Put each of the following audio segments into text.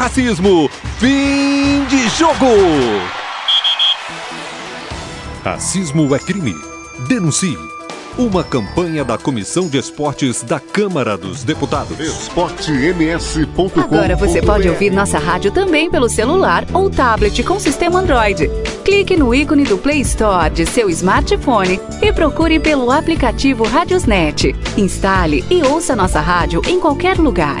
racismo. Fim de jogo. Racismo é crime. Denuncie. Uma campanha da Comissão de Esportes da Câmara dos Deputados. esportems.com. Agora você pode ouvir nossa rádio também pelo celular ou tablet com sistema Android. Clique no ícone do Play Store de seu smartphone e procure pelo aplicativo Radiosnet. Instale e ouça nossa rádio em qualquer lugar.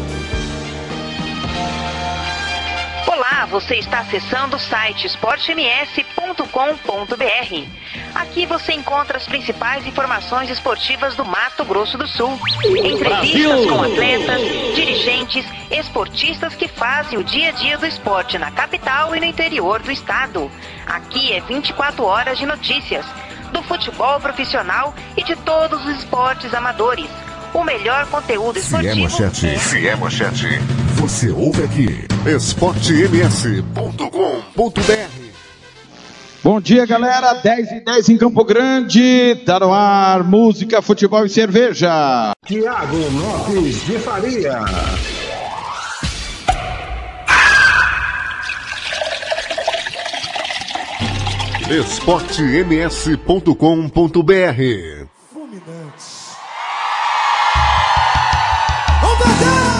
Você está acessando o site esportems.com.br. Aqui você encontra as principais informações esportivas do Mato Grosso do Sul. Entrevistas com atletas, dirigentes, esportistas que fazem o dia a dia do esporte na capital e no interior do estado. Aqui é 24 horas de notícias do futebol profissional e de todos os esportes amadores. O melhor conteúdo Se é esportivo. manchete, se é manchete, você ouve aqui. esportems.com.br. Bom dia, galera. 10 e 10 em Campo Grande. Tá no ar, música, futebol e cerveja. Tiago Lopes de Faria. esportems.com.br. Vamos cantar!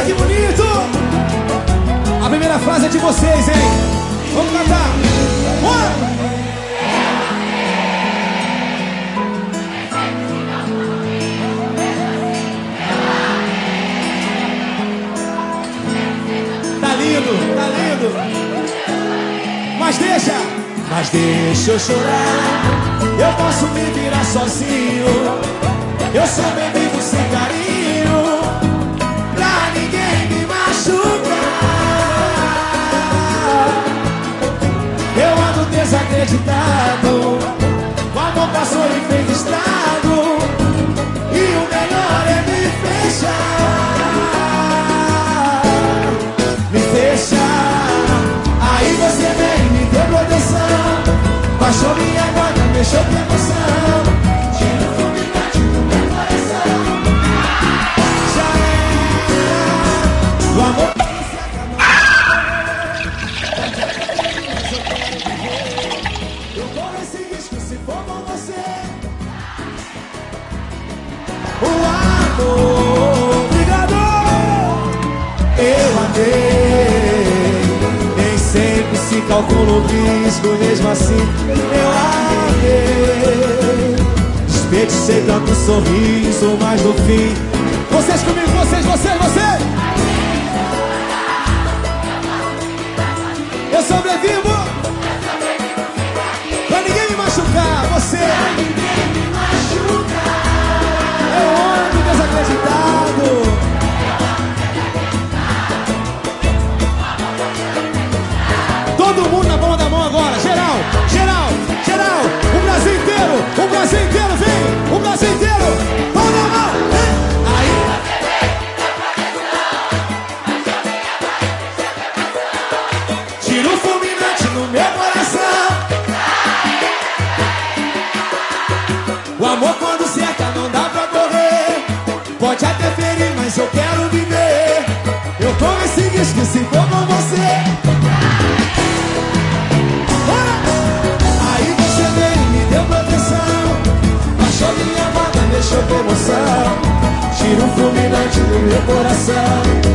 Cantar que bonito! A primeira frase é de vocês, hein? Vamos cantar! Bora! Tá lindo, tá lindo! Mas deixa! Mas deixa eu chorar Eu posso me virar sozinho Eu sou bem vivo sem carinho ando desacreditado O amor passou e fez estrago. E o melhor é me fechar. Me fechar. Aí você vem me deu proteção Baixou minha guarda, mexeu com emoção amor, obrigado. Eu amei. Nem sempre se calcula o risco Mesmo assim eu amei. Desperdicei tanto sorriso Mas no fim Vocês comigo, vocês, vocês, vocês. Eu sobrevivo. Pra ninguém me machucar Você esse risco se for com você. Aí você veio e me deu proteção. Baixou minha bota, mexeu com emoção Tira o fulminante do meu coração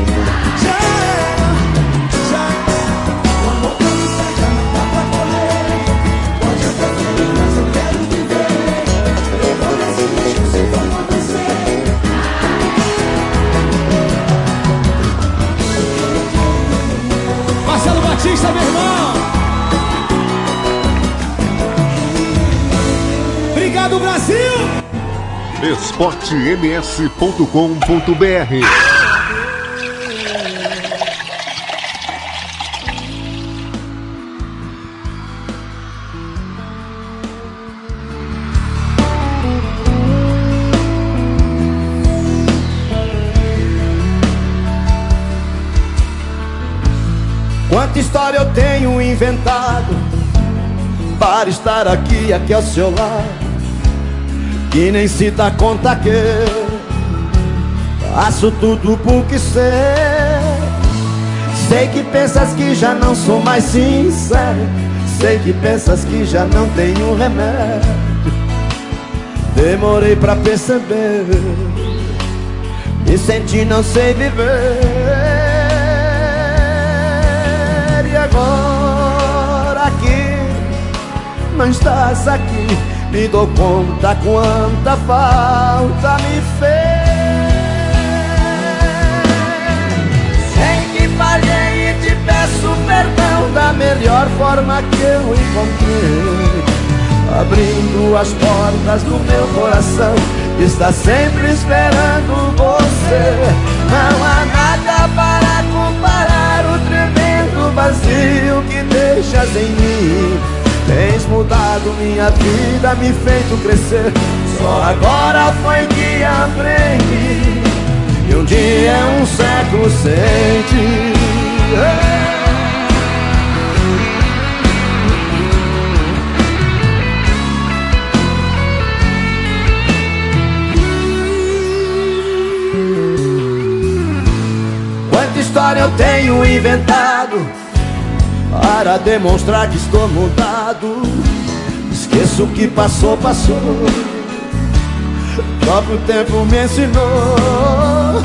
Batista, meu irmão Obrigado, Brasil! esportems.com.br. Quanta história eu tenho inventado Para estar aqui, aqui ao seu lado Que nem se dá conta que Faço tudo porque sei. Sei que pensas que já não sou mais sincero Sei que pensas que já não tenho remédio. Demorei pra perceber Me senti não sei viver E agora que não estás aqui. Me dou conta quanta falta me fez. Sei que falhei e te peço perdão Da melhor forma que eu encontrei. Abrindo as portas do meu coração Está sempre esperando você. Não há nada para vazio que deixas em mim. Tens mudado minha vida, me feito crescer. Só agora foi que aprendi E um dia é um século sem ti história eu tenho inventado Para demonstrar que estou mudado. Esqueço o que passou, passou. O próprio tempo me ensinou.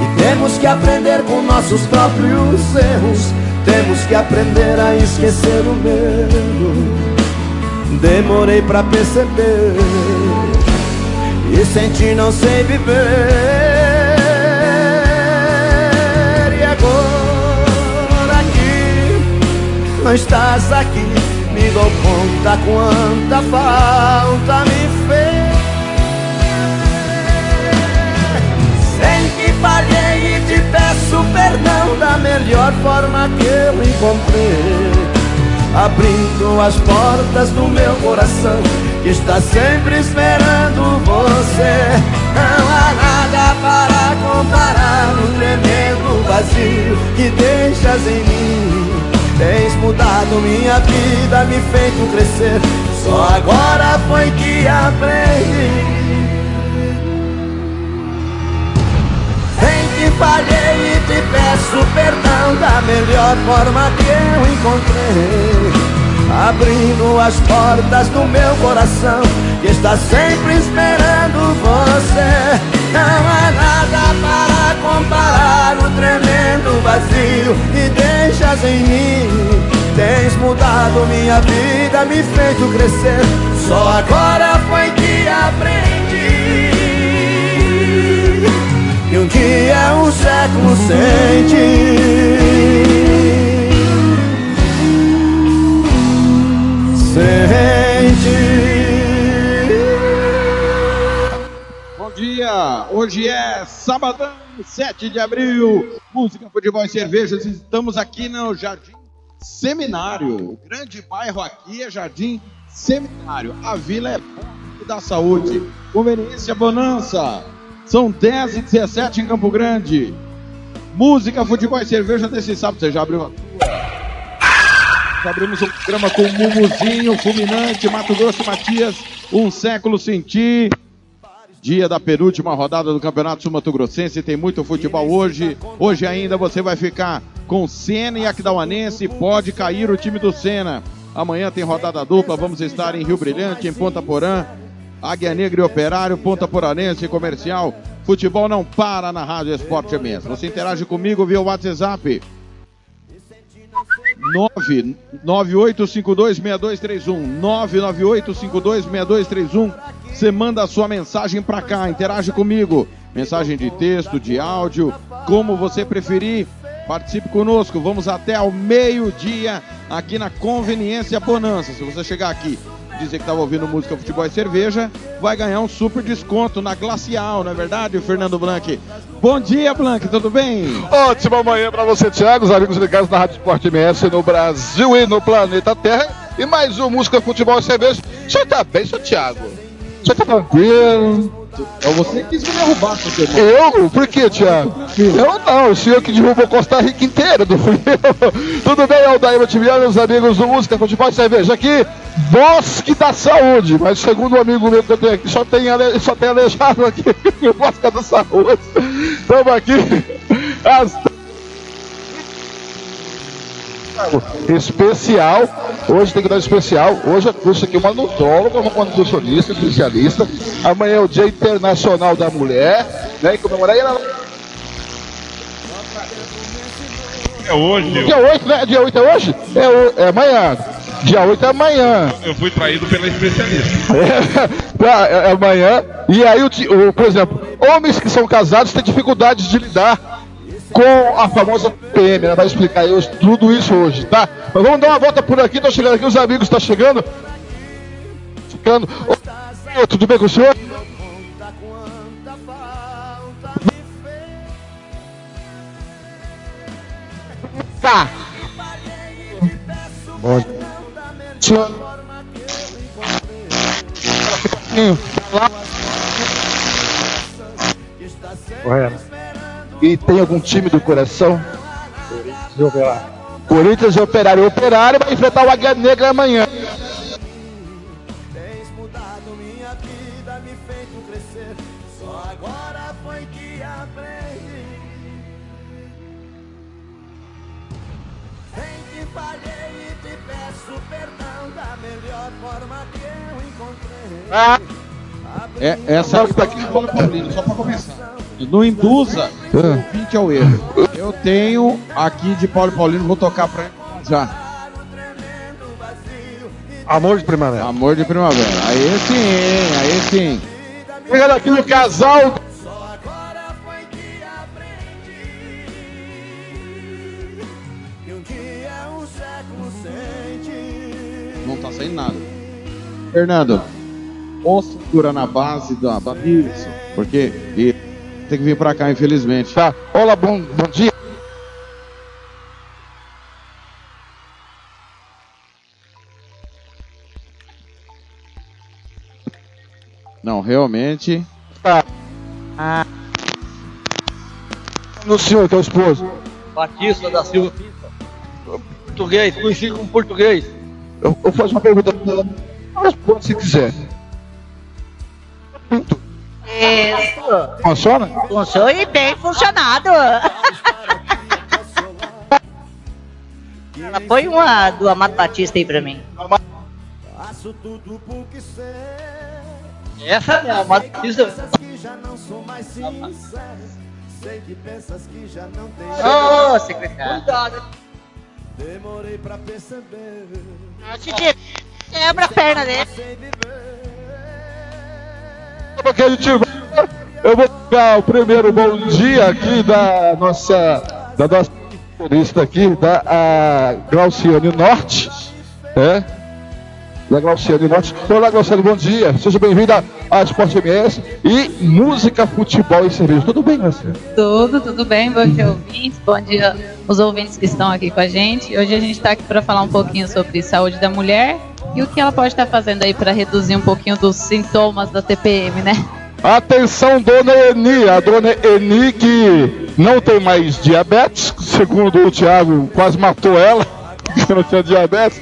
E temos que aprender com nossos próprios erros. Temos que aprender a esquecer o medo. Demorei pra perceber. E senti não sei viver não estás aqui Me dou conta quanta falta me fez. Sei que falhei e te peço perdão Da melhor forma que eu encontrei. Abrindo as portas do meu coração Que está sempre esperando você. Não há nada para comparar O tremendo vazio que deixas em mim Tens mudado minha vida, me feito crescer. Só agora foi que aprendi. Sei que falhei e te peço perdão Da melhor forma que eu encontrei. Abrindo as portas do meu coração Que está sempre esperando você. Não há nada para comparar O tremendo vazio que deixas em mim. Tens mudado minha vida, me feito crescer. Só agora foi que aprendi Que um dia é um século sem ti Bom dia, hoje é sabadão, 7 de abril, música, futebol e cervejas. Estamos aqui no Jardim Seminário. O grande bairro aqui é Jardim Seminário. A vila é ponto da saúde. Conveniência Bonança. São 10 e 17 em Campo Grande. Música, futebol e cerveja desse sábado. Você já abriu a Abrimos o programa com Mumuzinho, Fulminante, Mato Grosso Matias, Um Século Sem Ti. Dia da penúltima rodada do Campeonato Sul Mato Grossense, tem muito futebol hoje. Hoje ainda você vai ficar com Sena e Aquidauanense, pode cair o time do Sena. Amanhã tem rodada dupla, vamos estar em Rio Brilhante, em Ponta Porã, Águia Negra e Operário, Ponta Poranense Comercial. Futebol não para na Rádio Esporte MS. Você interage comigo via WhatsApp 998526231 998526231 Você manda a sua mensagem para cá, interage comigo. Mensagem de texto, de áudio, como você preferir. Participe conosco. Vamos até ao meio-dia aqui na Conveniência Bonança. Se você chegar aqui dizer que estava ouvindo música, futebol e cerveja, vai ganhar um super desconto na Glacial, não é verdade, Fernando Blanc? Bom dia, Blanc, tudo bem? Ótima manhã para você, Thiago, os amigos ligados na Rádio Esporte MS no Brasil e no planeta Terra. E mais um Música, Futebol e Cerveja. Senhor tá bem, seu Thiago? Senhor tá tranquilo? É você que quis me derrubar, seu. Eu? Por que, Thiago? Eu não, o senhor que derrubou Costa Rica inteira, não fui eu. Tudo bem, Aldair Mativiano, meus amigos do Música, Futebol e Cerveja aqui, Bosque da Saúde, mas segundo um amigo meu que eu tenho aqui, só tem, ale... só tem aleijado aqui, Bosque da Saúde. Estamos aqui, as especial. Hoje tem que dar especial. Hoje é curso aqui uma nutróloga, uma nutricionista, especialista. Amanhã é o Dia Internacional da Mulher, né? E comemorar ela. É hoje. Dia 8, né? Dia 8 é hoje? É, o... é amanhã. Dia 8 é amanhã. Eu fui traído pela especialista. É, é amanhã. E aí, o, por exemplo, homens que são casados têm dificuldades de lidar com a famosa PM. Ela vai explicar hoje, tudo isso hoje, tá? Mas vamos dar uma volta por aqui. Tô chegando aqui, os amigos estão chegando. Ficando. Tudo bem com o senhor? Tá. Bom. Senhor. Correto. E tem algum time do coração? Corinthians e Operário. Corinthians e Operário. O Operário vai enfrentar o Águia Negra amanhã. Tens mudado minha vida, me feito crescer. Só agora foi que aprendi. Em que falhei e te peço perdão da melhor forma que eu encontrei. Ah. É, essa que tá aqui Paulo Paulino, só pra começar. Não induza o ouvinte ao erro. Eu tenho aqui de Paulo Paulino, vou tocar pra ele já. Amor de primavera. Amor de primavera. Aí sim, aí sim. Chegando aqui no casal. Não tá saindo nada. Fernando, ou segura na base da, da isso, porque e, tem que vir pra cá, infelizmente. Tá. Olá, bom, bom dia. Não, realmente. Tá. Ah. No senhor, teu esposo. Batista da Silva Pinto. Português, conhecido como português. Eu, eu faço uma pergunta. Responde se quiser. Isso. Funciona? Funciona e bem funcionado. Ela põe uma do Amado Batista aí pra mim. Faço tudo por que ser. Essa é a Amado Batista. Sei que pensas que já não tem Ô, secretário. Cuidado. Demorei pra perceber. Quebra a perna dele. Porque a gente vai- eu vou dar o primeiro bom dia aqui da nossa da nossa turista aqui, da a Glauciane Norte, é? Da Glauciane Norte. Olá, Glauciane, bom dia. Seja bem-vinda à Esporte MS e música, futebol e cerveja. Tudo bem, Glauciane? Tudo, tudo bem, bom dia ouvintes, bom dia os ouvintes que estão aqui com a gente. Hoje a gente está aqui para falar um pouquinho sobre saúde da mulher e o que ela pode estar fazendo aí para reduzir um pouquinho dos sintomas da TPM, né? Atenção, dona Eni, a dona Eni que não tem mais diabetes, segundo o Thiago, quase matou ela, que não tinha diabetes,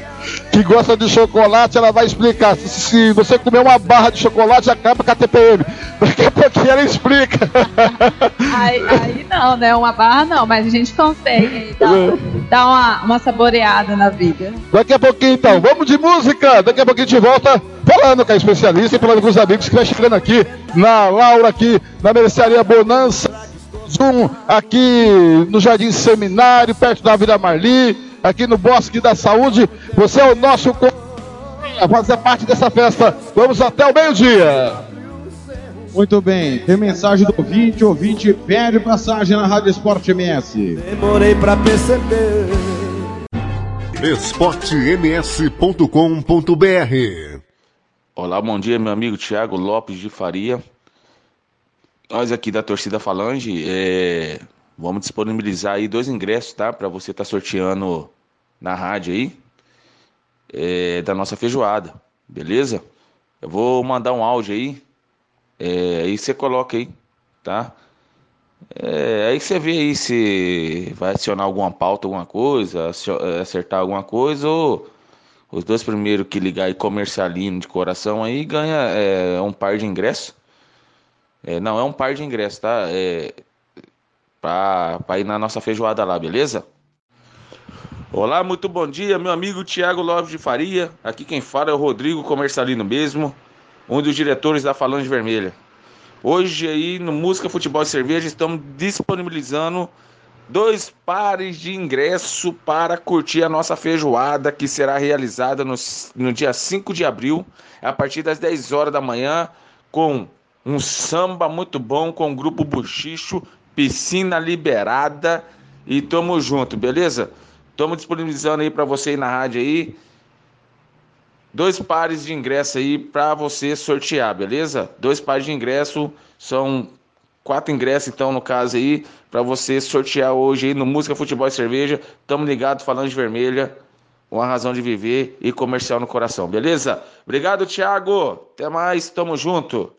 que gosta de chocolate, ela vai explicar. Se, se você comer uma barra de chocolate, acaba com a TPM. Daqui a pouquinho ela explica. Aí, aí não, né? Uma barra não, mas a gente consegue dar, dar uma, uma saboreada na vida. Daqui a pouquinho então, vamos de música. Daqui a pouquinho a gente volta falando com a especialista e falando com os amigos que vai chegando aqui na Laura, aqui na Mercearia Bonança. Zoom, aqui no Jardim Seminário, perto da Vila Marli, aqui no Bosque da Saúde. Você é o nosso a fazer parte dessa festa. Vamos até o meio-dia. Muito bem, tem mensagem do ouvinte, ouvinte pede passagem na Rádio Esporte MS. Demorei pra perceber. esportems.com.br Olá, bom dia, meu amigo Tiago Lopes de Faria. Nós aqui da torcida Falange, é, vamos disponibilizar aí dois ingressos, tá? Para você estar sorteando na rádio aí, é, da nossa feijoada, beleza? Eu vou mandar um áudio aí É, aí você coloca aí, tá? É, aí você vê aí se vai adicionar alguma pauta, alguma coisa, é, acertar alguma coisa, ou os dois primeiros que ligar aí comercialino de coração aí ganha é, um par de ingressos. É, não, é um par de ingressos, tá? É, pra ir na nossa feijoada lá, beleza? Olá, muito bom dia, meu amigo Tiago Lopes de Faria. Aqui quem fala é o Rodrigo Comercialino mesmo, um dos diretores da Falange Vermelha. Hoje aí no Música, Futebol e Cerveja estamos disponibilizando dois pares de ingresso para curtir a nossa feijoada que será realizada no, no dia 5 de abril, a partir das 10 horas da manhã, com um samba muito bom com o grupo Buchicho, piscina liberada e tamo junto, beleza? Estamos disponibilizando aí para você aí na rádio aí dois pares de ingresso aí para você sortear, beleza? Dois pares de ingresso são quatro ingressos então no caso aí para você sortear hoje aí no Música Futebol e Cerveja. Tamo ligado falando de vermelha, uma razão de viver e comercial no coração, beleza? Obrigado, Thiago. Até mais, tamo junto.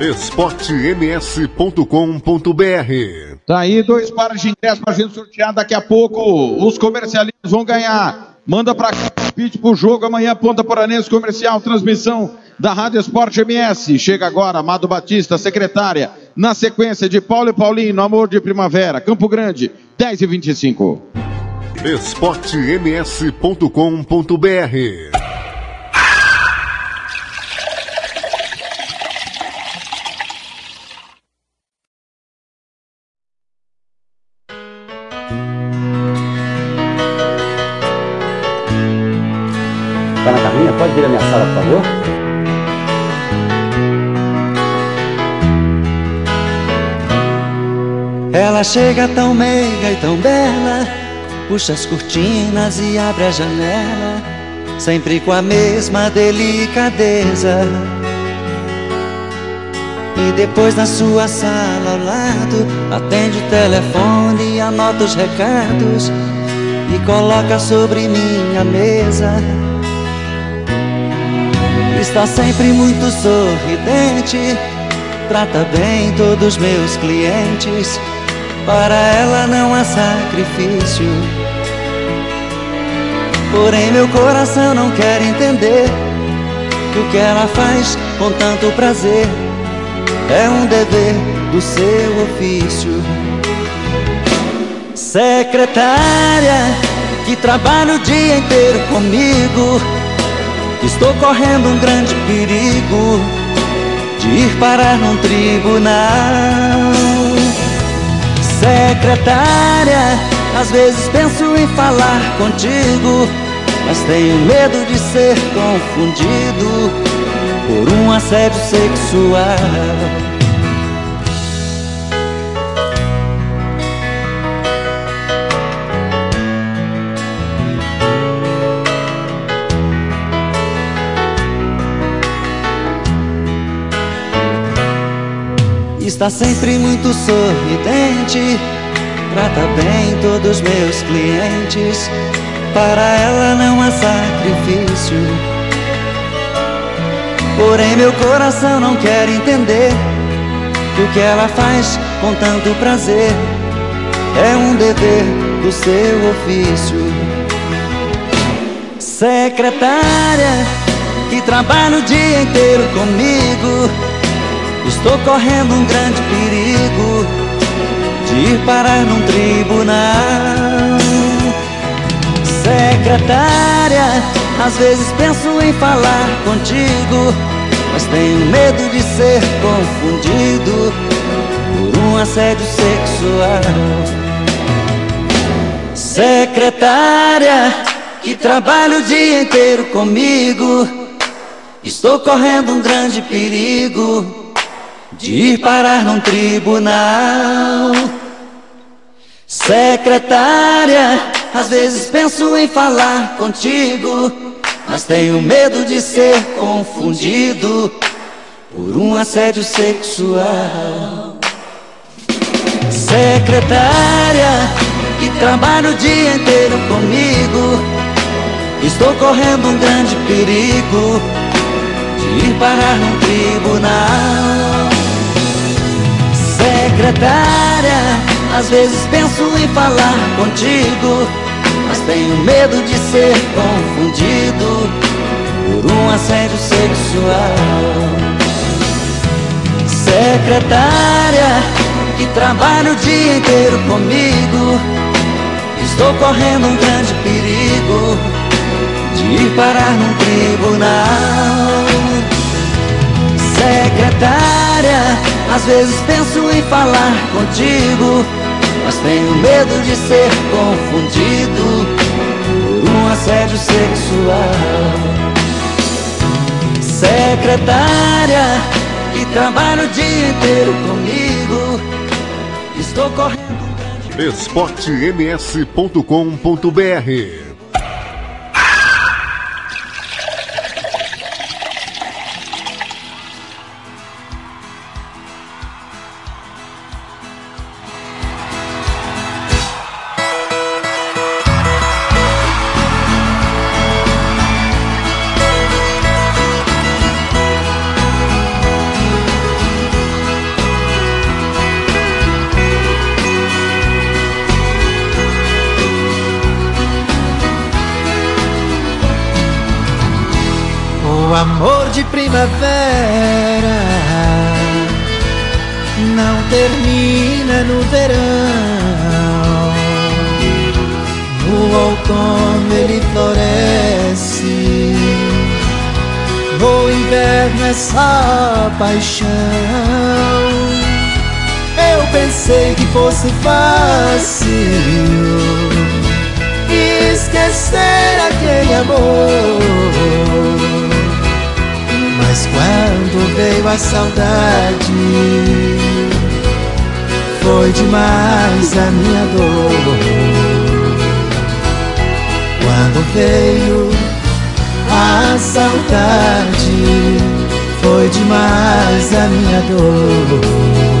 esportems.com.br Tá aí dois pares de ingressos pra gente sortear daqui a pouco. Os comercialistas vão ganhar. Manda pra cá palpite pro jogo amanhã, Ponta Poranense Comercial, transmissão da Rádio Esporte MS. Chega agora, Amado Batista, secretária. Na sequência de Paulo e Paulinho, Amor de Primavera, Campo Grande, 10 e 25. esportems.com.br vir à minha sala, por favor? Ela chega tão meiga e tão bela, puxa as cortinas e abre a janela, sempre com a mesma delicadeza. E depois na sua sala ao lado, atende o telefone e anota os recados e coloca sobre minha mesa. Está sempre muito sorridente, trata bem todos os meus clientes. Para ela não há sacrifício. Porém, meu coração não quer entender que o que ela faz com tanto prazer é um dever do seu ofício. Secretária que trabalha o dia inteiro comigo, estou correndo um grande perigo de ir parar num tribunal. Secretária, às vezes penso em falar contigo, mas tenho medo de ser confundido por um assédio sexual. Está sempre muito sorridente, trata bem todos os meus clientes. Para ela não há sacrifício. Porém, meu coração não quer entender que o que ela faz com tanto prazer é um dever do seu ofício. Secretária que trabalha o dia inteiro comigo, estou correndo um grande perigo de ir parar num tribunal. Secretária, às vezes penso em falar contigo, mas tenho medo de ser confundido por um assédio sexual. Secretária, que trabalha o dia inteiro comigo, estou correndo um grande perigo de ir parar num tribunal. Secretária, às vezes penso em falar contigo, mas tenho medo de ser confundido por um assédio sexual. Secretária, que trabalha o dia inteiro comigo, estou correndo um grande perigo de ir parar num tribunal. Secretária, às vezes penso em falar contigo, mas tenho medo de ser confundido por um assédio sexual. Secretária, que trabalha o dia inteiro comigo, estou correndo um grande perigo de ir parar num tribunal. Secretária, às vezes penso em falar contigo, mas tenho medo de ser confundido por um assédio sexual. Secretária, que trabalha o dia inteiro comigo, estou correndo. esportems.com.br primavera não termina no verão. No outono ele floresce, no inverno é só paixão. Eu pensei que fosse fácil esquecer aquele amor. Mas quando veio a saudade, foi demais a minha dor. Quando veio a saudade, foi demais a minha dor.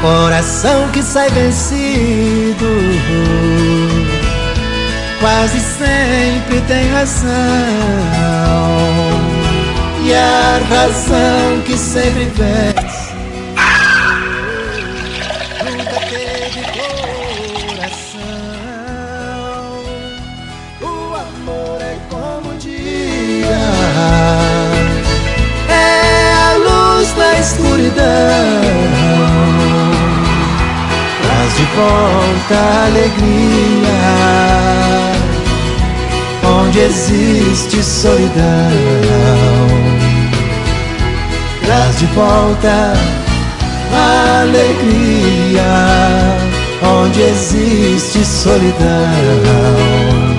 Coração que sai vencido. Quase sempre tem razão. E a razão que sempre vence. Nunca volta alegria. Onde existe solidão. Traz de volta alegria. Onde existe solidão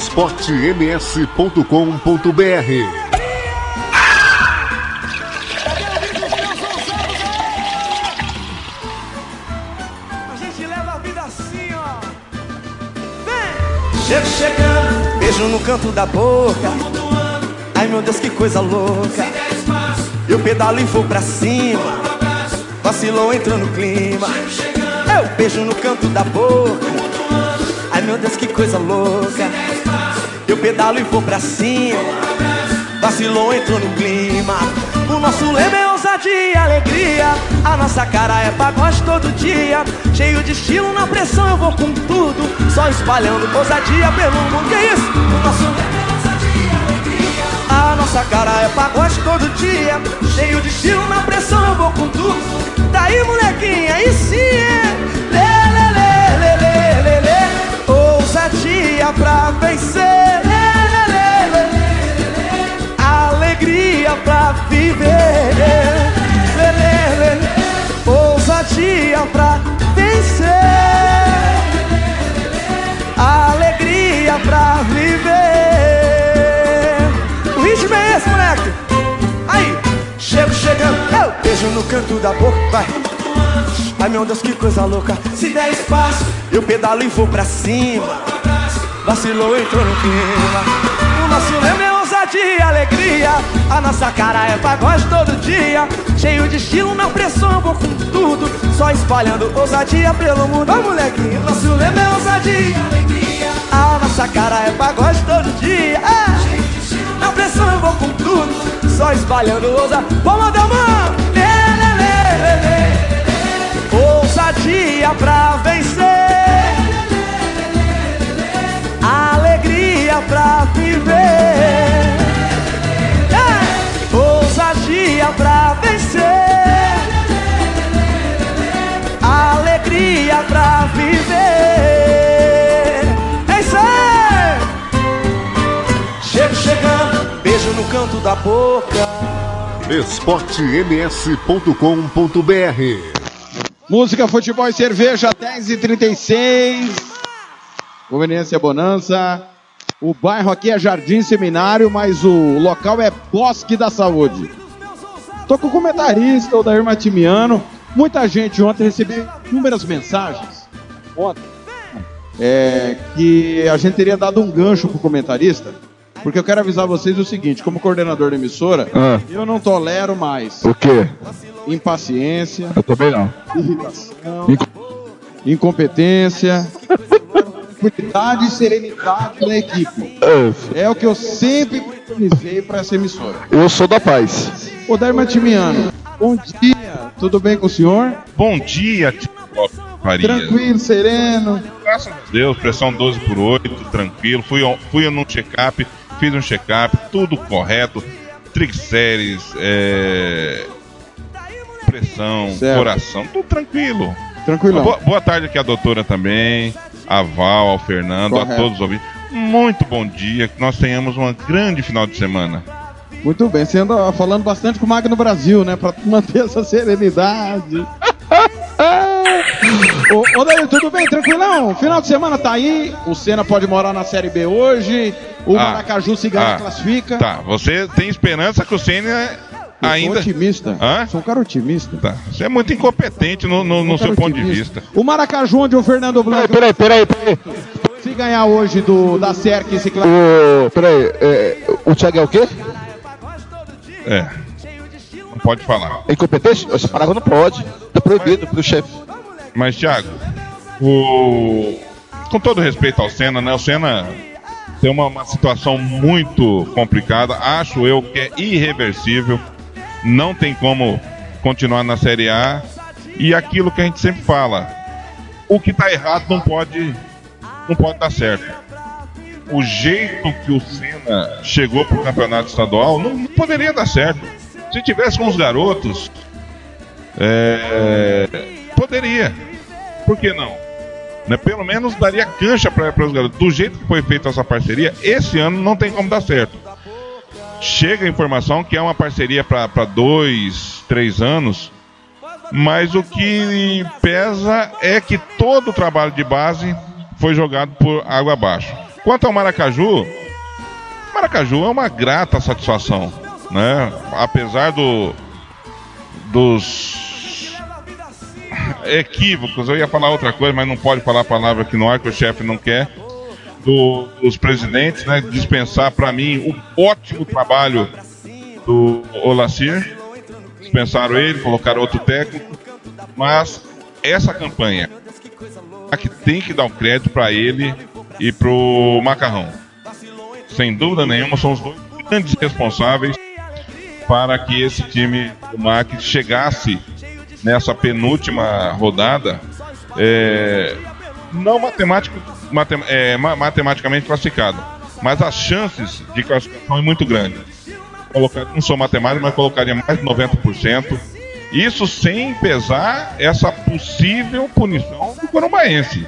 esportems.com.br. Chego chegando, beijo no canto da boca. Ai meu Deus, que coisa louca. Eu pedalo e vou pra cima. Vacilou, entra no clima. É Eu beijo no canto da boca. Ai meu Deus, que coisa louca. Eu pedalo e vou pra cima. Vacilou, entrou no clima. O nosso lema é ousadia e alegria. A nossa cara é pagode todo dia. Cheio de estilo, na pressão eu vou com tudo. Só espalhando ousadia pelo mundo. Que isso? O nosso lema é ousadia e alegria. A nossa cara é pagode todo dia. Cheio de estilo, na pressão eu vou com tudo. Daí, molequinha, aí sim é. Ousadia pra vencer. Alegria pra viver. Ousadia pra vencer. Alegria pra viver. O ritmo é esse, moleque. Aí, chego chegando. Eu beijo no canto da boca, vai. Ai meu Deus, que coisa louca. Se der espaço, eu pedalo e vou pra cima. Vacilou, entrou no clima. O nosso lema é ousadia e alegria. A nossa cara é pagode todo dia. Cheio de estilo, na pressão vou com tudo. Só espalhando ousadia pelo mundo. Ô molequinho, nosso lema é ousadia alegria. A nossa cara é pagode todo dia. É. Na pressão eu vou com tudo. Só espalhando ousadia. Vamos dar mão. Lê, lê, lê, lê, lê. Ousadia pra vencer. Alegria pra viver. É. Ousadia pra vencer. Alegria pra viver. É isso aí. Chego chegando, beijo no canto da boca. esportems.com.br Música, futebol e cerveja, 10h36. Conveniência Bonança. O bairro aqui é Jardim Seminário, mas o local é Bosque da Saúde. Tô com o comentarista, o Dair Matimiano. Muita gente ontem recebeu inúmeras mensagens. Ontem. É, que a gente teria dado um gancho pro comentarista. Porque eu quero avisar vocês o seguinte, como coordenador da emissora, Ah. eu não tolero mais O quê? impaciência, Eu também não. irritação, incompetência, cuidado e serenidade na equipe. É o que eu sempre preconizei para essa emissora. Eu sou da paz. Ô Dair Matimiano, bom dia, tudo bem com o senhor? Bom dia, Faria. Tranquilo, sereno. Graças a Deus, pressão 12 por 8, tranquilo. Fui, fui num check-up, fiz um check-up, tudo correto. Triglicérides, é, pressão, Certo. coração, tudo tranquilo. Tranquilão. Boa, boa tarde aqui a doutora também, a Val, ao Fernando, Correto. a todos os ouvintes. Muito bom dia, que nós tenhamos um grande final de semana. Muito bem, você anda falando bastante com o Magno Brasil, né? Pra manter essa serenidade. ô, ô tudo bem? Tranquilão? Final de semana tá aí. O Senna pode morar na Série B hoje. O Ah, Maracaju se ah, classifica. Tá, você tem esperança que o Senna Eu ainda. sou otimista. Hã? Sou um cara otimista. Tá. Você é muito incompetente no, no- no Um seu ponto de otimista. vista. O Maracaju, onde o Fernando Blanco. Peraí, peraí, peraí. Se ganhar hoje do, da SERC se classifica. O, peraí, é, o Thiago é o quê? É. Não pode falar. É incompetente? Essa palavra não pode. Tá proibido pelo chefe. Mas, Thiago, o... com todo respeito ao Senna, né? O Senna tem uma, uma situação muito complicada. Acho eu que é irreversível. Não tem como continuar na Série A. E aquilo que a gente sempre fala: o que tá errado não pode, não pode dar certo. O jeito que o Senna chegou pro campeonato estadual não, não poderia dar certo. Se tivesse com os garotos, é, poderia. Por que não? Né, Pelo menos daria cancha para os garotos. Do jeito que foi feita essa parceria, esse ano não tem como dar certo. Chega a informação que é uma parceria para dois, três anos, mas o que pesa é que todo o trabalho de base foi jogado por água abaixo. Quanto ao Maracaju, Maracaju é uma grata satisfação, né? Apesar do dos equívocos, eu ia falar outra coisa, mas não pode falar a palavra aqui no ar que o chefe não quer. Do- dos presidentes, né? Dispensar para mim o ótimo trabalho do Olacir. Dispensaram ele, colocaram outro técnico. Mas essa campanha a que tem que dar o crédito para ele e pro Macarrão. Sem dúvida nenhuma, são os dois grandes responsáveis para que esse time do MAC chegasse nessa penúltima rodada é, não matemático, matem- é, ma- matematicamente classificado, mas as chances de classificação é muito grande. Colocar, não sou matemático, mas colocaria mais de 90%. Isso sem pesar essa possível punição do Corumbaense.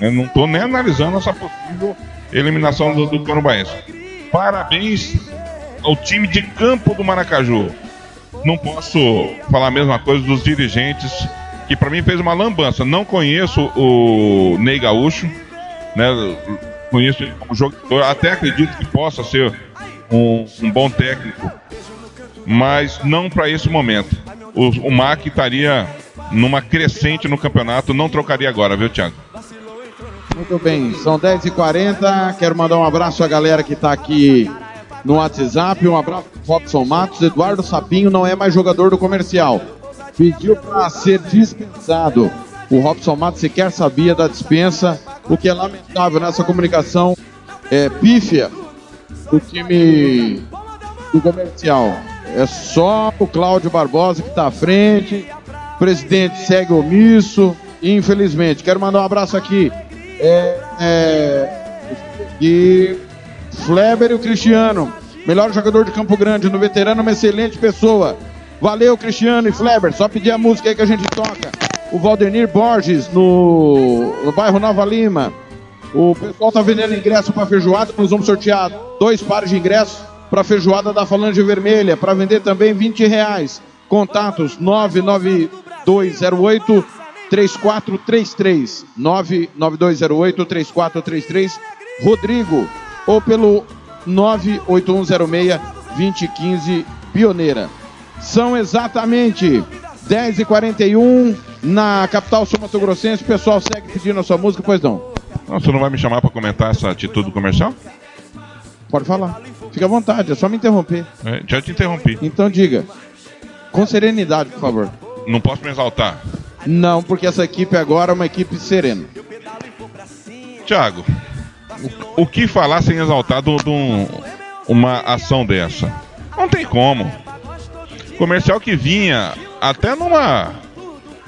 Eu não estou nem analisando essa possível eliminação do, do Corumbaense. Parabéns ao time de campo do Maracaju. Não posso falar a mesma coisa dos dirigentes, que para mim fez uma lambança. Não conheço o Ney Gaúcho, né? Conheço ele como jogador, até acredito que possa ser um, um bom técnico, mas não para esse momento. O, o MAC estaria numa crescente no campeonato, não trocaria agora, viu, Thiago? Muito bem, são 10h40. Quero mandar um abraço à galera que está aqui no WhatsApp. Um abraço para Robson Matos. Eduardo Sapinho não é mais jogador do comercial. Pediu para ser dispensado. O Robson Matos sequer sabia da dispensa, o que é lamentável nessa comunicação é, pífia do time do comercial. É só o Cláudio Barbosa que está à frente. O presidente segue omisso. Infelizmente. Quero mandar um abraço aqui. É, é, Fleber e o Cristiano. Melhor jogador de Campo Grande no veterano, uma excelente pessoa. Valeu, Cristiano e Fleber. Só pedir a música aí que a gente toca. O Valdemir Borges, no, no bairro Nova Lima. O pessoal tá vendendo ingresso para feijoada. Nós vamos sortear dois pares de ingressos para feijoada da Falange Vermelha. Para vender também 20 reais. Contatos 99208 3433 99208 3433 Rodrigo ou pelo 98106 2015 Pioneira. São exatamente 10h41 na capital sul-mato-grossense. O pessoal segue pedindo a sua música, pois não? Não, você não vai me chamar para comentar essa atitude comercial? Pode falar. Fica à vontade, é só me interromper. É, já te interrompi. Então diga. Com serenidade, por favor. Não posso me exaltar. Não, porque essa equipe agora é uma equipe serena. Tiago, o, o que falar sem exaltar de um- uma ação dessa? Não tem como. Comercial que vinha até numa.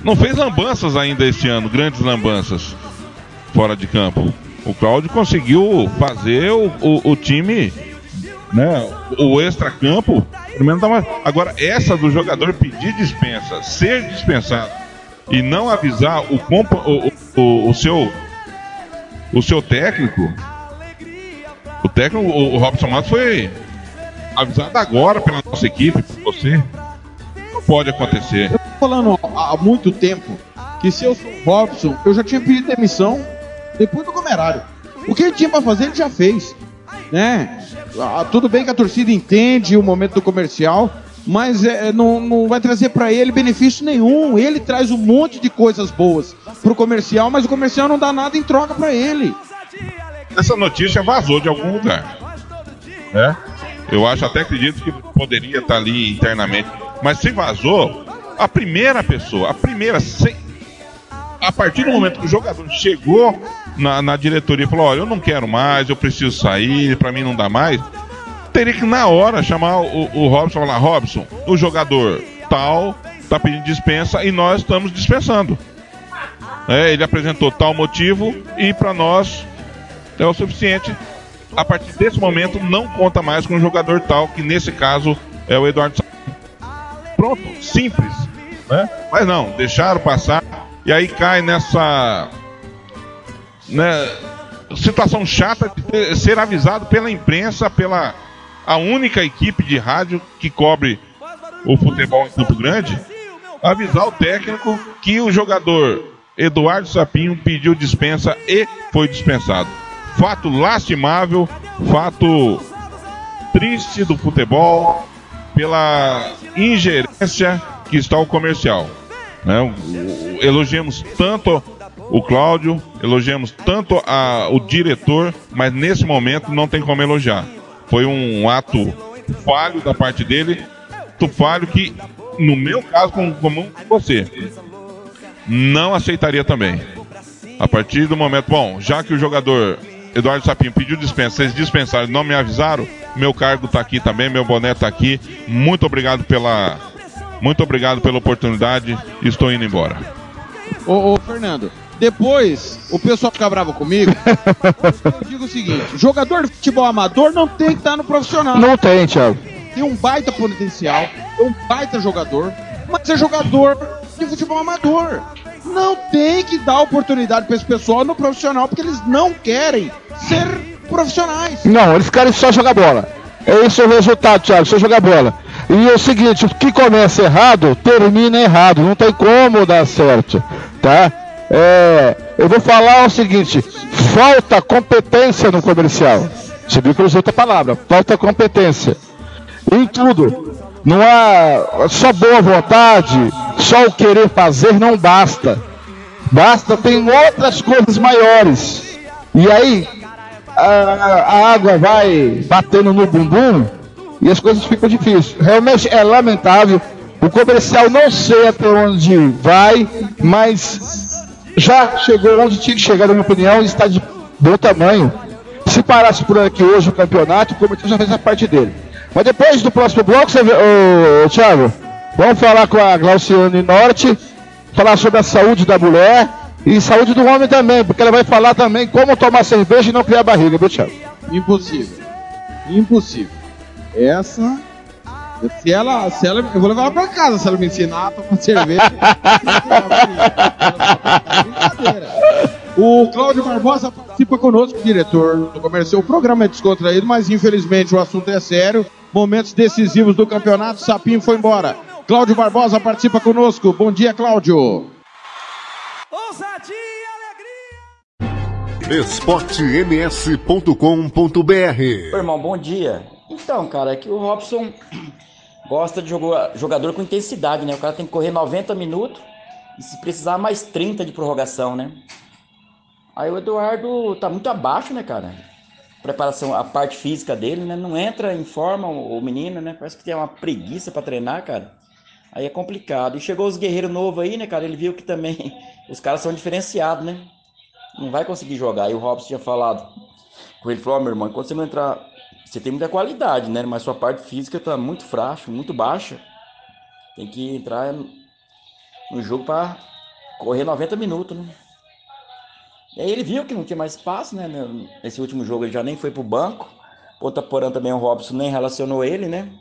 Não fez lambanças ainda esse ano, grandes lambanças fora de campo. O Cláudio conseguiu fazer o, o, o time, né? O extra-campo, uma. Agora, essa do jogador pedir dispensa, ser dispensado e não avisar o, compa, o, o, o seu o seu técnico, o técnico, o, o Robson Matos foi avisado agora pela nossa equipe, por você. Não pode acontecer. Eu tô falando há muito tempo que se eu sou o Robson, eu já tinha pedido demissão depois do Comerário. O que ele tinha pra fazer, ele já fez. Né? Ah, tudo bem que a torcida entende o momento do comercial, mas é, não, não vai trazer pra ele benefício nenhum. Ele traz um monte de coisas boas pro comercial, mas o comercial não dá nada em troca pra ele. Essa notícia vazou de algum lugar. Né? Eu acho até acredito que poderia estar ali internamente. Mas se vazou, a primeira pessoa, a primeira, sem- a partir do momento que o jogador chegou na, na diretoria e falou: Olha, eu não quero mais, eu preciso sair, pra mim não dá mais. Teria que na hora chamar o, o Robson e falar: Robson, o jogador tal tá pedindo dispensa e nós estamos dispensando. É, ele apresentou tal motivo e pra nós é o suficiente. A partir desse momento, não conta mais com o jogador tal, que nesse caso é o Eduardo Pronto, simples. Né? Mas não, deixaram passar e aí cai nessa né, situação chata de ter- ser avisado pela imprensa, pela a única equipe de rádio que cobre o futebol em Campo Grande, avisar o técnico que o jogador Eduardo Sapinho pediu dispensa e foi dispensado. Fato lastimável, fato triste do futebol pela ingerência que está o comercial. Né? Elogiamos tanto o Cláudio, elogiamos tanto a, o diretor, mas nesse momento não tem como elogiar. Foi um ato falho da parte dele, ato falho que, no meu caso, como, como você, não aceitaria também. A partir do momento, bom, já que o jogador Eduardo Sapinho pediu dispensa, vocês dispensaram, não me avisaram, meu cargo está aqui também, meu boné está aqui. Muito obrigado pela, muito obrigado pela oportunidade. Estou indo embora. Ô, ô, Fernando, depois o pessoal fica bravo comigo. eu digo o seguinte: jogador de futebol amador não tem que estar no profissional. Não tem, Thiago. Tem um baita potencial, é um baita jogador, mas é jogador de futebol amador. Não tem que dar oportunidade para esse pessoal no profissional, porque eles não querem ser profissionais. Não, eles querem só jogar bola. É esse o resultado, Thiago, só jogar bola. E é o seguinte, o que começa errado, termina errado. Não tem como dar certo, tá? É, eu vou falar o seguinte, falta competência no comercial. Você viu que eu usei outra palavra, falta competência. Em tudo. Não há só boa vontade, só o querer fazer não basta. Basta, tem outras coisas maiores. E aí, a, a água vai batendo no bumbum e as coisas ficam difíceis. Realmente é lamentável. O comercial não sei até onde vai, mas já chegou onde tinha que chegar, na minha opinião, e está de bom tamanho. Se parasse por aqui hoje o campeonato, o comercial já fez a parte dele. Mas depois do próximo bloco, você vê, ô, Thiago, vamos falar com a Glauciane Norte, falar sobre a saúde da mulher e saúde do homem também, porque ela vai falar também como tomar cerveja e não criar barriga, viu, Thiago? Impossível. Impossível. Essa. Se ela, se ela. Eu vou levar ela pra casa se ela me ensinar a tomar cerveja. O Cláudio Barbosa participa conosco, diretor do comercial. O programa é descontraído, mas infelizmente o assunto é sério. Momentos decisivos do campeonato, Sapinho foi embora. Cláudio Barbosa participa conosco. Bom dia, Cláudio. esportems.com.br Ô, irmão, bom dia. Então, cara, é que o Robson gosta de jogar, jogador com intensidade, né? O cara tem que correr 90 minutos e se precisar mais 30 de prorrogação, né? Aí o Eduardo tá muito abaixo, né, cara? Preparação, a parte física dele, né? Não entra em forma o, menino, né? Parece que tem uma preguiça para treinar, cara. Aí é complicado. E chegou os guerreiros novos aí, né, cara? Ele viu que também os caras são diferenciados, né? Não vai conseguir jogar. E o Robson tinha falado com ele, falou, oh, meu irmão, quando você não entrar, você tem muita qualidade, né? Mas sua parte física tá muito frágil, muito baixa. Tem que entrar no jogo para correr 90 minutos, né? E aí ele viu que não tinha mais espaço, né? Nesse último jogo ele já nem foi pro banco. Ponta Porã também o Robson nem relacionou ele, né?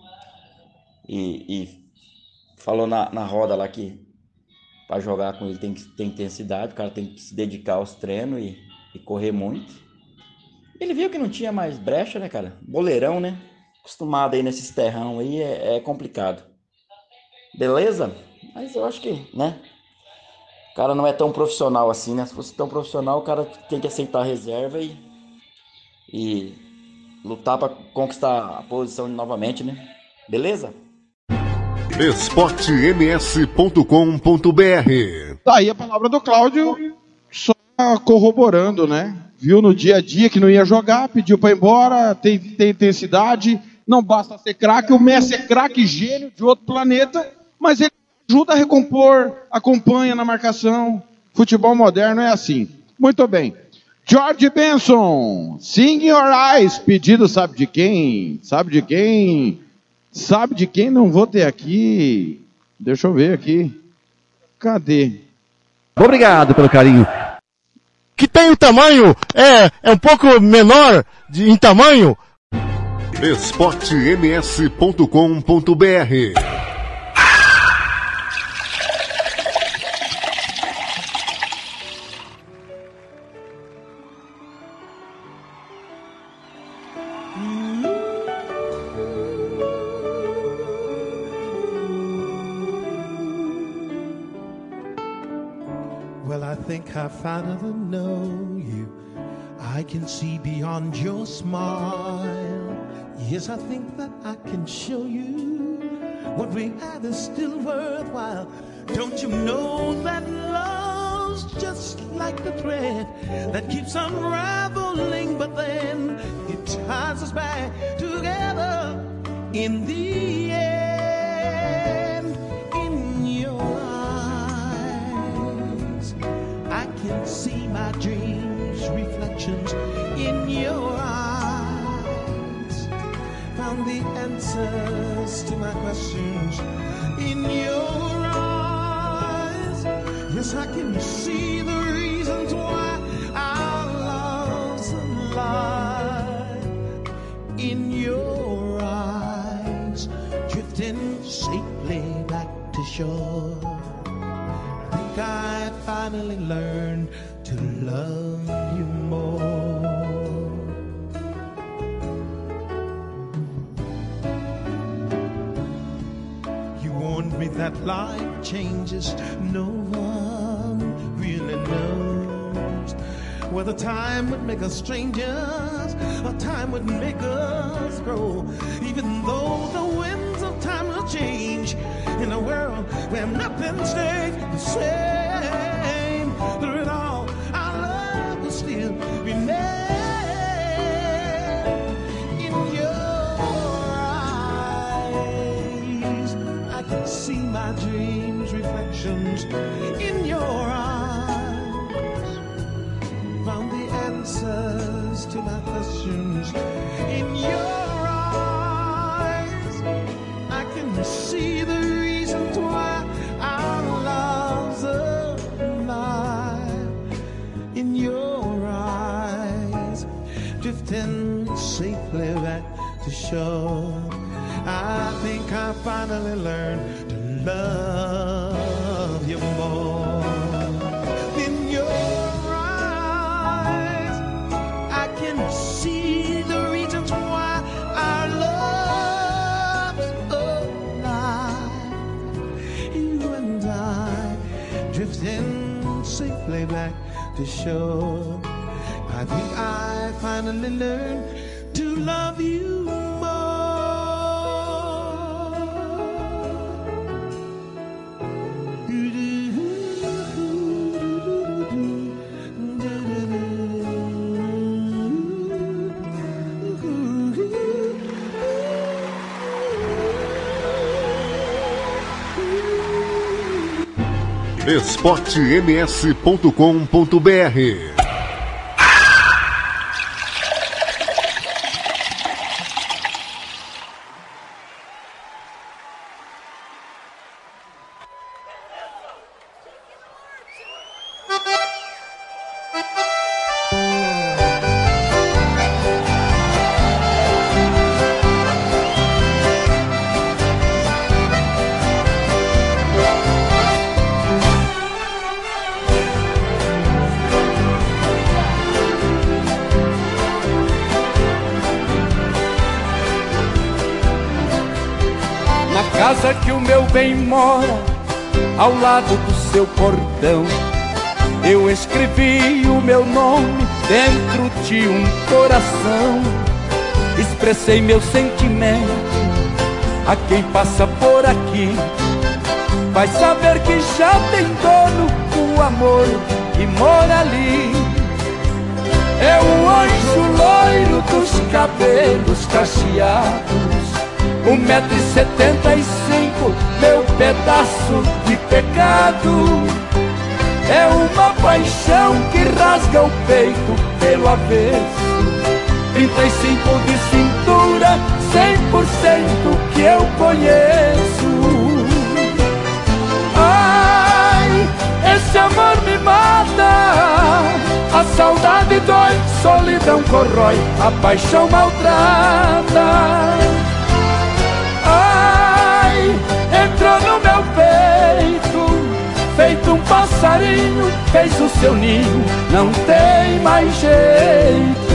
E, e falou na, na roda lá que para jogar com ele tem que ter intensidade, o cara tem que se dedicar aos treinos e, e correr muito. Ele viu que não tinha mais brecha, né, cara? Boleirão, né? Acostumado aí nesses terrão aí é, é complicado. Beleza? Mas eu acho que, né? O cara não é tão profissional assim, né? Se fosse tão profissional, o cara tem que aceitar a reserva e, e lutar para conquistar a posição novamente, né? Beleza? esportems.com.br Tá aí a palavra do Cláudio, só corroborando, né? Viu no dia a dia que não ia jogar, pediu para ir embora, tem, tem intensidade, não basta ser craque, o Messi é craque gênio de outro planeta, mas ele ajuda a recompor, acompanha na marcação. Futebol moderno é assim. Muito bem. George Benson, Sing Your Eyes, pedido sabe de quem? Sabe de quem? Sabe de quem não vou ter aqui? Deixa eu ver aqui. Cadê? Obrigado pelo carinho. Que tem o tamanho, é, é um pouco menor de, em tamanho. esportems.com.br finally know you. I can see beyond your smile. Yes, I think that I can show you what we have is still worthwhile. Don't you know that love feels just like the thread that keeps unraveling, but then it ties us back together in the end. Can see my dreams, reflections in your eyes. Found the answers to my questions in your eyes. Yes, I can see the reasons why our love's alive in your eyes, drifting safely back to shore. I think I finally learned to love you more. You warned me that life changes, no one whether time would make us strangers or time would make us grow. Even though the winds of time will change in a world where nothing stays the same, through it all, our love will still remain. In your eyes, I can see my dreams, reflections to my questions in your eyes. I can see the reasons why our love's alive in your eyes, drifting safely back to shore. I think I finally learned to love to shore. I think I finally learned esportems.com.br ao lado do seu portão, eu escrevi o meu nome dentro de um coração. Expressei meu sentimento a quem passa por aqui. Vai saber que já tem dono o amor que mora ali. É o anjo loiro dos cabelos cacheados um metro e setenta e meu pedaço de pecado. É uma paixão que rasga o peito pelo avesso. 35 de cintura, 100% que eu conheço. Ai, esse amor me mata. A saudade dói, solidão corrói A paixão maltrata feito um passarinho, fez o seu ninho, não tem mais jeito.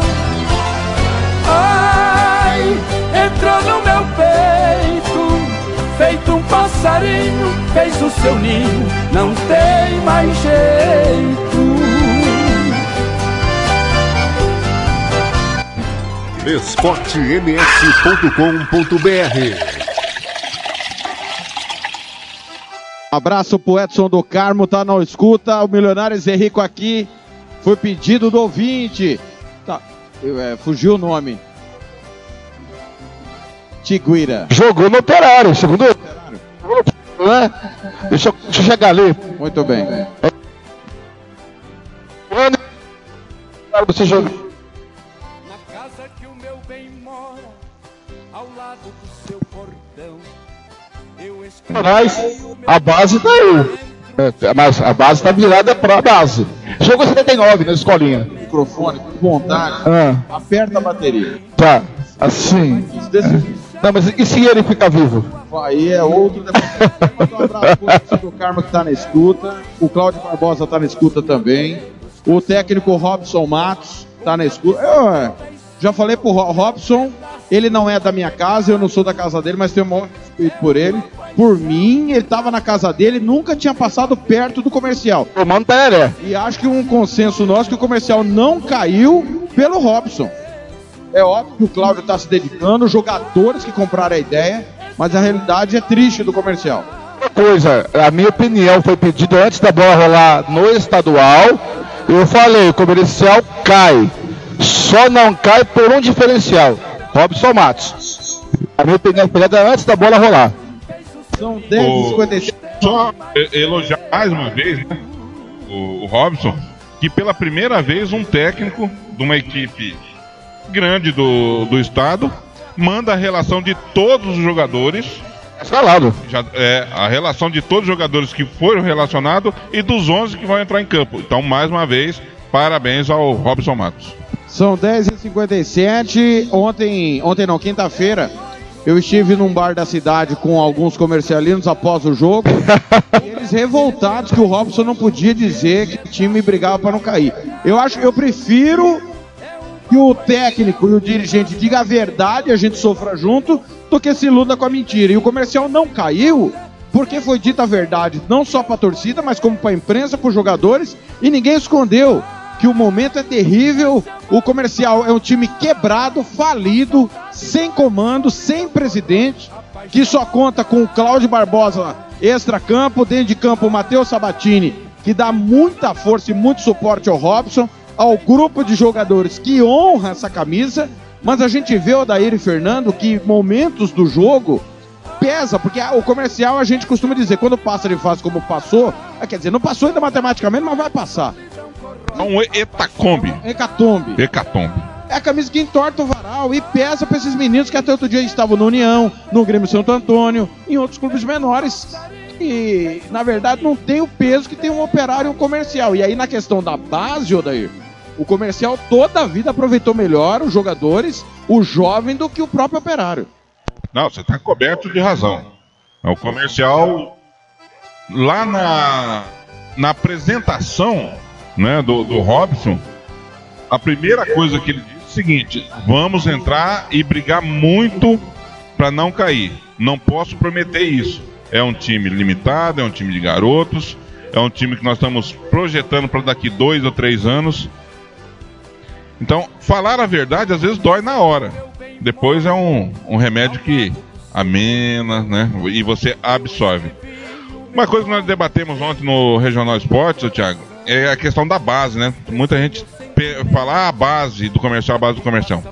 Entrou no meu peito, feito um passarinho, fez o seu ninho, não tem mais jeito. esportems.com.br Abraço pro Edson do Carmo, tá na escuta. O Milionário Zé Rico aqui. Foi pedido do ouvinte. Tá, é, fugiu o nome. Tiguira. Jogou no operário, segundo. Né? Deixa, eu- deixa eu chegar ali. Muito bem. Quando você jogou. Mas a base tá aí. É, mas a base tá virada pra base. Jogou 79 na escolinha. Microfone, com vontade. Ah, Aperta a bateria. tá. Assim. Não, mas e se ele ficar vivo? Aí é outro. Manda um abraço pro do Carmo que tá na escuta. O Cláudio Barbosa tá na escuta também. O técnico Robson Matos tá na escuta. Eu já falei pro Ro- Robson, ele não é da minha casa, eu não sou da casa dele, mas tenho um respeito por ele. Por mim, ele tava na casa dele, nunca tinha passado perto do comercial. Tomando teré. E acho que um consenso nosso que o comercial não caiu pelo Robson. É óbvio que o Cláudio está se dedicando, jogadores que compraram a ideia, mas a realidade é triste do comercial. Outra coisa, a minha opinião foi pedida antes da bola rolar no estadual. Eu falei, o comercial cai. Só não cai por um diferencial. Robson Matos. A minha opinião foi dada antes da bola rolar. São O- 10h57. Só e- elogiar mais uma vez, né? O, o Robson, que pela primeira vez um técnico de uma equipe grande do, do estado manda a relação de todos os jogadores. Escalado. Já, é, a relação de todos os jogadores que foram relacionados e dos 11 que vão entrar em campo. Então, mais uma vez, parabéns ao Robson Matos. São 10h57. Ontem, ontem não, quinta-feira, eu estive num bar da cidade com alguns comercialinos após o jogo. e eles revoltados que o Robson não podia dizer que o time brigava para não cair. Eu acho eu prefiro que o técnico e o dirigente diga a verdade a gente sofra junto do que se iluda com a mentira. E o comercial não caiu porque foi dita a verdade, não só para a torcida, mas como para a imprensa, para os jogadores, e ninguém escondeu que o momento é terrível. O comercial é um time quebrado, falido, sem comando, sem presidente, que só conta com o Cláudio Barbosa extra-campo, dentro de campo o Matheus Sabatini, que dá muita força e muito suporte ao Robson, ao grupo de jogadores que honra essa camisa, mas a gente vê o Daír e Fernando que momentos do jogo pesa, porque o comercial a gente costuma dizer, quando passa de fase como passou, ah, quer dizer, não passou ainda matematicamente, mas vai passar. É um etacombe. Hecatombe. Hecatombe. É a camisa que entorta o varal e pesa pra esses meninos que até outro dia estavam no União, no Grêmio Santo Antônio, em outros clubes menores. E, na verdade, não tem o peso que tem um operário e um comercial. E aí, na questão da base, Odair, o comercial toda a vida aproveitou melhor os jogadores, o jovem, do que o próprio operário. Não, você está coberto de razão. O comercial, lá na, na apresentação né, do, do Robson, a primeira coisa que ele disse é o seguinte: vamos entrar e brigar muito para não cair. Não posso prometer isso. É um time limitado, é um time de garotos, é um time que nós estamos projetando para daqui dois ou três anos. Então, falar a verdade às vezes dói na hora. Depois é um, um remédio que amena, né? E você absorve. Uma coisa que nós debatemos ontem no Regional Esportes, Thiago, é a questão da base, né? Muita gente fala ah, a base do comercial, a base do comercial.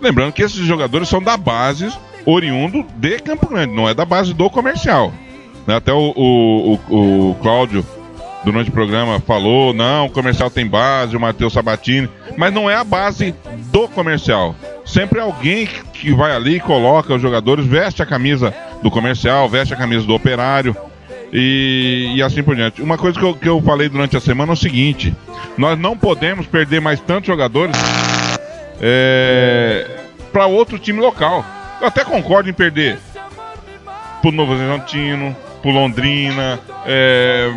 Lembrando que esses jogadores são da base oriundo de Campo Grande, não é da base do comercial. Né? Até o, o, o, o Cláudio, durante o programa, falou: não, o comercial tem base, o Matheus Sabatini, mas não é a base do comercial. Sempre é alguém que- vai ali, coloca os jogadores, veste a camisa do comercial, veste a camisa do operário. E, e assim por diante. Uma coisa que eu, que eu falei durante a semana é o seguinte: nós não podemos perder mais tantos jogadores para outro time local. Eu até concordo em perder pro Novo Horizontino, pro Londrina, é,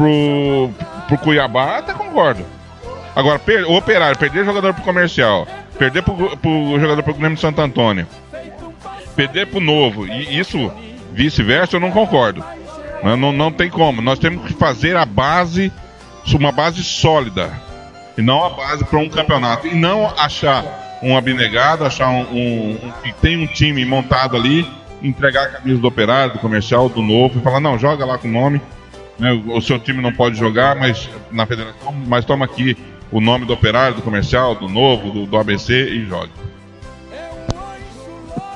pro, pro Cuiabá, até concordo. Agora, per, o operário, perder jogador pro comercial, perder pro, pro jogador pro Grêmio de Santo Antônio, perder pro novo, e isso vice-versa, eu não concordo. Não, não, não tem como. Nós temos que fazer a base, uma base sólida. E não a base para um campeonato. E não achar um abnegado, achar um, um- um que tem um time montado ali, entregar a camisa do operário, do comercial, do novo, e falar, não, joga lá com o nome. Né, o seu time não pode jogar, mas na federação, mas toma aqui o nome do operário, do comercial, do novo, do, do ABC e joga.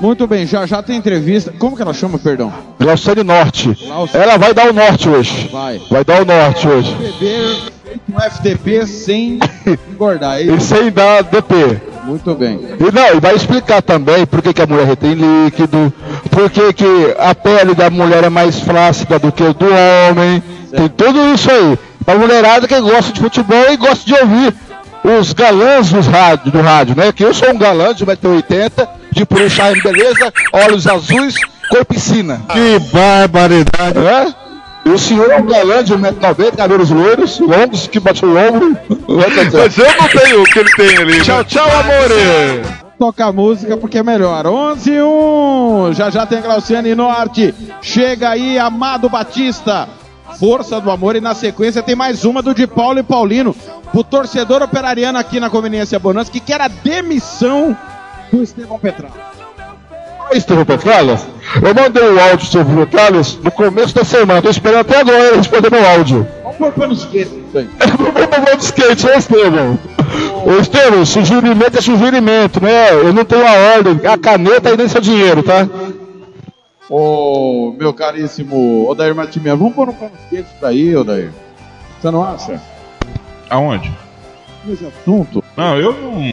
Muito bem, já já tem entrevista. Como que ela chama, perdão? Glauciane Norte. Ela vai dar o norte hoje. Vai. Vai dar o norte hoje. Beber um FTP sem engordar. é E isso? sem dar DP. Muito bem. E não, e vai explicar também por que, que a mulher retém líquido, por que, que a pele da mulher é mais flácida do que a do homem. Tem tudo isso aí. Pra mulherada que gosta de futebol e gosta de ouvir os galãs dos rádio, do rádio, né? Que eu sou um galã de 1,80m, de puxar beleza, olhos azuis, cor piscina. Que barbaridade. É? E o senhor é um galã de 1,90m, cabelos loiros, longos, que bate o ombro. Mas eu não tenho o que ele tem ali. Tchau, tchau, amore. Tocar música porque é melhor. 11 e 1. Já já tem Glauciane Norte. Chega aí, Amado Batista. Força do amor. E na sequência tem mais uma do de Paulo e Paulino. O torcedor operariano aqui na Conveniência Bonança que quer a demissão do Estevão Petralha. Estevão Petralha, eu mandei o áudio do Estevão Petralha no começo da semana. Tô esperando até agora ele responder meu áudio. Vamos pôr pano esquerdo isso aí. Vamos pôr de skate, né, Estevão? Ô, Estevão, sugerimento é sugerimento, né? Eu não tenho a ordem. A caneta aí nem seu dinheiro, tá? Ô, meu caríssimo Odair Martimia, vamos pôr um esquerdo isso daí, Odair. Você não acha? Aonde? Esse assunto. Não, eu não,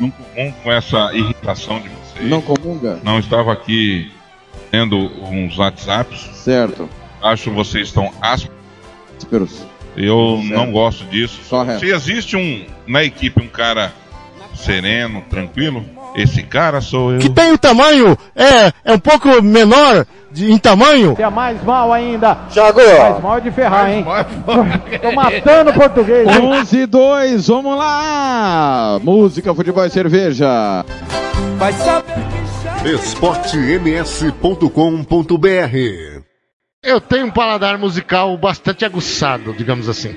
não comungo com essa irritação de vocês. Não comunga? Não estava aqui lendo uns WhatsApps. Certo. Acho que vocês estão ásperos. Eu Certo. não gosto disso. Só resto. Se existe um na equipe um cara sereno, tranquilo, esse cara sou eu. Que tem o tamanho, é, é um pouco menor de, em tamanho. É mais mal ainda. Thiago. Mais mal é de ferrar, hein? Tô matando o português. hein? 11 e 2, vamos lá! Música, futebol e cerveja. Vai saber. esportems.com.br Eu tenho um paladar musical bastante aguçado, digamos assim.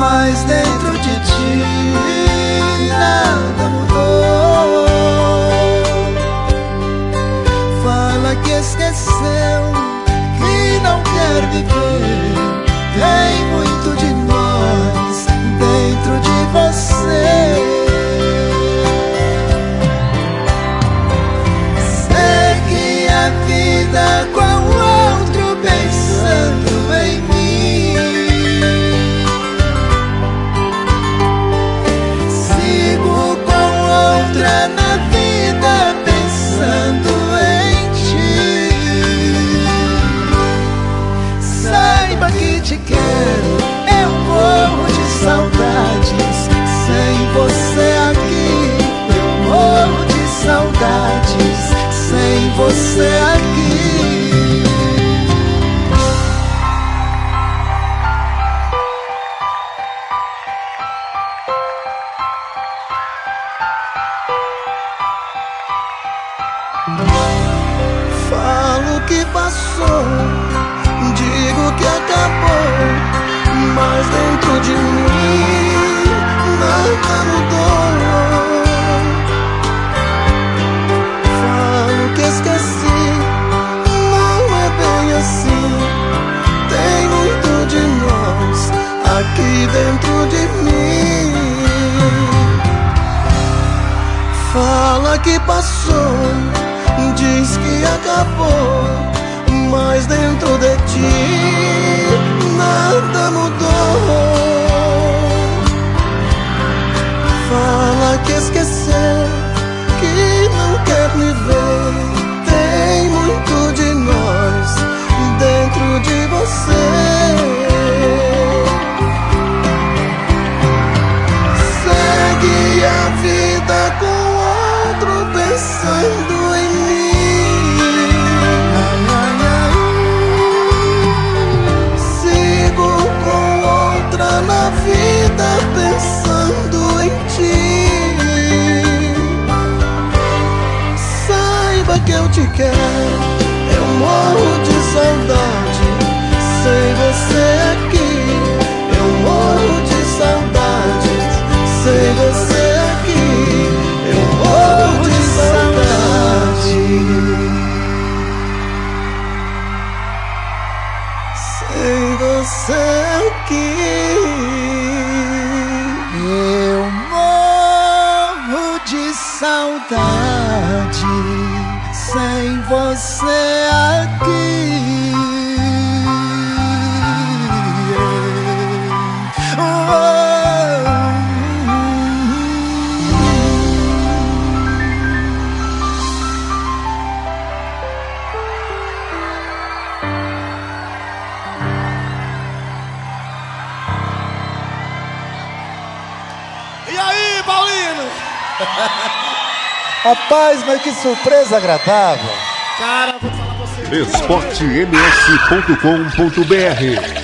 mas dentro de ti nada mudou. Fala que esqueceu, que não quer viver. Tem você aqui. Falo que passou, digo que acabou, mas dentro de mim nada mudou. dentro de mim. Fala que passou, diz que acabou, mas dentro de ti nada mudou. Fala que esqueceu, que não quer me ver. Tem muito de nós dentro de você. Que eu te quero, eu morro de saudade. Rapaz, mas que surpresa agradável. Cara, vou te falar pra você. esportems.com.br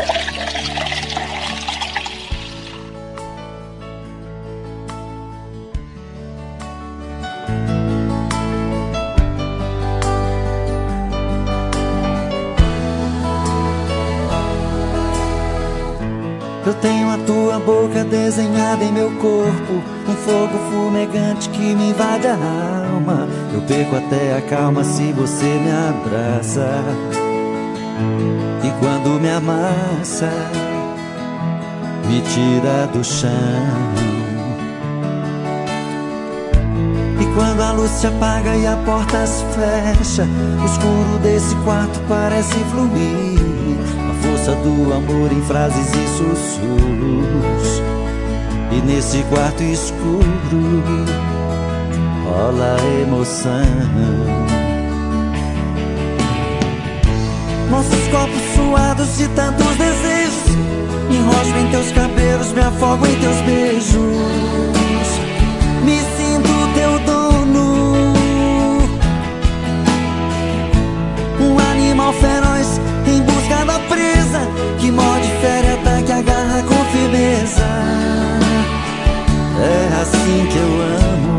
Eu tenho a tua boca desenhada em meu corpo, um fogo fumegante que me invade a alma. Perco até a calma se você me abraça. E quando me amassa, me tira do chão. E quando a luz se apaga e a porta se fecha, o escuro desse quarto parece fluir. A força do amor em frases e sussurros. E nesse quarto escuro rola emoção. Nossos corpos suados de tantos desejos. Me enrosco em teus cabelos, me afogo em teus beijos. Me sinto teu dono. Um animal feroz em busca da presa que morde, fere, ataca, agarra com firmeza. É assim que eu amo.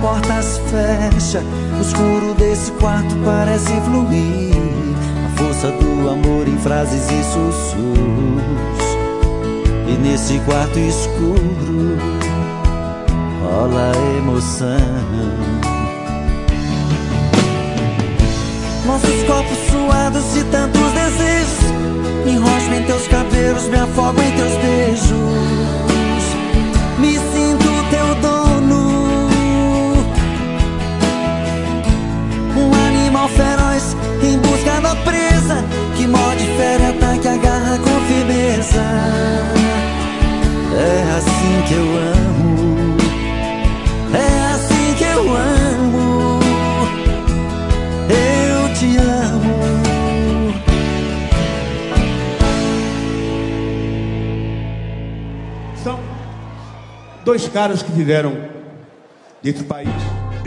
Porta se fecha, o escuro desse quarto parece fluir. A força do amor em frases e sussurros. E nesse quarto escuro rola emoção. Nossos corpos suados de tantos desejos. Me enrosco em teus cabelos, me afogo em teus beijos. Em busca da presa que morde, fere, ataca, agarra com firmeza. É assim que eu amo. É assim que eu amo. Eu te amo. São dois caras que vieram desse país.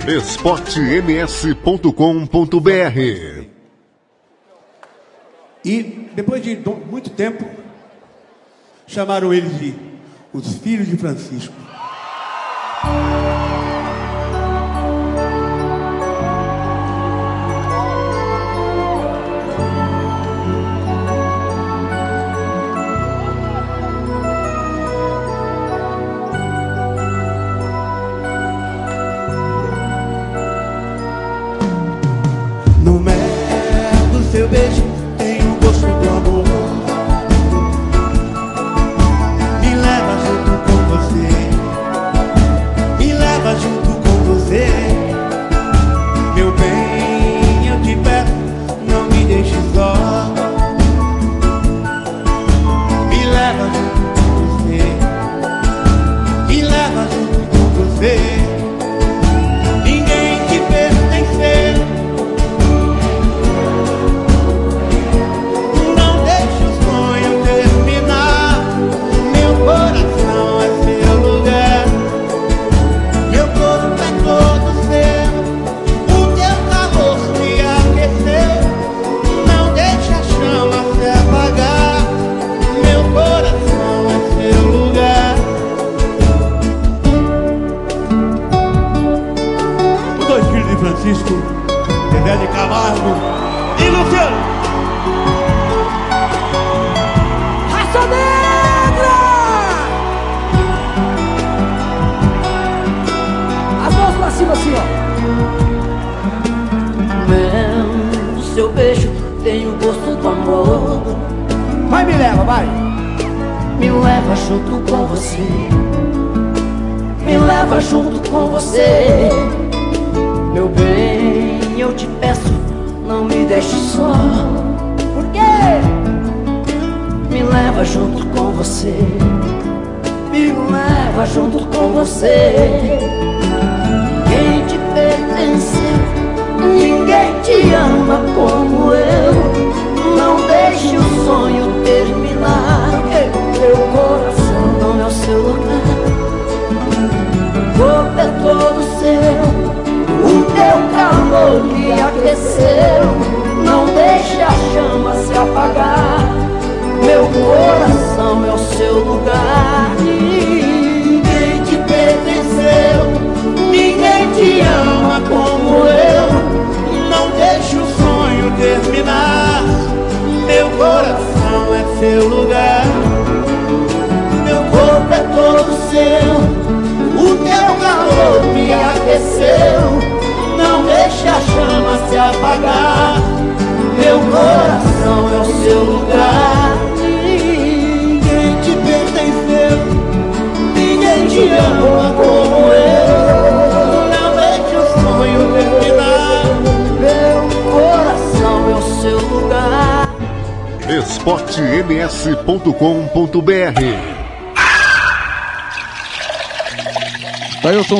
esportems.com.br E depois de muito tempo, chamaram eles de os filhos de Francisco.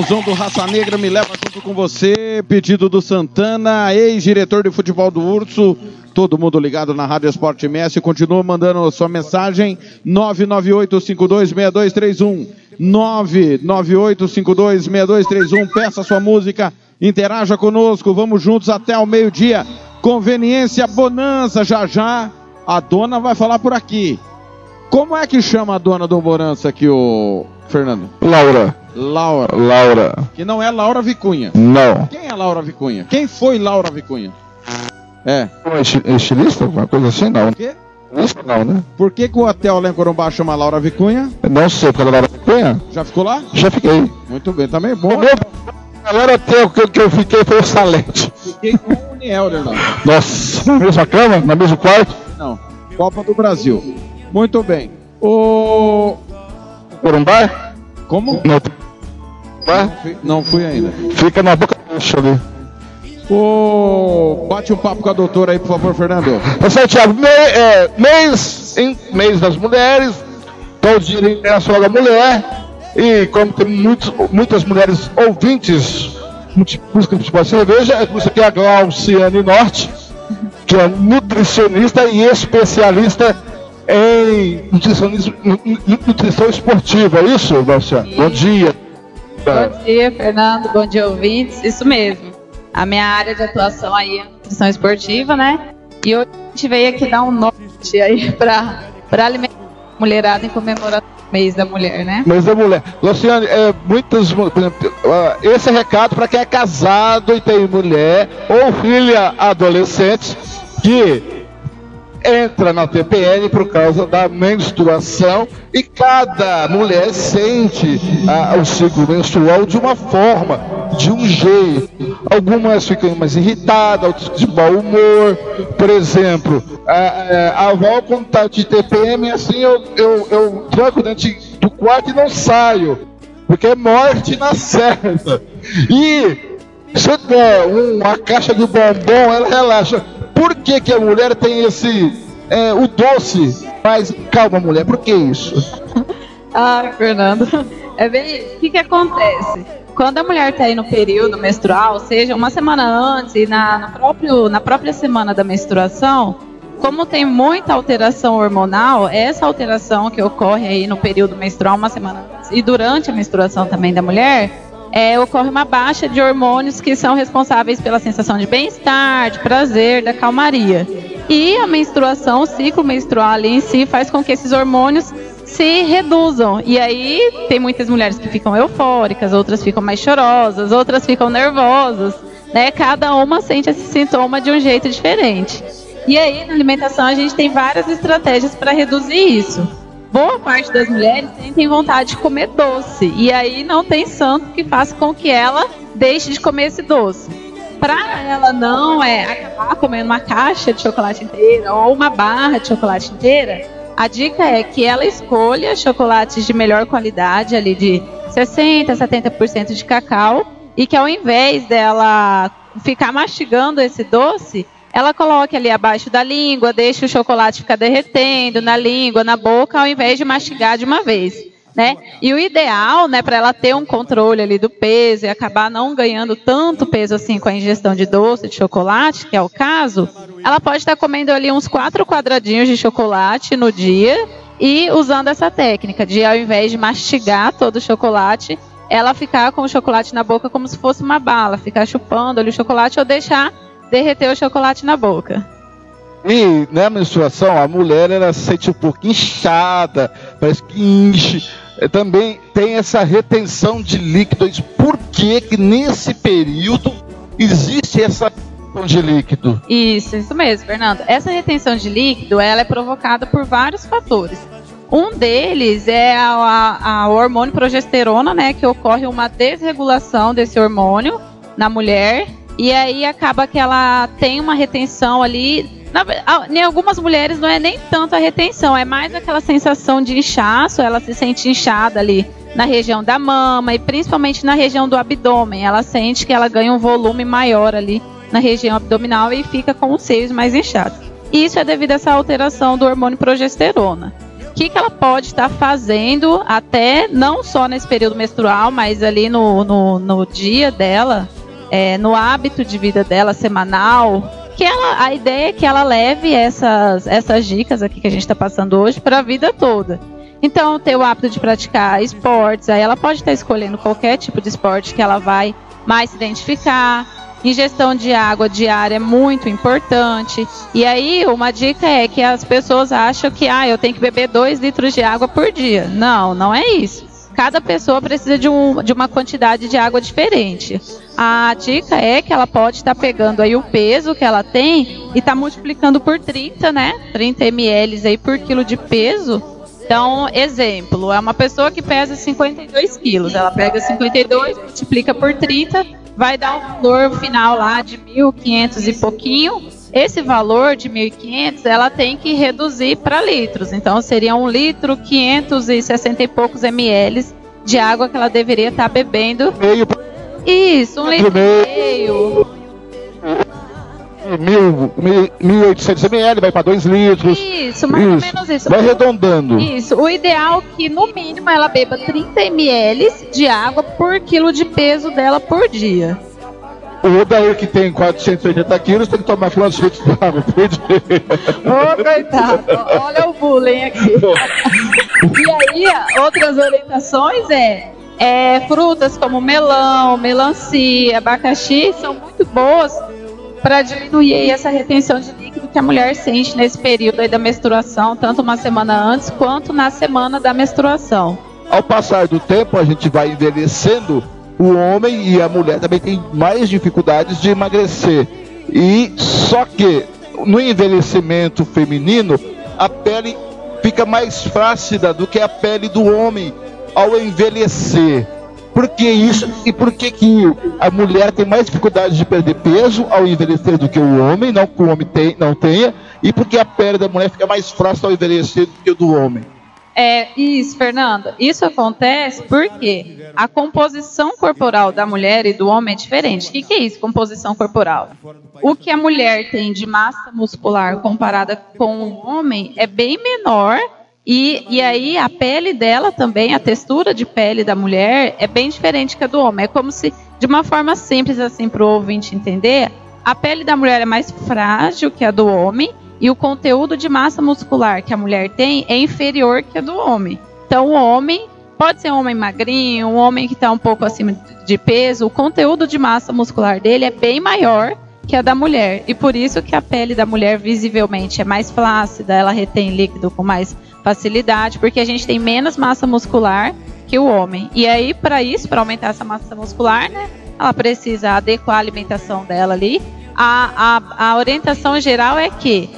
O somzão do Raça Negra, me leva junto com você. Pedido do Santana, ex-diretor de futebol do Urso. Todo mundo ligado na Rádio Esporte MS. Continua mandando sua mensagem. 998526231. 998526231. Peça sua música. Interaja conosco. Vamos juntos até ao meio-dia. Conveniência Bonança. Já já a dona vai falar por aqui. Como é que chama a dona do Bonança aqui, o Fernando? Laura. Laura. Laura. Que não é Laura Vicunha. Não. Quem é Laura Vicunha? Quem foi Laura Vicunha? É. Um esti- estilista? Alguma coisa assim? Não. quê? Estilista não, né? Por que, que o hotel lá em Corumbá chama Laura Vicunha? Não sei, por causa da Laura Cunha? Já ficou lá? Já fiquei. Muito bem, também é bom. O meu melhor hotel que, que eu fiquei foi o Salete. Fiquei com o Uniel, Leonardo. Nossa, na mesma cama? Na mesmo quarto? Não. Copa do Brasil. Muito bem. O. Corumbá? Como? Não. Não fui, não fui ainda. Fica na boca do lixo ali. O... Bate um papo com a doutora aí, por favor, Fernando. Pessoal, Thiago, me- é, mês, em, mês das mulheres, então o Dia Internacional da Mulher, e como tem muitos, muitas mulheres ouvintes, de futebol e cerveja, isso aqui é a Glauciane Norte, que é nutricionista e especialista em nutricionismo- nu- nu- nutrição esportiva, é isso, Glauciane? Bom dia. Bom dia, Fernando. Bom dia, ouvintes. Isso mesmo. A minha área de atuação aí é nutrição esportiva, né? E hoje a gente veio aqui dar um norte aí para para alimentar a mulherada em comemoração do mês da mulher, né? Mês da mulher. Luciane, é, muitas, mu- por exemplo, esse é recado para quem é casado e tem mulher ou filha adolescente que entra na TPN por causa da menstruação e cada mulher sente ah, o ciclo menstrual de uma forma, de um jeito. Algumas ficam mais irritadas, outras de mau humor. Por exemplo, a, a, a avó quando tá de TPM, assim, eu, eu, eu tranco dentro do quarto e não saio. Porque é morte na certa. E se eu der uma caixa de bombom, ela relaxa. Por que, que a mulher tem esse. é, o doce? Mas calma, mulher, por que isso? Ah, Fernando. É bem. O que, que acontece? Quando a mulher está aí no período menstrual, seja, uma semana antes e na, próprio, na própria semana da menstruação, como tem muita alteração hormonal, essa alteração que ocorre aí no período menstrual, uma semana antes, e durante a menstruação também da mulher, é, ocorre uma baixa de hormônios que são responsáveis pela sensação de bem-estar, de prazer, da calmaria. E a menstruação, o ciclo menstrual ali em si, faz com que esses hormônios se reduzam. E aí tem muitas mulheres que ficam eufóricas, outras ficam mais chorosas, outras ficam nervosas. né? Cada uma sente esse sintoma de um jeito diferente. E aí, na alimentação, a gente tem várias estratégias para reduzir isso. Boa parte das mulheres sentem vontade de comer doce. E aí não tem santo que faça com que ela deixe de comer esse doce. Para ela não é acabar comendo uma caixa de chocolate inteira ou uma barra de chocolate inteira, a dica é que ela escolha chocolates de melhor qualidade, ali de 60, 70% de cacau, e que ao invés dela ficar mastigando esse doce, ela coloque ali abaixo da língua, deixe o chocolate ficar derretendo na língua, na boca, ao invés de mastigar de uma vez. Né? E o ideal, né, para ela ter um controle ali do peso e acabar não ganhando tanto peso assim com a ingestão de doce, de chocolate, que é o caso, ela pode estar comendo ali uns quatro quadradinhos de chocolate no dia e usando essa técnica de ao invés de mastigar todo o chocolate, ela ficar com o chocolate na boca como se fosse uma bala, ficar chupando ali o chocolate ou deixar derreter o chocolate na boca. E na menstruação, a mulher ela se sente um pouco inchada, parece que enche. É, Também tem essa retenção de líquidos. Por que que nesse período existe essa retenção de líquido? Isso, isso mesmo, Fernando. Essa retenção de líquido, ela é provocada por vários fatores. Um deles é a, a, a hormônio progesterona, né, que ocorre uma desregulação desse hormônio na mulher e aí acaba que ela tem uma retenção ali. Na, em algumas mulheres não é nem tanto a retenção, é mais aquela sensação de inchaço, ela se sente inchada ali na região da mama e principalmente na região do abdômen. Ela sente que ela ganha um volume maior ali na região abdominal e fica com os seios mais inchados. Isso é devido a essa alteração do hormônio progesterona. O que, que ela pode estar fazendo até não só nesse período menstrual, mas ali no, no, no dia dela, é, no hábito de vida dela semanal, que ela, a ideia é que ela leve essas, essas dicas aqui que a gente está passando hoje para a vida toda. Então, ter o hábito de praticar esportes, aí ela pode estar escolhendo qualquer tipo de esporte que ela vai mais se identificar. Ingestão de água diária é muito importante. E aí, uma dica é que as pessoas acham que ah, eu tenho que beber 2 litros de água por dia. Não, não é isso. Cada pessoa precisa de, um, de uma quantidade de água diferente. A dica é que ela pode estar pegando aí o peso que ela tem e tá multiplicando por 30, né? 30 ml aí por quilo de peso. Então, exemplo, é uma pessoa que pesa 52 quilos. Ela pega 52, multiplica por 30, vai dar um valor final lá de 1.500 e pouquinho. Esse valor de 1.500 ela tem que reduzir para litros. Então, seria um litro 560 e poucos ml de água que ela deveria estar bebendo. Meio Isso, um litro e meio. mil, 1.800 ml, vai para 2 litros. Isso, mais ou menos isso. Vai arredondando. Isso, o ideal é que no mínimo ela beba 30 ml de água por quilo de peso dela por dia. O Odair que tem 480 quilos tem que tomar quantos litros de água por dia? Ô, coitado, olha o bullying aqui. e aí, outras orientações é, é frutas como melão, melancia, abacaxi são muito boas para diminuir essa retenção de líquido que a mulher sente nesse período aí da menstruação, tanto uma semana antes quanto na semana da menstruação. Ao passar do tempo, a gente vai envelhecendo, o homem e a mulher também têm mais dificuldades de emagrecer. E só que no envelhecimento feminino, a pele fica mais flácida do que a pele do homem ao envelhecer. Por que isso? E por que, que a mulher tem mais dificuldade de perder peso ao envelhecer do que o homem? Não que o homem tem, não tenha. E por que a pele da mulher fica mais frágil ao envelhecer do que o do homem? É isso, Fernanda. Isso acontece porque a composição corporal da mulher e do homem é diferente. O que, que é isso, composição corporal? O que a mulher tem de massa muscular comparada com o homem é bem menor. E, e aí a pele dela também, a textura de pele da mulher é bem diferente que a do homem. É como se, de uma forma simples assim para o ouvinte entender, a pele da mulher é mais frágil que a do homem e o conteúdo de massa muscular que a mulher tem é inferior que a do homem. Então, o homem pode ser um homem magrinho, um homem que está um pouco acima de peso, o conteúdo de massa muscular dele é bem maior que a da mulher. E por isso que a pele da mulher visivelmente é mais flácida, ela retém líquido com mais facilidade, porque a gente tem menos massa muscular que o homem. E aí, para isso, para aumentar essa massa muscular, né? ela precisa adequar a alimentação dela ali. A, a, a orientação geral é que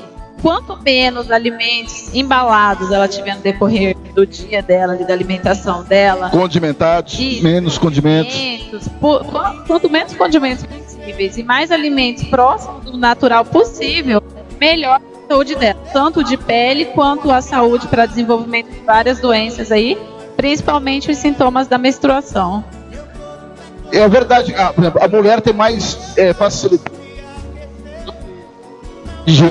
quanto menos alimentos embalados ela tiver no decorrer do dia dela, da alimentação dela, Condimentados, menos condimentos. alimentos, pu- qu- quanto menos condimentos possíveis e mais alimentos próximos do natural possível, melhor a saúde dela, tanto de pele quanto a saúde para desenvolvimento de várias doenças aí, principalmente os sintomas da menstruação. É verdade, a, por a mulher tem mais é, facilidade de,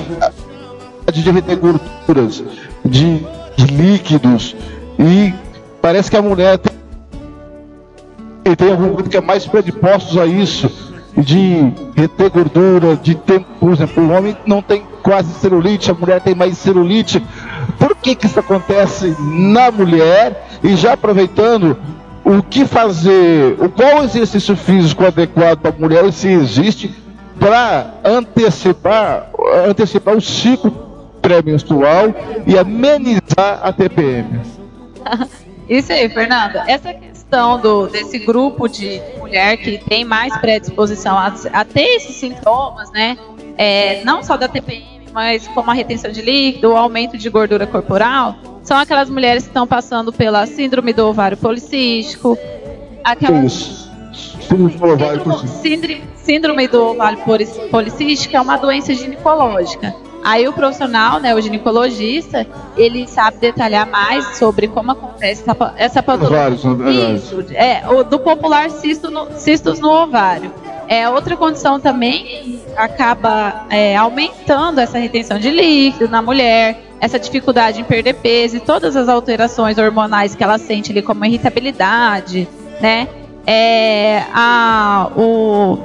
de reter gorduras, de, de líquidos, e parece que a mulher tem, e tem algum grupo que é mais predispostos a isso, de reter gordura, de ter, por exemplo, o homem não tem quase celulite, a mulher tem mais celulite. Por que, que isso acontece na mulher? E já aproveitando, o que fazer, o qual exercício físico adequado para a mulher, se existe, para antecipar, antecipar o ciclo pré-menstrual e amenizar a TPM. Isso aí, Fernanda. Essa questão do, desse grupo de mulher que tem mais predisposição a, a ter esses sintomas, né? É, não só da TPM, mas como a retenção de líquido, o aumento de gordura corporal, são aquelas mulheres que estão passando pela síndrome do ovário policístico, aquelas Isso. Síndrome do ovário policístico. Síndrome, síndrome do ovário poli- policístico é uma doença ginecológica. Aí o profissional, né, o ginecologista, ele sabe detalhar mais sobre como acontece essa, essa patologia. Isso, é, o, do popular cisto no- cistos no ovário. É outra condição também que acaba é, aumentando essa retenção de líquido na mulher, essa dificuldade em perder peso e todas as alterações hormonais que ela sente ali, como irritabilidade, né? É, a, o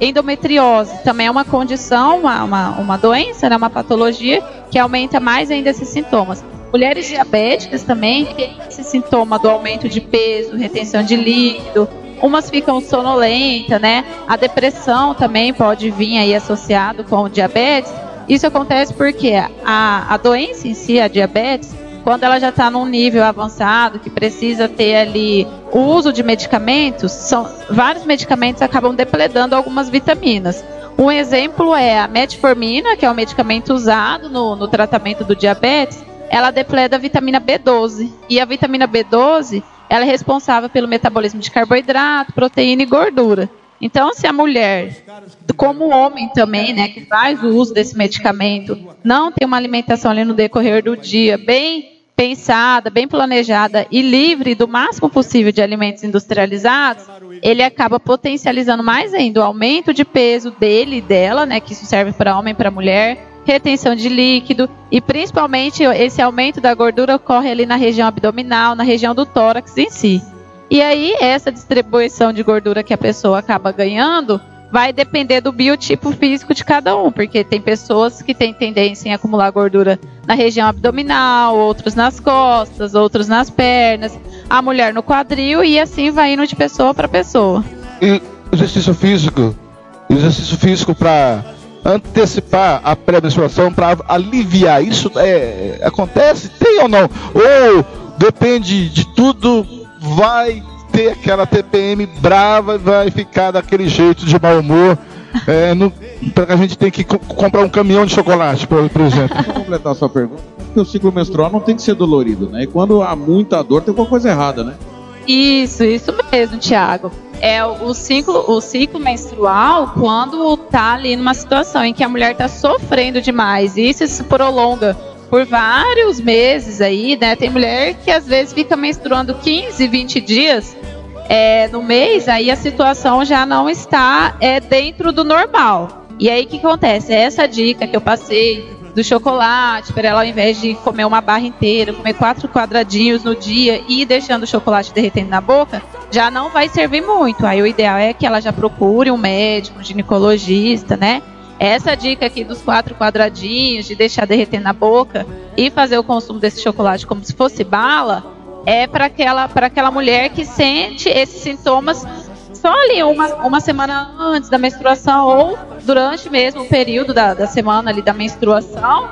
endometriose também é uma condição, uma, uma, uma doença, né, uma patologia que aumenta mais ainda esses sintomas. Mulheres diabéticas também têm esse sintoma do aumento de peso, retenção de líquido, umas ficam sonolentas, né? A depressão também pode vir aí associado com o diabetes. Isso acontece porque a, a doença em si, a diabetes, quando ela já está num nível avançado, que precisa ter ali o uso de medicamentos, são, vários medicamentos acabam depredando algumas vitaminas. Um exemplo é a metformina, que é um medicamento usado no, no tratamento do diabetes, ela depleda a vitamina B12. E a vitamina B12, ela é responsável pelo metabolismo de carboidrato, proteína e gordura. Então, se a mulher, como o homem também, né, que faz o uso desse medicamento, não tem uma alimentação ali no decorrer do dia bem pensada, bem planejada e livre do máximo possível de alimentos industrializados, ele acaba potencializando mais ainda o aumento de peso dele e dela, né, que isso serve para homem e para mulher, retenção de líquido e principalmente esse aumento da gordura ocorre ali na região abdominal, na região do tórax em si. E aí, essa distribuição de gordura que a pessoa acaba ganhando vai depender do biotipo físico de cada um, porque tem pessoas que têm tendência em acumular gordura na região abdominal, outros nas costas, outros nas pernas, a mulher no quadril e assim vai indo de pessoa para pessoa. E exercício físico, exercício físico para antecipar a pré-menstruação, para aliviar isso é, acontece? Tem ou não? Ou depende de tudo, vai ter aquela TPM brava e vai ficar daquele jeito de mau humor. É, no, pra- a gente tem que co- comprar um caminhão de chocolate, por, por exemplo. Para completar a sua pergunta, porque o ciclo menstrual não tem que ser dolorido, né? E quando há muita dor, tem alguma coisa errada, né? Isso, isso mesmo, Tiago. É o o ciclo, o ciclo menstrual quando tá ali numa situação em que a mulher tá sofrendo demais e isso se prolonga por vários meses aí, né? Tem mulher que às vezes fica menstruando 15, 20 dias é, no mês, aí a situação já não está é, dentro do normal. E aí o que acontece? Essa dica que eu passei do chocolate, para ela ao invés de comer uma barra inteira, comer quatro quadradinhos no dia e ir deixando o chocolate derretendo na boca, já não vai servir muito. Aí o ideal é que ela já procure um médico, um ginecologista, né? Essa dica aqui dos quatro quadradinhos, de deixar derreter na boca e fazer o consumo desse chocolate como se fosse bala, é para aquela, aquela mulher que sente esses sintomas só ali uma, uma semana antes da menstruação ou durante mesmo o período da, da semana ali da menstruação,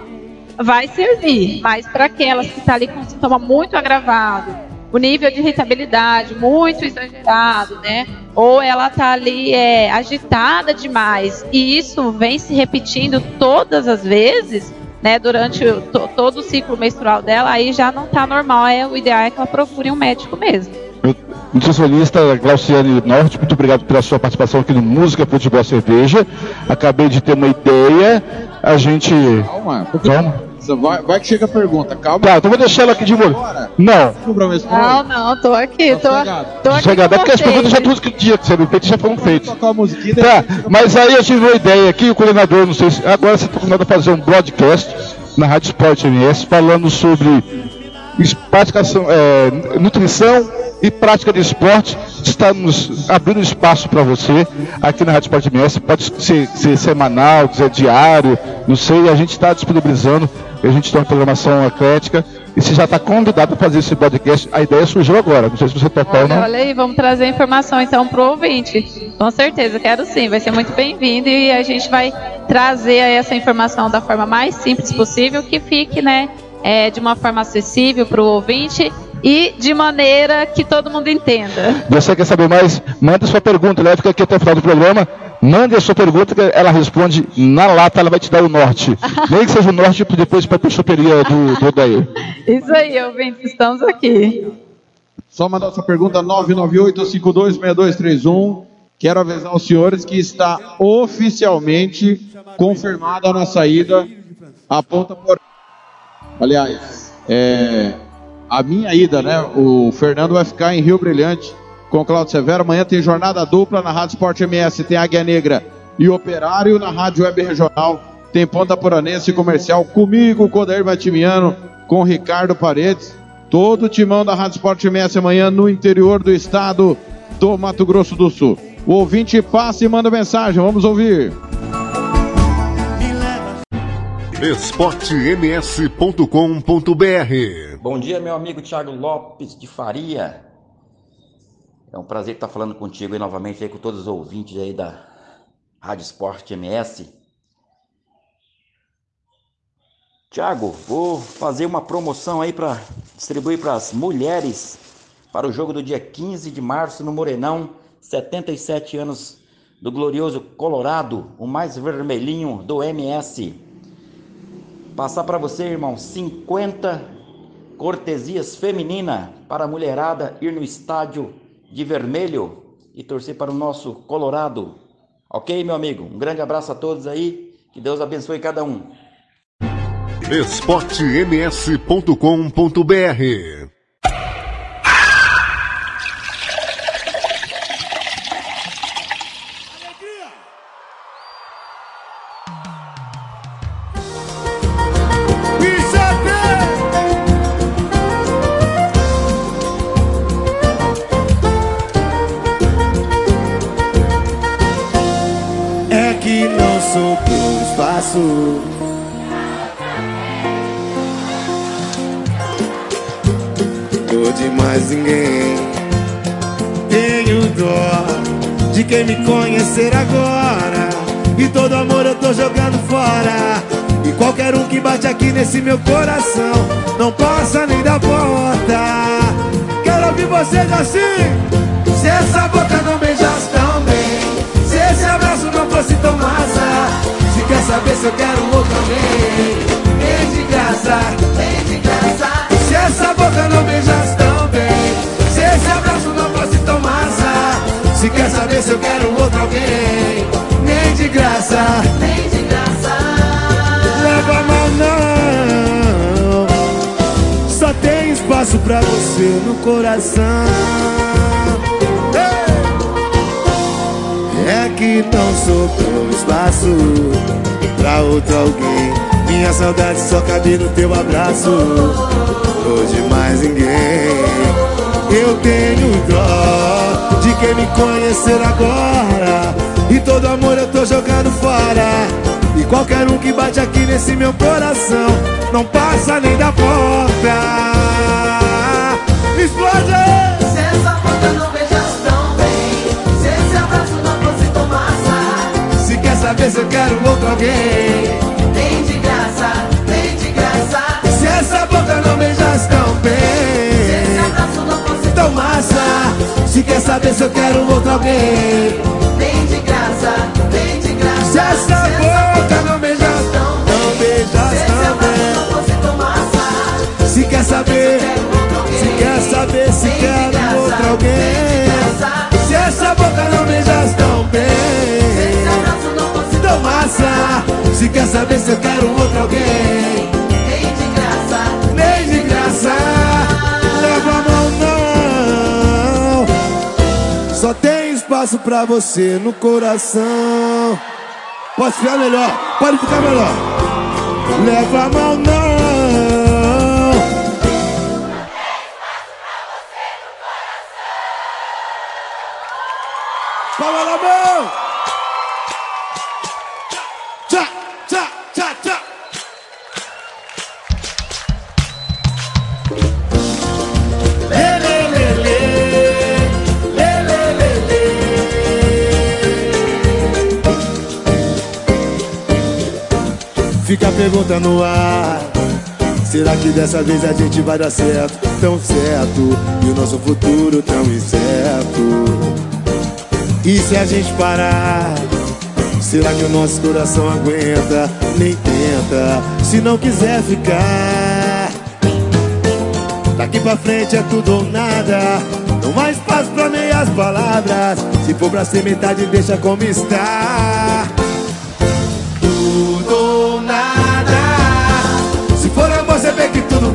vai servir. Mas para aquelas que estão ali com sintoma muito agravado, o nível de irritabilidade muito exagerado, né? Ou ela tá ali é, agitada demais e isso vem se repetindo todas as vezes, né? Durante o- to- todo o ciclo menstrual dela, aí já não tá normal. É o ideal é que ela procure um médico mesmo. Nutricionista Glauciane Norte, muito obrigado pela sua participação aqui no Música, Futebol Cerveja. Acabei de ter uma ideia. A gente. Calma, Calma. Vai, vai que chega a pergunta, calma. Tá, então vou deixar ela aqui de molho. Não. Não, não, tô aqui, tô, tô aqui. Chegada, é porque as perguntas já tudo que tinha que ser feitas já foram feitas. Tá, mas aí eu tive uma ideia aqui, o coordenador, não sei se. Agora você está combinado a fazer um broadcast na Rádio Sport MS falando sobre praticação, é, nutrição e prática de esporte. Estamos abrindo espaço para você aqui na Rádio Sport MS. Pode ser, ser semanal, ser diário, não sei. A gente está disponibilizando. A gente tem uma programação eclética. E você já está convidado a fazer esse podcast. A ideia surgiu agora. Não sei se você topa ou não. olha aí, vamos trazer informação então pro ouvinte. Com certeza, quero sim, vai ser muito bem-vindo e a gente vai trazer essa informação da forma mais simples possível, que fique, né, é, de uma forma acessível pro ouvinte e de maneira que todo mundo entenda. Você quer saber mais? Manda sua pergunta, ela fica aqui até o final do programa. Mande a sua pergunta que ela responde na lata, ela vai te dar o norte. Nem que seja o norte depois para a choperia do, do Odair. Isso aí, ouvintes, estamos aqui. Só mandar sua pergunta 998-526231. Quero avisar os senhores que está oficialmente confirmada a nossa ida à Ponta Porã. Aliás, é, a minha ida, né? O Fernando vai ficar em Rio Brilhante com o Claudio Severo. Amanhã tem jornada dupla na Rádio Sport MS, tem Águia Negra e Operário na Rádio Web Regional. Tem Ponta Poranense Comercial comigo, com o Odair Matimiano, com o Ricardo Paredes. Todo o timão da Rádio Sport MS amanhã no interior do estado do Mato Grosso do Sul. O ouvinte passa e manda mensagem, vamos ouvir. esportems.com.br Bom dia, meu amigo Thiago Lopes de Faria. É um prazer estar falando contigo aí novamente aí com todos os ouvintes aí da Rádio Esporte MS. Thiago, vou fazer uma promoção aí para distribuir para as mulheres para o jogo do dia 15 de março no Morenão, 77 anos do glorioso Colorado, o mais vermelhinho do MS. Passar para você, irmão, 50 cortesias feminina para a mulherada ir no estádio de vermelho e torcer para o nosso Colorado. Ok, meu amigo? Um grande abraço a todos aí. Que Deus abençoe cada um. esportems.com.br que bate aqui nesse meu coração não passa nem da porta. Quero ouvir vocês assim. Se essa boca não beijasse tão bem, se esse abraço não fosse tão massa, se quer saber se eu quero outro alguém, vem de graça, vem de graça. Se essa boca não beijasse tão bem, se esse abraço não fosse tão massa, se quer saber se eu quero outro alguém, nem de graça, nem de graça. Espaço pra você no coração. É que não sobrou espaço pra outro alguém. Minha saudade só cabe no teu abraço. Hoje mais ninguém. Eu tenho dó de quem me conhecer agora. E todo amor eu tô jogando fora. E qualquer um que bate aqui nesse meu coração não passa nem da porta. Explode! Se essa boca não beijasse tão bem, se esse abraço não fosse tão massa, Se quer saber se eu quero outro alguém. vem de graça, vem de graça. Se essa boca não beijasse tão Se esse bem abraço não se eu quero outro alguém. Vem de graça, vem de graça. Se essa boca saber, se quer saber, se quer outro alguém. Se essa boca não beijar tão bem, dou massa. Se quer saber se eu quero outro alguém. Vem de graça, Nem de graça, leva a mão não. Só tem espaço pra você no coração. Pode ficar melhor, pode ficar melhor. Leva a mão não. Fica a pergunta no ar. Será que dessa vez a gente vai dar certo? Tão certo. E o nosso futuro tão incerto. E se a gente parar? Será que o nosso coração aguenta? Nem tenta. Se não quiser ficar. Daqui pra frente é tudo ou nada. Não há espaço pra meias palavras. Se for pra ser metade, deixa como está.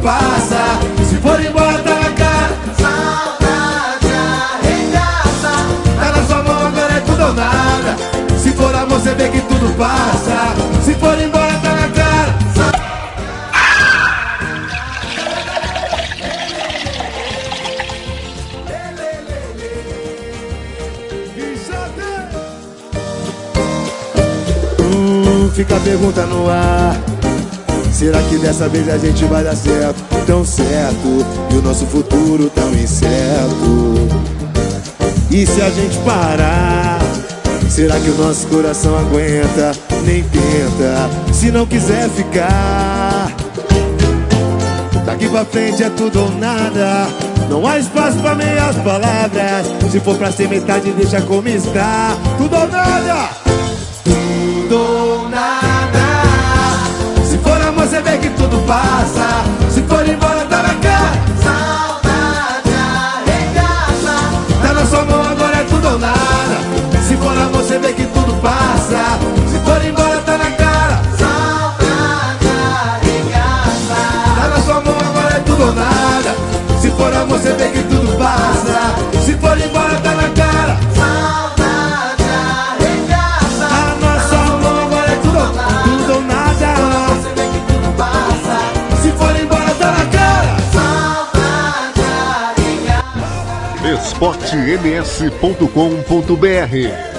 Passa. Se for embora, tá na cara. saudade arregaça. Tá na sua mão, agora é tudo ou nada. Se for amor, você vê que tudo passa. Se for embora, tá na cara. Hum, fica a pergunta no ar. Será que dessa vez a gente vai dar certo? Tão certo, e o nosso futuro tão incerto. E se a gente parar? Será que o nosso coração aguenta? Nem tenta, se não quiser ficar. Daqui pra frente é tudo ou nada. Não há espaço pra meias palavras. Se for pra ser metade, deixa como está. Tudo ou nada. Passa. Se for embora, tá na cara. Saudade arregaça. Tá na sua mão, agora é tudo ou nada. Se for amor, você vê que tudo passa. Se for embora, tá na cara. Saudade arregaça. Tá na sua mão, agora é tudo ou nada. Se for amor, você vê que tudo passa. Se for embora, tá na cara. esportems.com.br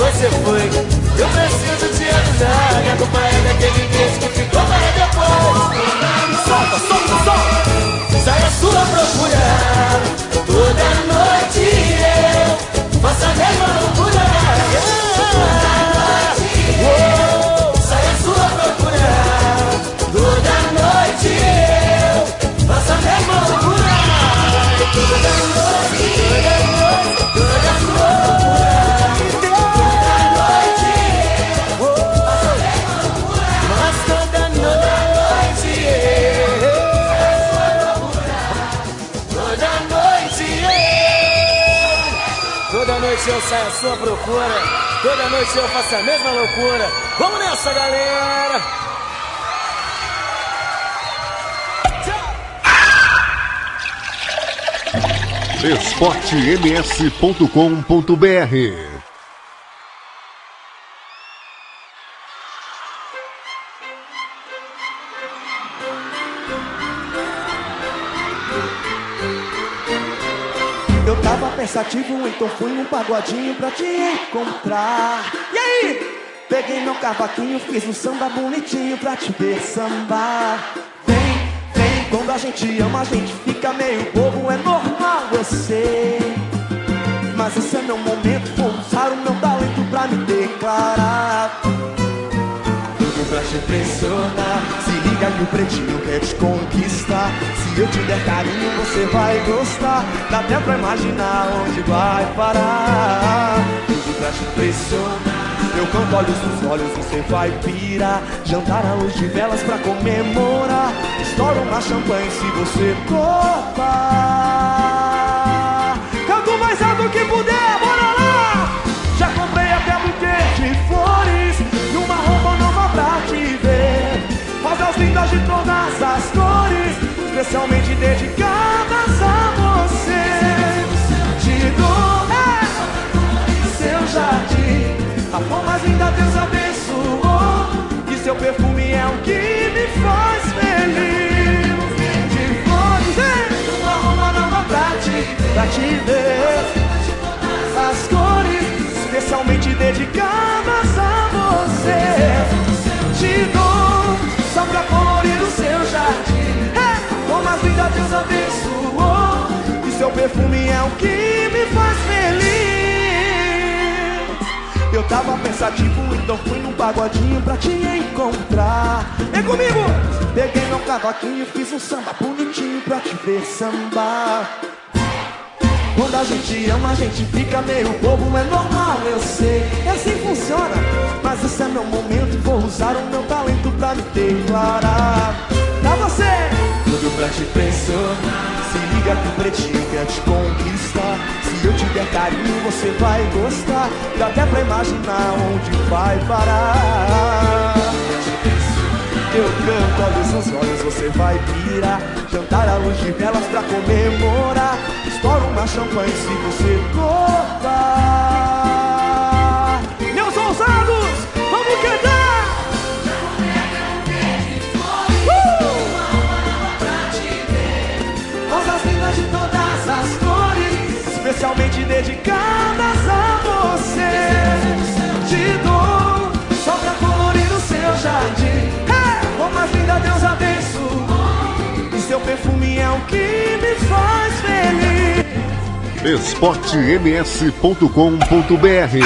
você foi. Saio à sua procura, toda noite eu faço a mesma loucura. Vamos nessa, galera! esportems.com.br pagodinho pra te encontrar. E aí? Peguei meu cavaquinho, fiz um samba bonitinho pra te ver sambar. Vem, vem, quando a gente ama, a gente fica meio bobo, é normal, eu sei. Mas esse é meu momento, vou usar o meu talento pra me declarar. Te impressionar Se liga que o pretinho quer te conquistar. Se eu te der carinho você vai gostar. Dá até pra imaginar onde vai parar. Tudo pra te impressionar Eu canto olhos nos olhos, você vai pirar. Jantar à luz de velas pra comemorar. Estoura uma champanhe se você topar Especialmente dedicadas a você. Te dou é, seu jardim A flor mais linda Deus abençoou. E seu perfume é o que me faz feliz. De flores, é, uma roupa nova pra te, pra te ver. As cores especialmente dedicadas a você. Te dou a vida Deus abençoou. E seu perfume é o que me faz feliz. Eu tava pensativo, então fui num pagodinho pra te encontrar. Vem comigo! Peguei meu cavaquinho, fiz um samba bonitinho pra te ver sambar. Quando a gente ama, a gente fica meio bobo, é normal, eu sei. E assim funciona, mas esse é meu momento. Vou usar o meu talento pra me declarar. Você, tudo pra te impressionar. Se liga que o pretinho quer te conquistar. Se eu te der carinho, você vai gostar. Dá até pra imaginar onde vai parar. Eu canto olhos nos olhos, você vai pirar Jantar à luz de velas pra comemorar Estoura uma champanhe se você gostar dedicadas a você. Te dou só pra colorir o seu jardim. Como mais linda Deus abençoou E seu perfume é o que me faz feliz. Esportems.com.br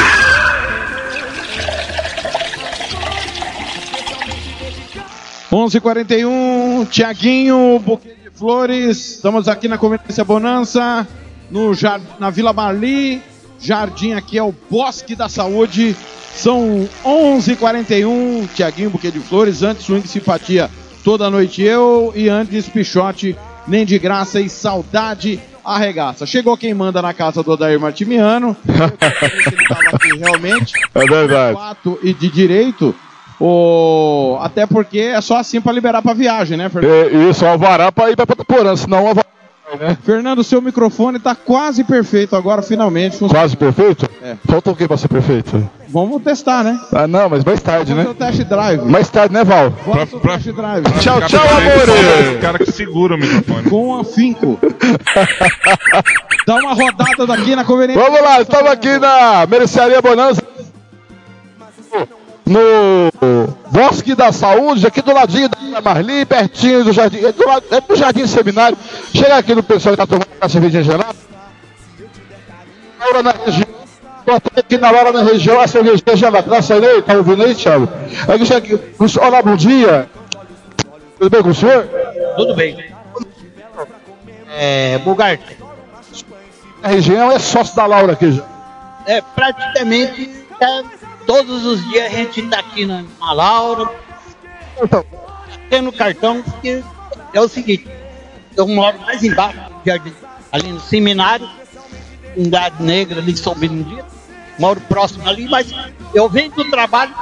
11:41 Tiaguinho, buquê de flores. Estamos aqui na Conveniência Bonança, no na Vila Marli. Jardim aqui é o Bosque da Saúde. São 11:41 Tiaguinho, buquê de flores. Antes swing simpatia toda noite eu e antes Pichote nem de graça e saudade arregaça. Chegou quem manda na casa do Odair Martimiano. Aqui realmente. É verdade. De fato e de direito. O... Até porque é só assim para liberar para viagem, né, Fernando? É, isso, alvará pra ir pra Porã, senão alvará. Né? Fernando, seu microfone tá quase perfeito agora, finalmente. Quase perfeito? É. Falta o que pra ser perfeito? Vamos testar, né? Ah, não, mas mais tarde, Vamos né? fazer o test drive. Mais tarde, né, Val? Fazer o test drive. Tchau, tchau, Esse amores! cara que segura o microfone. Com afinco. Dá uma rodada daqui na conveniência. Vamos lá, estamos aqui na Mercearia Bonança. No Bosque da Saúde, aqui do ladinho da Marli, pertinho do Jardim, é do, lado- é do Jardim Seminário. Chega aqui no pessoal que está tomando a cerveja gelada. Laura na região. Botei aqui na hora na região a cervejinha gelada. Saindo aí? Tá ouvindo aí, Thiago? Aqui, chega aqui. Olá, bom dia. Tudo bem com o senhor? Tudo bem. É, Bugarte. A região é sócio da Laura aqui já. É, praticamente é, todos os dias a gente tá aqui na, na Laura. Então. Tendo cartão, porque é o seguinte, eu moro mais embaixo, ali no seminário, unidade negra ali São Benedito, moro próximo ali, mas eu venho do trabalho,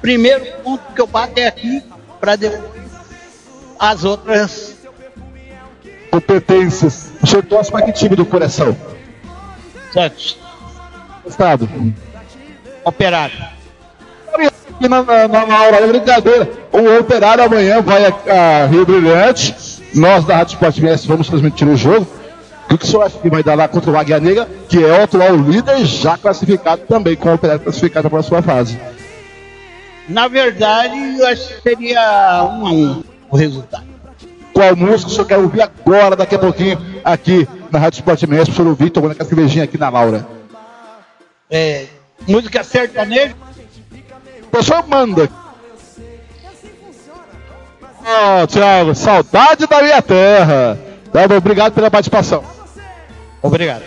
primeiro ponto que eu bato é aqui, para depois as outras Competências. O senhor torce para que time do coração? Santos. Estado. Operário. Na, na, na, hora, é brincadeira. O operário amanhã vai a, a Rio Brilhante. Nós da Rádio Sport MS vamos transmitir o jogo. O que o senhor acha que vai dar lá contra o Águia Negra, que é o atual líder, já classificado também, com o operário classificado para a próxima fase? Na verdade, eu acho que seria um a um o resultado. Qual música o senhor quer ouvir agora, daqui a pouquinho, aqui na Rádio Sport MS, para o senhor ouvir, tomando aquela cervejinha aqui na Laura? É, música sertaneja. O pessoal manda. Ó, Thiago, saudade da minha terra. Bom, obrigado pela participação. Obrigado.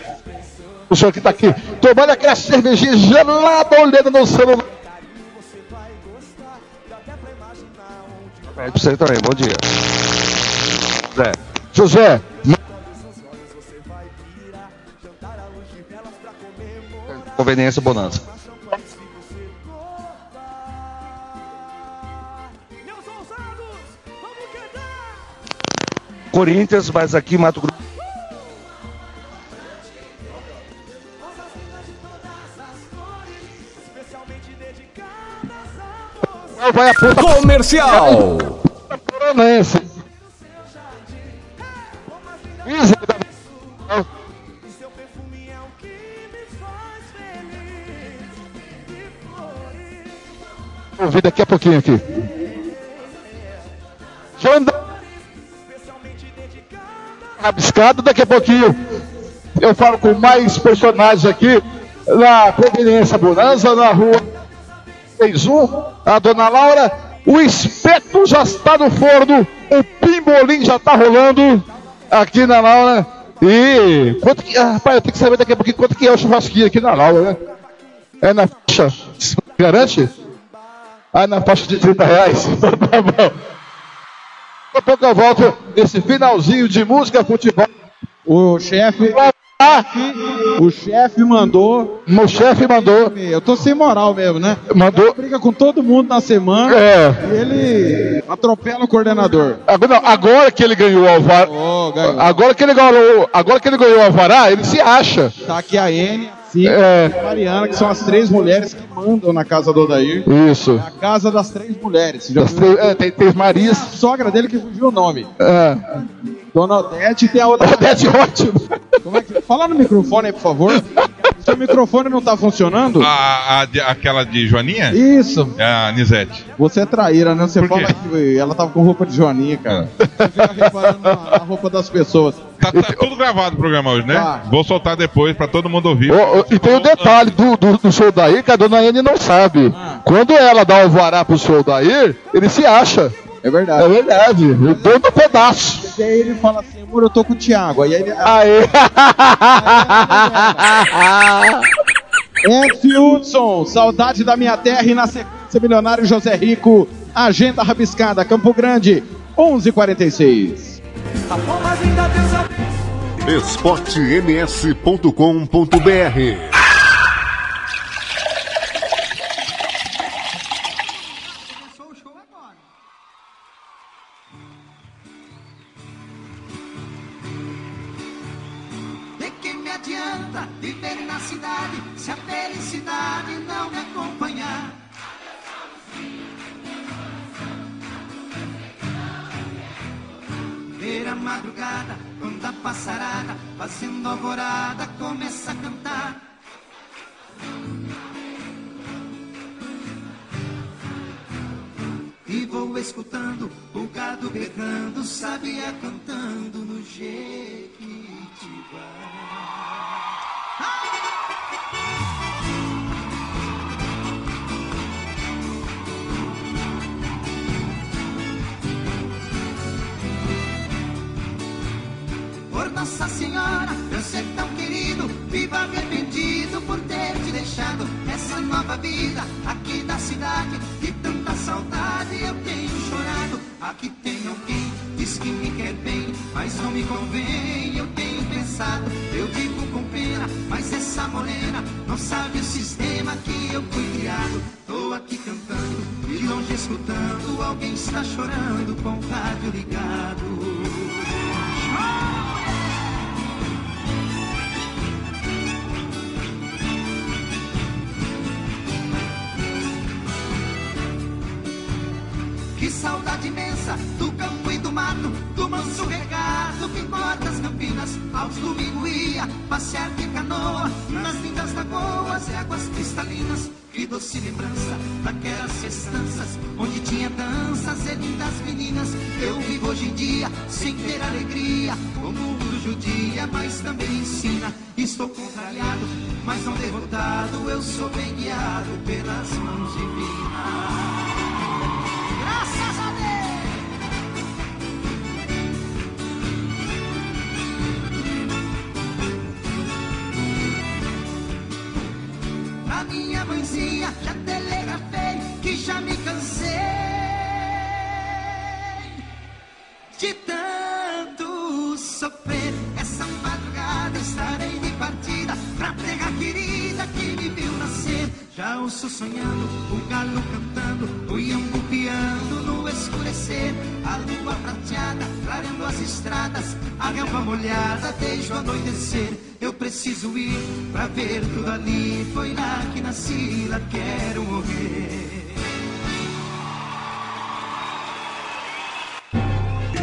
O senhor que tá aqui tomando aquela cervejinha gelada, olhando no celular. É pra você também, bom dia. Zé. José, Conveniência Bonança. Corinthians, mas aqui Mato Grosso. vai a ponta. Comercial. Paranense. Isa ouvir daqui a pouquinho aqui. Janda. Rabiscado, daqui a pouquinho eu falo com mais personagens aqui na Conveniência Bonança, na rua 61, a dona Laura. O espeto já está no forno, o pimbolim já está rolando aqui na Laura. E quanto que. Ah, rapaz, eu tenho que saber daqui a pouquinho quanto que é o churrasquinho aqui na Laura, né? É na faixa. Garante? Ah, na faixa de 30 reais. tá bom. Daqui a pouco eu volto nesse finalzinho de música, futebol. O chefe. O chefe mandou. O chefe mandou. Eu tô sem moral mesmo, né? Mandou. Ele briga com todo mundo na semana. É. E ele atropela o coordenador. Agora, não, agora que ele ganhou o alvará. ganhou. agora, que ele ganhou, agora que ele ganhou o alvará, ele se acha. Tá aqui a N, É. e Mariana, que são as três mulheres que mandam na casa do Odair. Isso. A casa das três mulheres. Das três- é, tem, tem Marias. A sogra dele que fugiu o nome. É. Dona Odete e tem a outra. Odete, ótimo. Como é que... Fala no microfone aí, por favor. Seu microfone não tá funcionando? A, a de- aquela de Joaninha? Isso. É a Nisete. Você é traíra, né? Você Por quê? fala que ela tava com roupa de Joaninha, cara. Você fica reparando na, na roupa das pessoas. Tá, tá tudo gravado o programa hoje, né? Tá. Vou soltar depois pra todo mundo ouvir. Ô, ô, e tem o detalhe do, do, do show daí que a dona Anne não sabe. Quando ela dá o alvará pro show daí, ele se acha. É verdade. É verdade. O dono do pedaço. E aí ele fala assim, amor, eu tô com o Thiago. Aí ele. Aê! F. Hudson, saudade da minha terra e na sequência milionário José Rico. Agenda rabiscada, Campo Grande, 11:46. esportems.com.br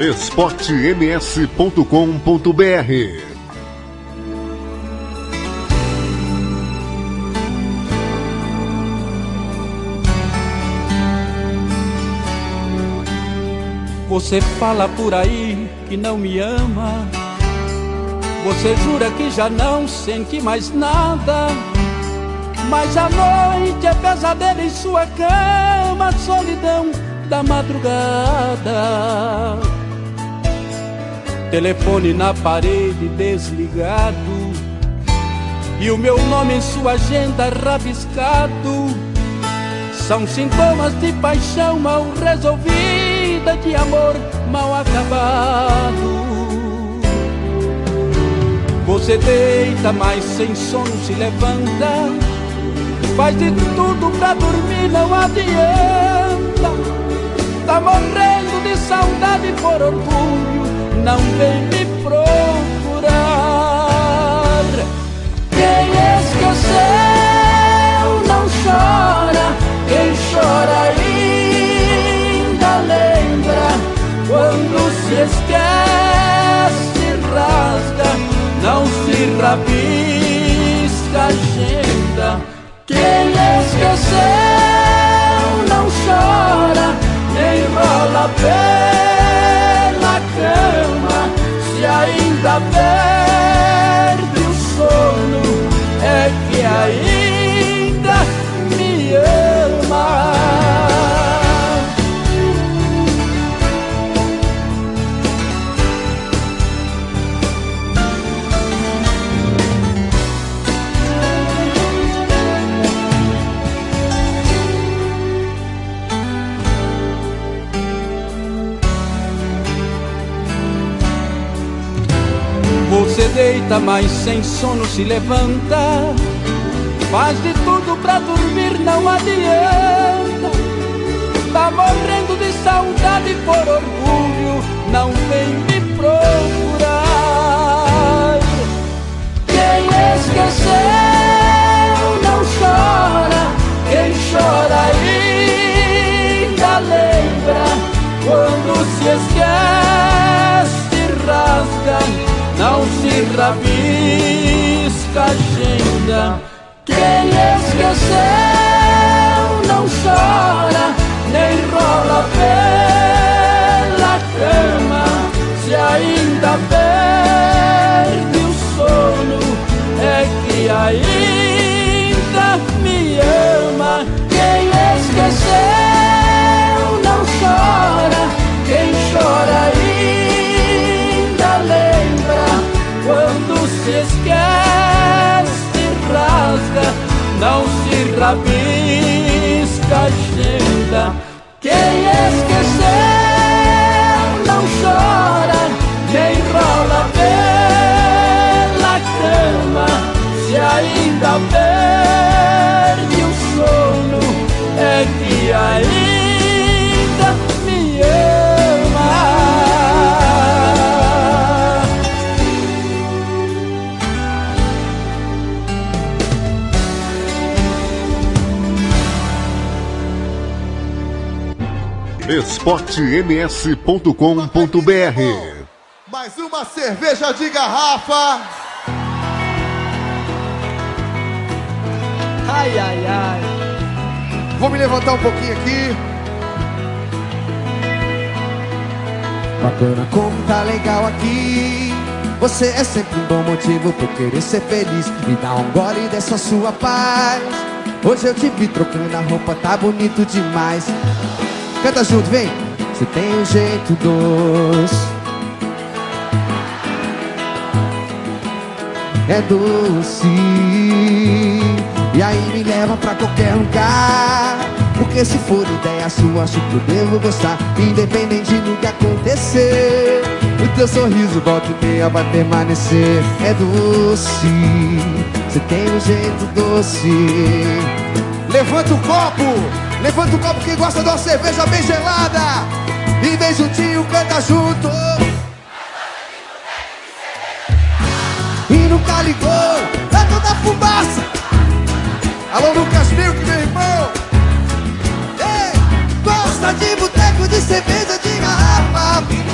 esportems.com.br Você fala por aí que não me ama. Você jura que já não sente mais nada. Mas a noite é pesadelo em sua cama, solidão da madrugada. Telefone na parede desligado. E o meu nome em sua agenda rabiscado. São sintomas de paixão mal resolvida, de amor mal acabado. Você deita, mas sem sono se levanta. Faz de tudo pra dormir, não adianta. Tá morrendo de saudade por orgulho, não vem me procurar. Quem esqueceu não chora, quem chora ainda lembra. Quando se esquece, rasga, não se rabisca agenda. Quem esqueceu não chora, nem rola pela perde o sono, é que ainda deita, mas sem sono se levanta. Faz de tudo pra dormir, não adianta. Tá morrendo de saudade por orgulho, não vem me procurar. Quem esqueceu não chora, quem chora ainda lembra. Quando se esquece, agenda. Quem esqueceu não chora, nem rola pela cama. Se ainda perde o sono, é que ainda me ama. Quem esqueceu não chora, não se rabisca agenda. Quem esqueceu não chora, nem rola pela cama. Se ainda perde o sono, é que ainda esportems.com.br Mais uma cerveja de garrafa. Ai, ai, ai. Vou me levantar um pouquinho aqui. Bacana como tá legal aqui. Você é sempre um bom motivo pra eu querer ser feliz. Me dá um gole dessa sua paz. Hoje eu te vi trocando a roupa, tá bonito demais. Canta junto, vem. Você tem um jeito doce. É doce. E aí me leva pra qualquer lugar. Porque se for ideia sua, acho que eu devo gostar. Independente do que acontecer. O teu sorriso volta e meia vai permanecer. É doce. Você tem um jeito doce. Levanta o copo. Levanta o copo quem gosta de uma cerveja bem gelada. E vem juntinho, canta junto. E nunca ligou, é toda fumaça. Alô, Lucas Milk, meu irmão. Ei, gosta de boteco de cerveja de garrafa.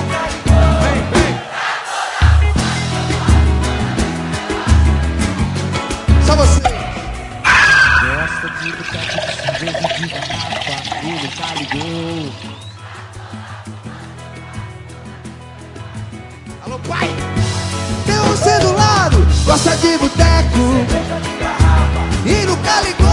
Gosta de boteco. E nunca ligou.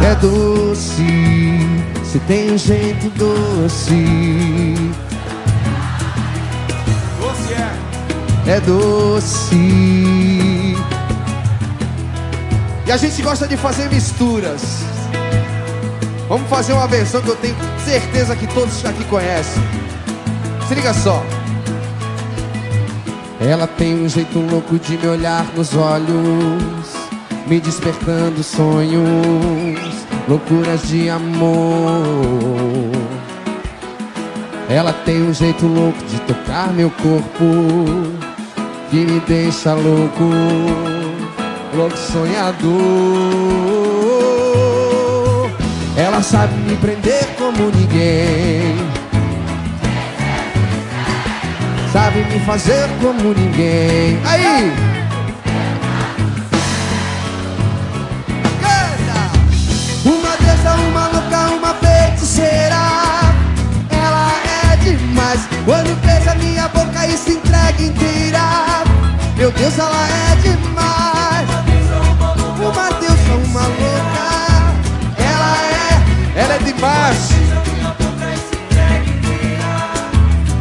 É doce, você tem um jeito doce. Doce é. É doce. E a gente gosta de fazer misturas. Vamos fazer uma versão que eu tenho certeza que todos aqui conhecem. Se liga só. Ela tem um jeito louco de me olhar nos olhos, me despertando sonhos, loucuras de amor. Ela tem um jeito louco de tocar meu corpo, que me deixa louco, louco sonhador. Ela sabe me prender como ninguém. Sabe me fazer como ninguém. Aí! Canta! Uma deusa, uma louca, uma feiticeira. Ela é demais. Quando beija minha boca e se entrega inteira. Meu Deus, ela é demais. Uma deusa, uma louca. Ela é, demais.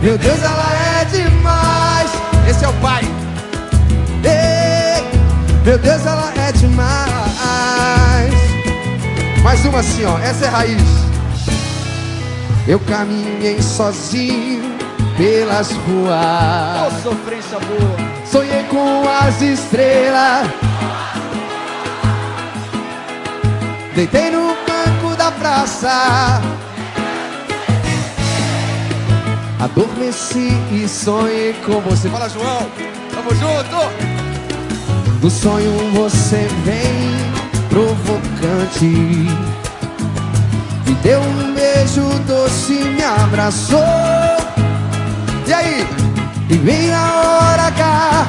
Meu Deus, ela é demais. Esse é o pai. Ei, meu Deus, ela é demais. Mais uma assim, ó. Essa é a raiz. Eu caminhei sozinho pelas ruas. Ô, sofrência boa. Sonhei com as estrelas. Deitei no praça. Adormeci e sonhei com você. Fala, João. Tamo junto. No sonho você vem provocante. Me deu um beijo doce, me abraçou. e vem a hora H.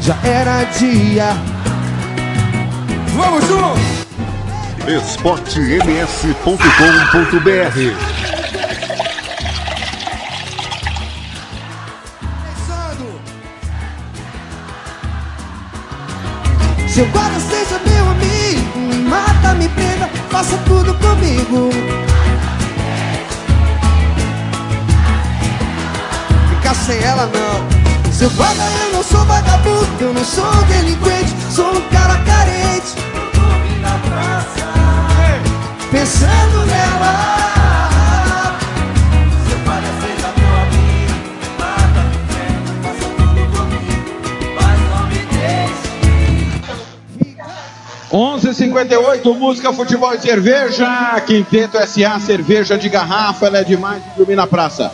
Já era dia. Vamos juntos! esportems.com.br Seu guarda seja meu amigo, me mata, me prenda, faça tudo comigo. Ficar sem ela não. Seu guarda, eu não sou vagabundo, eu não sou delinquente, sou um cara carente. Pensando nela. Seu guarda seja meu amigo, me mata, me prenda, faça tudo comigo, mas não me deixe. 11:58 música, futebol e cerveja. Quinteto SA, cerveja de garrafa, ela é demais de dormir na praça.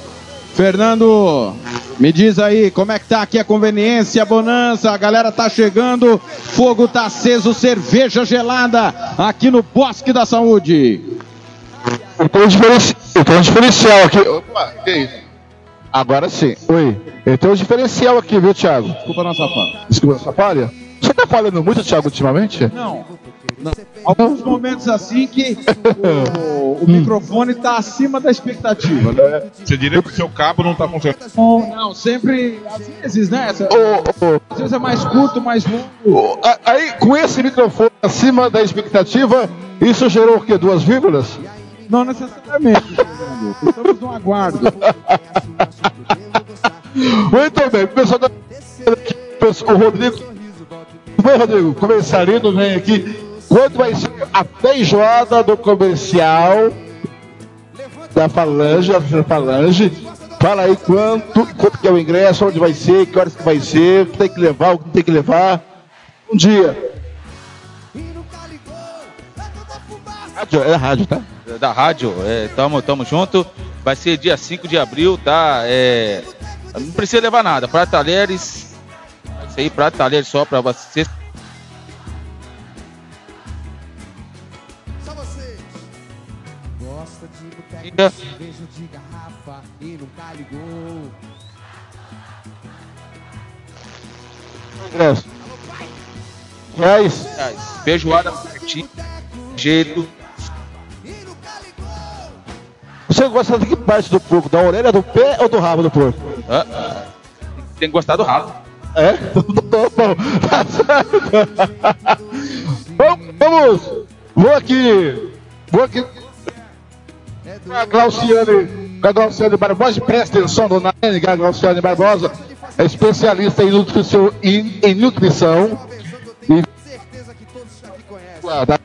Fernando, me diz aí como é que tá aqui a conveniência, a bonança, a galera tá chegando, fogo tá aceso, cerveja gelada aqui no Bosque da Saúde. Eu tenho um diferenci- eu tenho um diferencial aqui. Opa, que isso? Agora sim. Oi. Eu tenho um diferencial aqui, viu, Thiago? Desculpa nossa falha. Desculpa nossa falha? Você tá falando muito, Thiago, ultimamente? Não. Não. Alguns momentos assim que o, o microfone tá acima da expectativa, né? Você diria que o seu cabo não tá funcionando. Não, sempre, às vezes, né? essa- Às vezes é mais curto, mais longo. Aí, com esse microfone acima da expectativa, isso gerou o quê? Duas vírgulas? Não necessariamente, Fernando. Estamos no aguardo. Muito bem, o pessoal da... o Rodrigo. Vem, Rodrigo, comercialino, vem aqui. Quando vai ser a feijoada do comercial da Falange, da Falange? Fala aí quanto, quanto que é o ingresso, onde vai ser, que horas que vai ser, o que tem que levar, o que tem que levar. Um dia. Rádio, é rádio, tá? da rádio, é, tamo, tamo junto. Vai ser dia 5 de abril, tá? É, não precisa levar nada. Prato talheres. Isso aí, prato talheres só pra você. Ligou. Ingresso. Reais. Feijoada partir, jeito. Você gosta de que parte do porco? Da orelha, do pé ou do rabo do porco? Ah, ah, tem que gostar do rabo. É? Bom. Tá certo. Vamos, vamos. Vou aqui. Vou aqui. A Glauciane, a Glauciane Barbosa, presta atenção, dona N, que a Glauciane Barbosa é especialista em nutrição. Em, em nutrição e da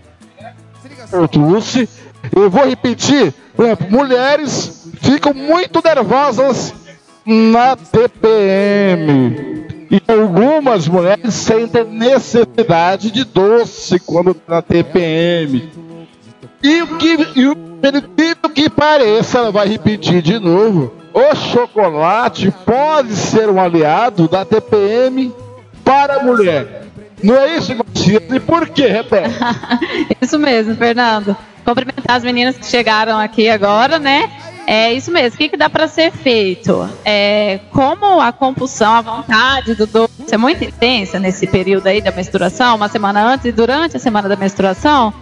Portuce. Eu vou repetir, mulheres ficam muito nervosas na TPM. E algumas mulheres sentem necessidade de doce quando tá na TPM. E o que, e o pelo que pareça, vai repetir de novo. O chocolate pode ser um aliado da TPM para a mulher. Não é isso, Marcia? E por quê, Rebeca? Isso mesmo, Fernando. Cumprimentar as meninas que chegaram aqui agora, né? É isso mesmo. O que, que dá para ser feito? É, como a compulsão, a vontade do doce é muito intensa nesse período aí da menstruação, uma semana antes e durante a semana da menstruação,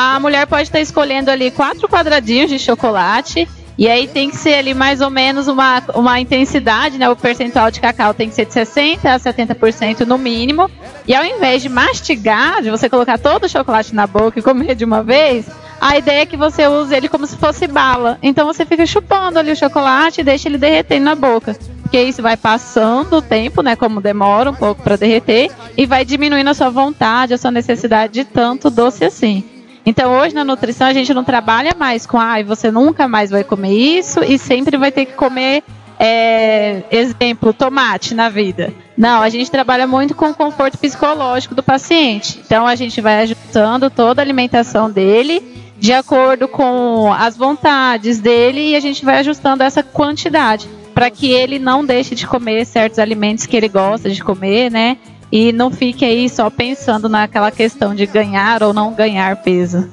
a mulher pode estar escolhendo ali quatro quadradinhos de chocolate. E aí tem que ser ali mais ou menos uma, uma intensidade, né? O percentual de cacau tem que ser de 60% a 70% no mínimo. E ao invés de mastigar, de você colocar todo o chocolate na boca e comer de uma vez, a ideia é que você use ele como se fosse bala. Então você fica chupando ali o chocolate e deixa ele derretendo na boca. Porque isso vai passando o tempo, né? Como demora um pouco para derreter, e vai diminuindo a sua vontade, a sua necessidade de tanto doce assim. Então hoje na nutrição a gente não trabalha mais com ai, você nunca mais vai comer isso e sempre vai ter que comer é, exemplo, tomate na vida. Não, a gente trabalha muito com o conforto psicológico do paciente. Então a gente vai ajustando toda a alimentação dele de acordo com as vontades dele e a gente vai ajustando essa quantidade para que ele não deixe de comer certos alimentos que ele gosta de comer, né? E não fique aí só pensando naquela questão de ganhar ou não ganhar peso.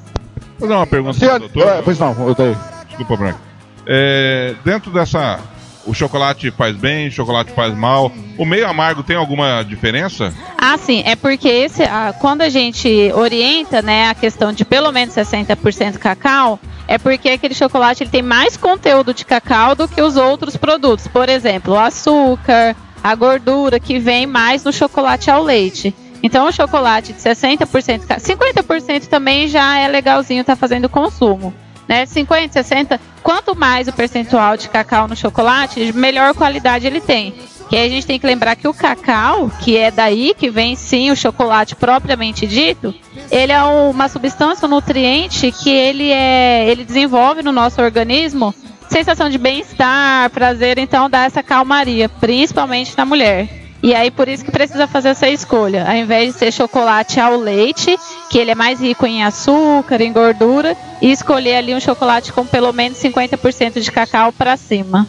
Vou fazer uma pergunta pro doutor. É, pois não, eu tenho. Desculpa, Branco. É, dentro dessa. O chocolate faz bem, o chocolate faz mal. O meio amargo tem alguma diferença? Ah, sim, é porque esse, ah, quando a gente orienta, né, a questão de pelo menos 60% cacau, é porque aquele chocolate ele tem mais conteúdo de cacau do que os outros produtos. Por exemplo, o açúcar, a gordura que vem mais no chocolate ao leite. Então, o chocolate de 60%, ca- 50% também já é legalzinho tá fazendo consumo. Né? 50, 60, quanto mais o percentual de cacau no chocolate, melhor qualidade ele tem. Que a gente tem que lembrar que o cacau, que é daí que vem sim o chocolate propriamente dito, ele é uma substância, um nutriente que ele é, ele desenvolve no nosso organismo sensação de bem-estar, prazer, então dá essa calmaria, principalmente na mulher. E aí por isso que precisa fazer essa escolha. Ao invés de ser chocolate ao leite, que ele é mais rico em açúcar, em gordura, e escolher ali um chocolate com pelo menos 50% de cacau para cima.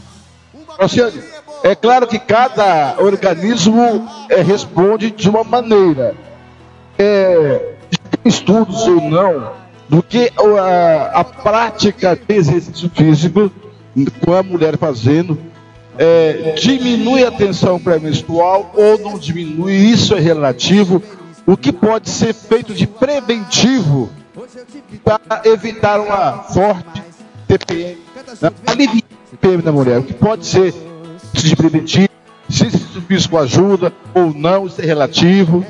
Oceane, é claro que cada organismo é, responde de uma maneira. É, estudos ou não do que a, a prática de exercício físico com a mulher fazendo é, diminui a tensão pré-menstrual ou não diminui, isso é relativo. O que pode ser feito de preventivo para evitar uma forte TPM, aliviar a TPM da mulher? O que pode ser de preventivo? Se esse físico ajuda ou não, isso é relativo.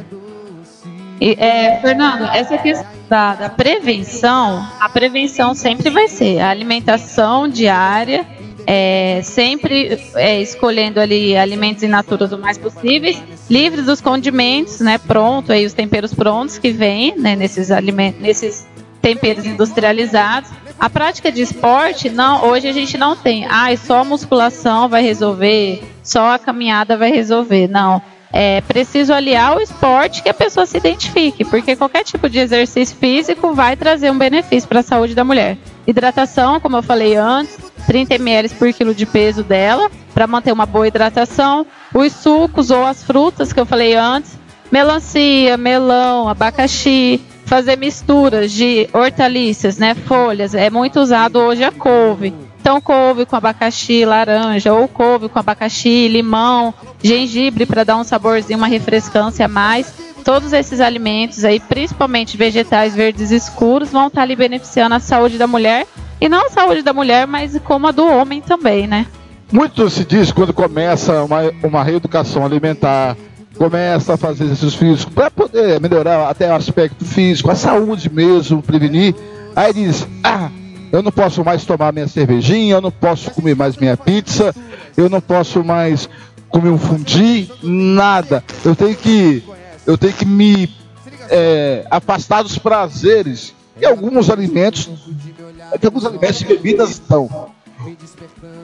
É, Fernando, essa questão da, da prevenção, a prevenção sempre vai ser a alimentação diária, é, sempre é, escolhendo ali alimentos in natura o mais possíveis, livres dos condimentos, né? Pronto, aí os temperos prontos que vêm né, nesses alimentos, nesses temperos industrializados. A prática de esporte, não, hoje a gente não tem. Ah, só a musculação vai resolver, só a caminhada vai resolver. Não. É preciso aliar o esporte que a pessoa se identifique, porque qualquer tipo de exercício físico vai trazer um benefício para a saúde da mulher. Hidratação, como eu falei antes, 30 ml por quilo de peso dela, para manter uma boa hidratação. Os sucos ou as frutas que eu falei antes, melancia, melão, abacaxi, fazer misturas de hortaliças, né, folhas. É muito usado hoje a couve. Então, couve com abacaxi, laranja, ou couve com abacaxi, limão, gengibre para dar um saborzinho, uma refrescância a mais. Todos esses alimentos aí, principalmente vegetais verdes escuros, vão estar ali beneficiando a saúde da mulher. E não a saúde da mulher, mas como a do homem também, né? Muito se diz quando começa uma, uma reeducação alimentar, começa a fazer exercícios físicos para poder melhorar até o aspecto físico, a saúde mesmo, prevenir. Aí diz: ah, eu não posso mais tomar minha cervejinha, eu não posso comer mais minha pizza, eu não posso mais comer um fundi, nada. Eu tenho que, eu tenho que me é, afastar dos prazeres. E alguns alimentos, que alguns alimentos e bebidas estão.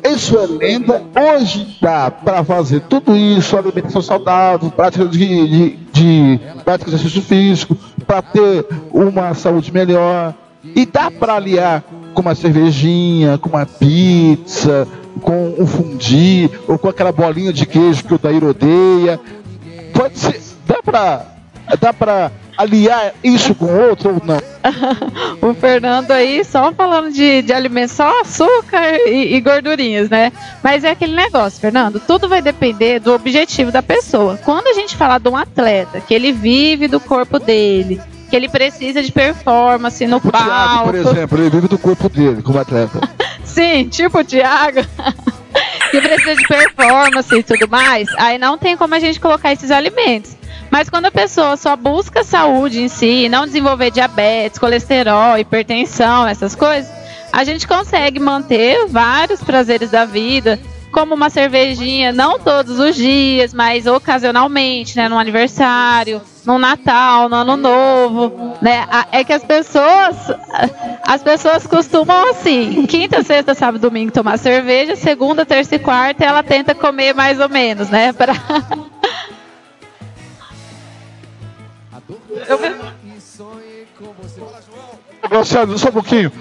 Isso é lenda. Hoje dá para fazer tudo isso, alimentação saudável, prática de, de, de prática de exercício físico, para ter uma saúde melhor. E dá para aliar com uma cervejinha, com uma pizza, com um fundi, ou com aquela bolinha de queijo que o Daír odeia. Pode ser, dá para dá pra aliar isso com outro ou não? o Fernando aí só falando de, de alimentos, só açúcar e, e gordurinhas, né? Mas é aquele negócio, Fernando, tudo vai depender do objetivo da pessoa. Quando a gente falar de um atleta, que ele vive do corpo dele, que ele precisa de performance no O Thiago, palco. por exemplo, ele vive do corpo dele como atleta. Sim, tipo o Thiago. que precisa de performance e tudo mais, aí não tem como a gente colocar esses alimentos. Mas quando a pessoa só busca saúde em si, não desenvolver diabetes, colesterol, hipertensão, essas coisas, a gente consegue manter vários prazeres da vida, como uma cervejinha, não todos os dias, mas ocasionalmente, né, no aniversário, no Natal, no Ano Novo, né? É que as pessoas, as pessoas costumam assim, quinta, sexta, sábado, domingo tomar cerveja, segunda, terça e quarta ela tenta comer mais ou menos, né? Pra... Luciano, só um pouquinho.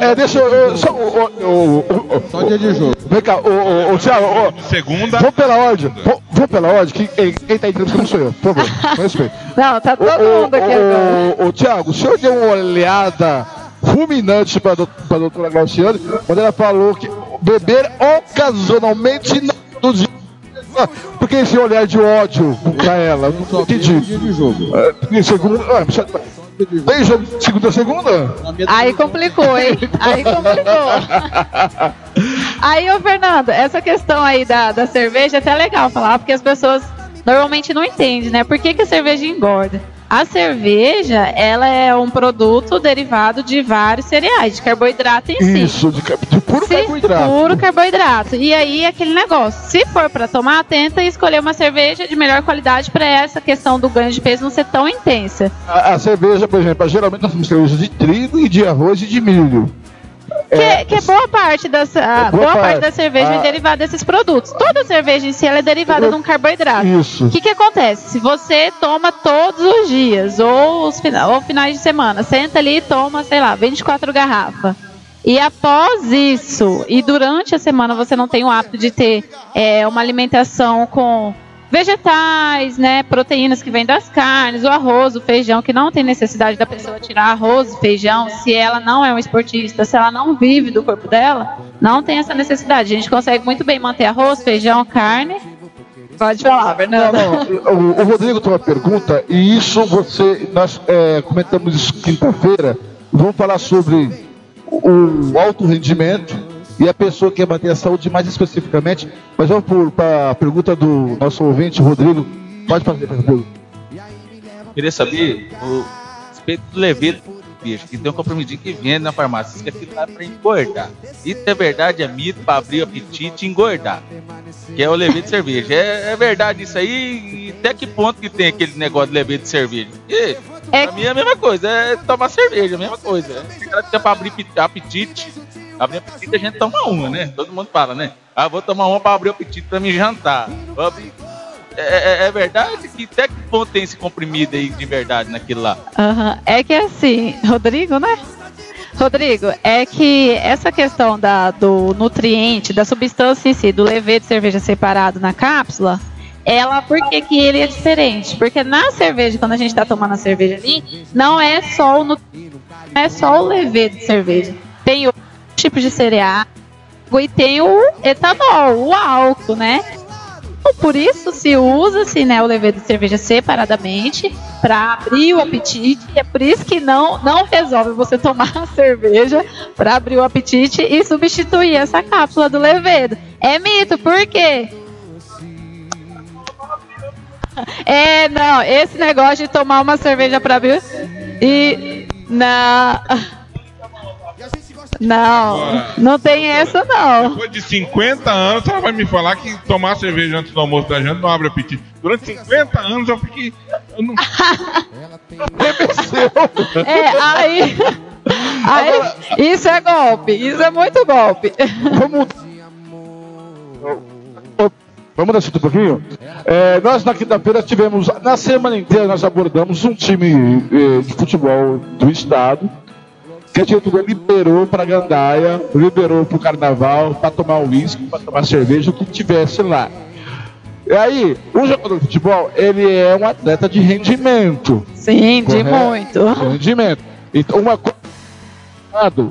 É, deixa eu. Só, o, o, o, o, Só dia de jogo. Vem cá, o, o, o Thiago, Segunda. vou pela ordem. Vou, pela ordem. Quem, quem, quem tá entrevistando não sou eu, por favor. Com respeito. Não, tá todo Ô, ô, mundo aqui agora. ô, ô, Thiago, o senhor deu uma olhada fulminante para a doutora Glauciane quando ela falou que beber ocasionalmente não dia. Por que esse olhar de ódio pra ela? Não entendi. Dia de jogo. É, segunda, ah, tem jogo de segunda a segunda? Aí complicou, hein? Aí complicou. Aí, ô Fernando, essa questão aí da, da cerveja é até legal falar, porque as pessoas normalmente não entendem, né? Por que, que a cerveja engorda? A cerveja, ela é um produto derivado de vários cereais, de carboidrato em si. Isso, de, de puro Sim, carboidrato. Puro carboidrato. E aí, aquele negócio. Se for pra tomar, tenta escolher uma cerveja de melhor qualidade pra essa questão do ganho de peso não ser tão intensa. A, a cerveja, por exemplo, geralmente nós temos cerveja de trigo e de arroz e de milho. Que, que é boa parte da, a É boa boa parte parte. da cerveja Ah. é derivada desses produtos. Toda cerveja em si ela é derivada de um carboidrato. Isso. O que, que acontece? Se você toma todos os dias, ou os fina- ou finais de semana, senta ali e toma, sei lá, 24 garrafas. E após isso, e durante a semana você não tem o hábito de ter é, uma alimentação com vegetais, né, proteínas que vêm das carnes, o arroz, o feijão, que não tem necessidade da pessoa tirar arroz feijão, se ela não é um esportista, se ela não vive do corpo dela, não tem essa necessidade. A gente consegue muito bem manter arroz, feijão, carne. Pode falar, Fernando. O, o Rodrigo tem uma pergunta, e isso você. Nós é, comentamos quinta-feira. Vamos falar sobre o alto rendimento e a pessoa que quer manter a saúde mais especificamente. Mas vamos para a pergunta do nosso ouvinte, Rodrigo. Pode fazer, Rodrigo. Queria saber o respeito do levedo, bicho, que tem um comprimidinho que vende na farmácia, que aquilo lá é pra engordar. Isso é verdade, é mito pra abrir o apetite e engordar. Que é o levedo de cerveja. É, é verdade isso aí? E até que ponto que tem aquele negócio de levedo de cerveja? E, Pra mim é a mesma coisa, é tomar cerveja, a mesma coisa. É, cara que é pra abrir apetite. Abrir apetite a gente toma uma, né? Todo mundo fala, né? Ah, vou tomar uma pra abrir o apetite pra me jantar. Abrir- É, é- é verdade que até que ponto tem esse comprimido aí de verdade naquilo lá? Aham, É que assim, Rodrigo, né? Rodrigo, é que essa questão da, do nutriente, da substância em si, do levedo de cerveja separado na cápsula, ela, por que, que ele é diferente? Porque na cerveja, quando a gente está tomando a cerveja ali, não é só o, não é só o levedo de cerveja. Tem tipos de cereal e tem o etanol, o álcool, né? Então, Por isso se usa-se né, o levedo de cerveja separadamente para abrir o apetite. É por isso que não, não resolve você tomar a cerveja para abrir o apetite e substituir essa cápsula do levedo. É mito, por quê? É, não, esse negócio de tomar uma cerveja para abrir e não. Não, não tem essa não. Depois de 50 anos, ela vai me falar que tomar cerveja antes do almoço da janta não abre apetite. Durante 50 anos eu fiquei. Eu não... É, aí, aí. Isso é golpe, isso é muito golpe. Vamos. Vamos dar um pouquinho? É, nós na quinta-feira tivemos, na semana inteira, nós abordamos um time eh, de futebol do estado que a diretoria liberou para Gandaia, liberou para o carnaval, para tomar uísque, para tomar cerveja, o que tivesse lá. E aí, o jogador de futebol, ele é um atleta de rendimento. Sim, de muito. De rendimento. Então, uma coisa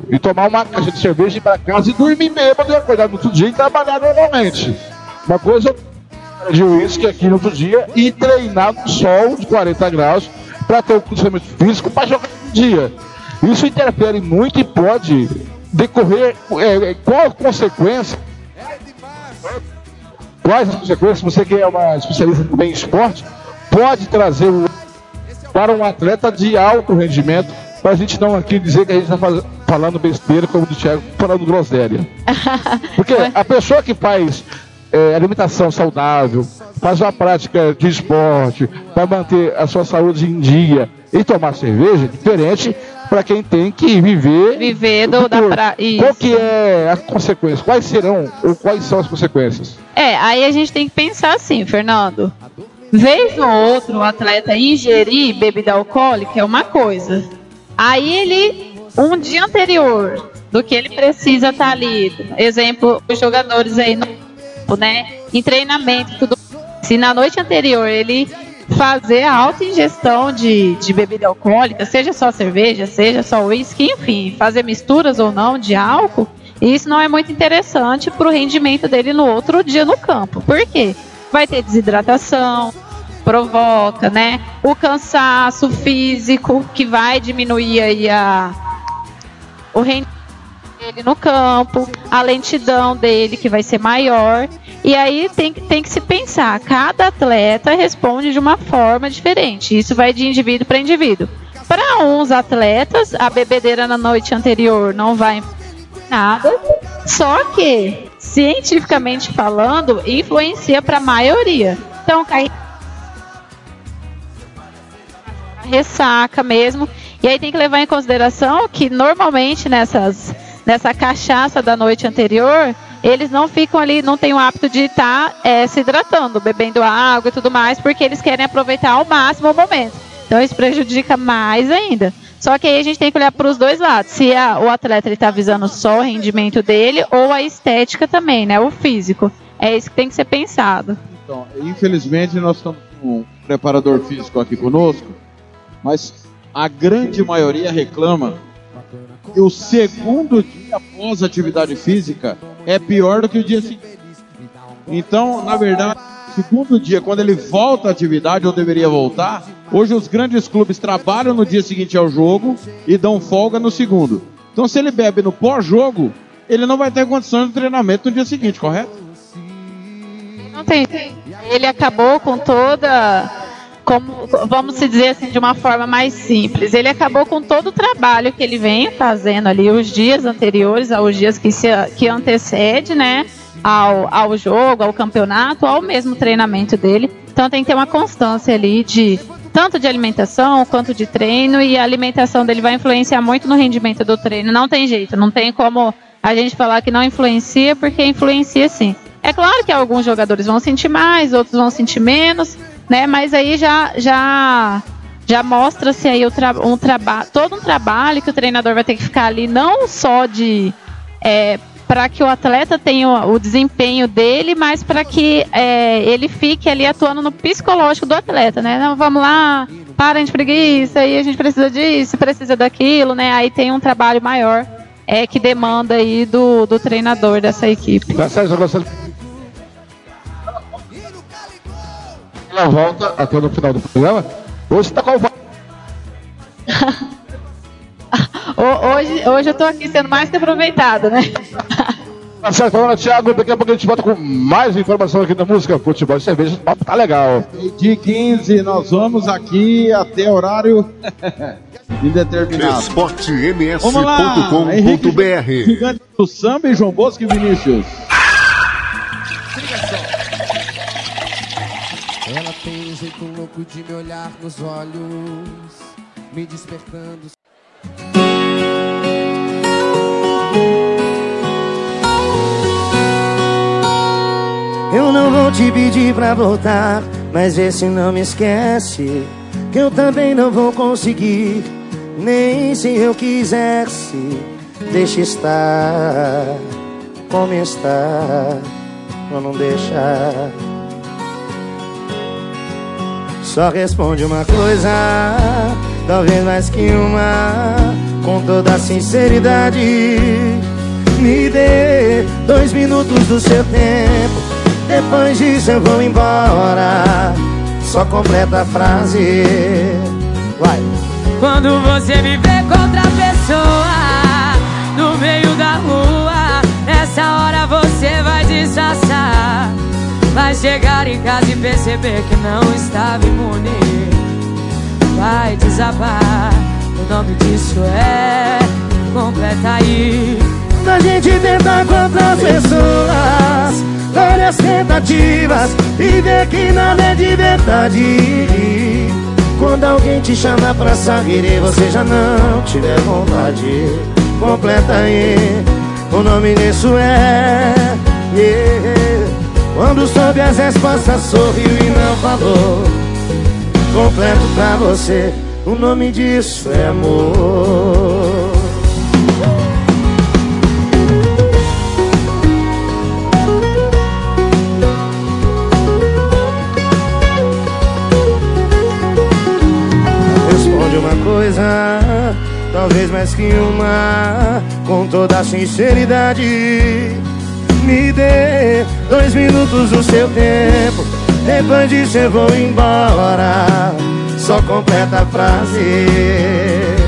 e tomar uma caixa de cerveja e ir para casa e dormir bêbado e acordar no outro dia e trabalhar normalmente. Uma coisa de uísque aqui no outro dia e treinar no sol de 40 graus para ter o condicionamento físico para jogar no dia. Isso interfere muito e pode decorrer. é, é, qual a consequência? Quais as consequências? Você que é uma especialista também em esporte, pode trazer o- para um atleta de alto rendimento, para a gente não aqui dizer que a gente está falando besteira, como o Thiago falando groselha. Porque a pessoa que faz é, alimentação saudável, faz uma prática de esporte para manter a sua saúde em dia e tomar cerveja, é diferente para quem tem que viver. Viver do, da pra... Qual Isso. que é a consequência? Quais serão ou quais são as consequências? É, aí a gente tem que pensar assim, Fernando. Vez ou outro o atleta ingerir bebida alcoólica é uma coisa. Aí ele, um dia anterior do que ele precisa estar ali, exemplo, os jogadores aí no né, em treinamento tudo. Se na noite anterior ele fazer a alta ingestão de, de bebida alcoólica, seja só cerveja, seja só uísque, enfim, fazer misturas ou não de álcool, isso não é muito interessante para o rendimento dele no outro dia no campo. Por quê? Vai ter desidratação, provoca, né? O cansaço físico que vai diminuir aí a o rendimento dele no campo, a lentidão dele que vai ser maior. E aí tem, que- tem que se pensar, cada atleta responde de uma forma diferente. Isso vai de indivíduo para indivíduo. Para uns atletas, a bebedeira na noite anterior não vai nada. Só que, cientificamente falando, influencia para a maioria. Então, cai ressaca mesmo. E aí tem que levar em consideração que normalmente nessas nessa cachaça da noite anterior, eles não ficam ali, não têm o hábito de estar eh, se hidratando, bebendo água e tudo mais, porque eles querem aproveitar ao máximo o momento. Então isso prejudica mais ainda. Só que aí a gente tem que olhar para os dois lados. Se a- o atleta está visando só o rendimento dele ou a estética também, né? O físico. É isso que tem que ser pensado. Então, infelizmente, nós estamos com um preparador físico aqui conosco, mas a grande maioria reclama que o segundo dia após atividade física é pior do que o dia seguinte. Então, na verdade, segundo dia, quando ele volta à atividade, ou deveria voltar, hoje os grandes clubes trabalham no dia seguinte ao jogo e dão folga no segundo. Então, se ele bebe no pós-jogo, ele não vai ter condições de treinamento no dia seguinte, correto? Não tem. Ele acabou com toda. Como, vamos se dizer assim, de uma forma mais simples. Ele acabou com todo o trabalho que ele vem fazendo ali os dias anteriores aos dias que, se, que antecede, né? Ao, ao jogo, ao campeonato, ao mesmo treinamento dele. Então tem que ter uma constância ali de tanto de alimentação quanto de treino e a alimentação dele vai influenciar muito no rendimento do treino. Não tem jeito, não tem como a gente falar que não influencia, porque influencia sim. É claro que alguns jogadores vão sentir mais, outros vão sentir menos, né? Mas aí já já já mostra-se aí tra um trabalho, todo um trabalho que o treinador vai ter que ficar ali não só de para que o atleta tenha o, o desempenho dele, mas para que é, ele fique ali atuando no psicológico do atleta, né? Não, vamos lá, para de preguiça, aí a gente precisa disso, precisa daquilo, né? Aí tem um trabalho maior é que demanda aí do, do treinador dessa equipe. Tá certo, Ela volta até no final do programa. Hoje tá qual Ho- Hoje, hoje eu tô aqui sendo mais que aproveitada, né? Tá certo, agora, Thiago, daqui a pouco a gente volta com mais informação aqui da música, futebol e cerveja. O papo tá legal. De 15, nós vamos aqui até horário indeterminado. Esportems.com.br Gigante do Samba e João Bosco e Vinícius. Jeito louco de me olhar nos olhos, me despertando. Eu não vou te pedir pra voltar, mas vê se não me esquece. Que eu também não vou conseguir, nem se eu quisesse. Deixa estar como está, ou não deixar. Só responde uma coisa, talvez mais que uma, com toda sinceridade. Me dê dois minutos do seu tempo. Depois disso eu vou embora. Só completa a frase. Vai. Quando você me vê com outra pessoa no meio da rua, nessa hora você vai disfarçar. Vai chegar em casa e perceber que não estava imune. Vai desabar. O nome disso é completa aí. Da gente tentar com outras pessoas Várias tentativas E ver que nada é de verdade Quando alguém te chamar pra sair E você já não tiver vontade Completa aí O nome disso é yeah. Quando soube as respostas sorriu e não falou Completo pra você O nome disso é amor Responde uma coisa, talvez mais que uma com toda sinceridade. Me dê dois minutos do seu tempo. Depois disso eu vou embora. Só completa a frase.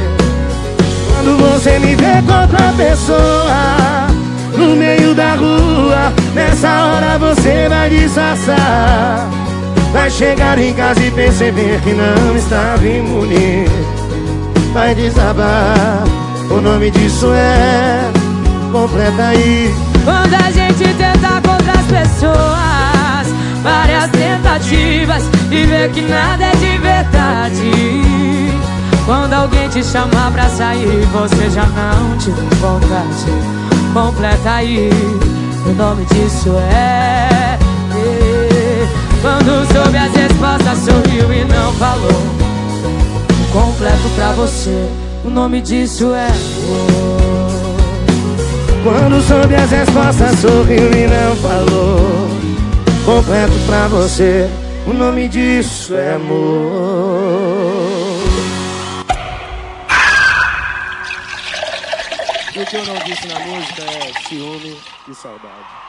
Quando você me vê com outra pessoa No meio da rua Nessa hora você vai disfarçar Vai chegar em casa e perceber que não estava imune Vai desabar O nome disso é Completa aí Quando a gente tenta contra as pessoas Várias tentativas E vê que nada é de verdade Quando alguém te chamar pra sair Você já não te vontade Completa aí O nome disso é. Quando soube as respostas Sorriu e não falou Completo pra você O nome disso é. Quando soube as respostas sorriu e não falou Completo pra você O nome disso é amor o que eu não disse na música é ciúme e saudade.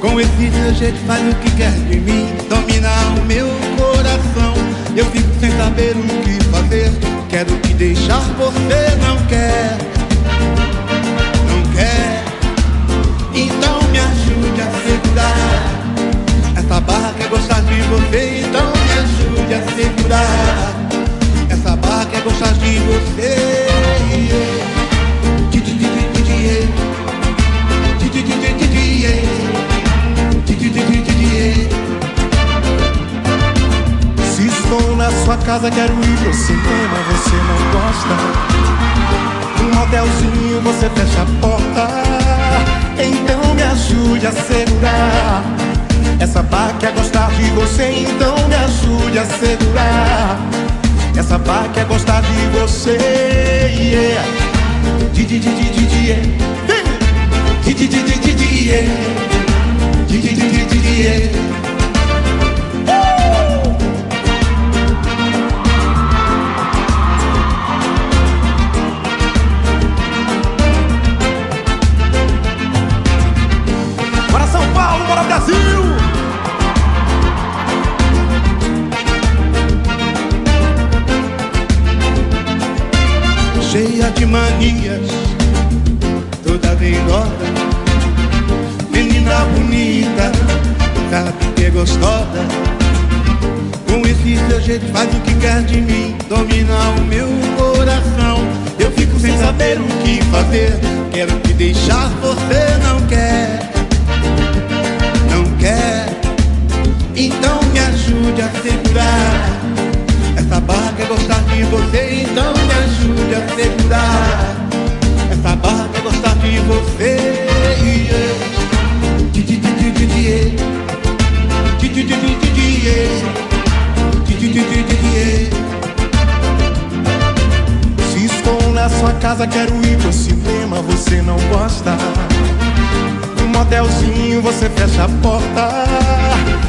Com esse seu jeito faz o que quer de mim Domina o meu coração. Eu fico sem saber o que fazer Quero te deixar, você não quer. Não quer. Então me ajude a segurar. Essa barra quer gostar de você, então me ajude a segurar. Essa barra quer gostar de você. Na sua casa, quero ir pro cinema, você não gosta. Um motelzinho, você fecha a porta. Então me ajude a segurar. Essa barra quer gostar de você, então me ajude a segurar. Essa barra quer gostar de você, yeah. Yeah. Manias, toda dengosa, menina bonita, sabe que é gostosa. Com esse seu jeito faz o que quer de mim, domina o meu coração. Eu fico sem saber o que fazer, quero te deixar, você não quer, não quer. Então me ajude a segurar. Quer gostar de você, então me ajude a segurar. Essa barra quer gostar de você. Se estou na sua casa, quero ir pro cinema, você não gosta. Um motelzinho, você fecha a porta.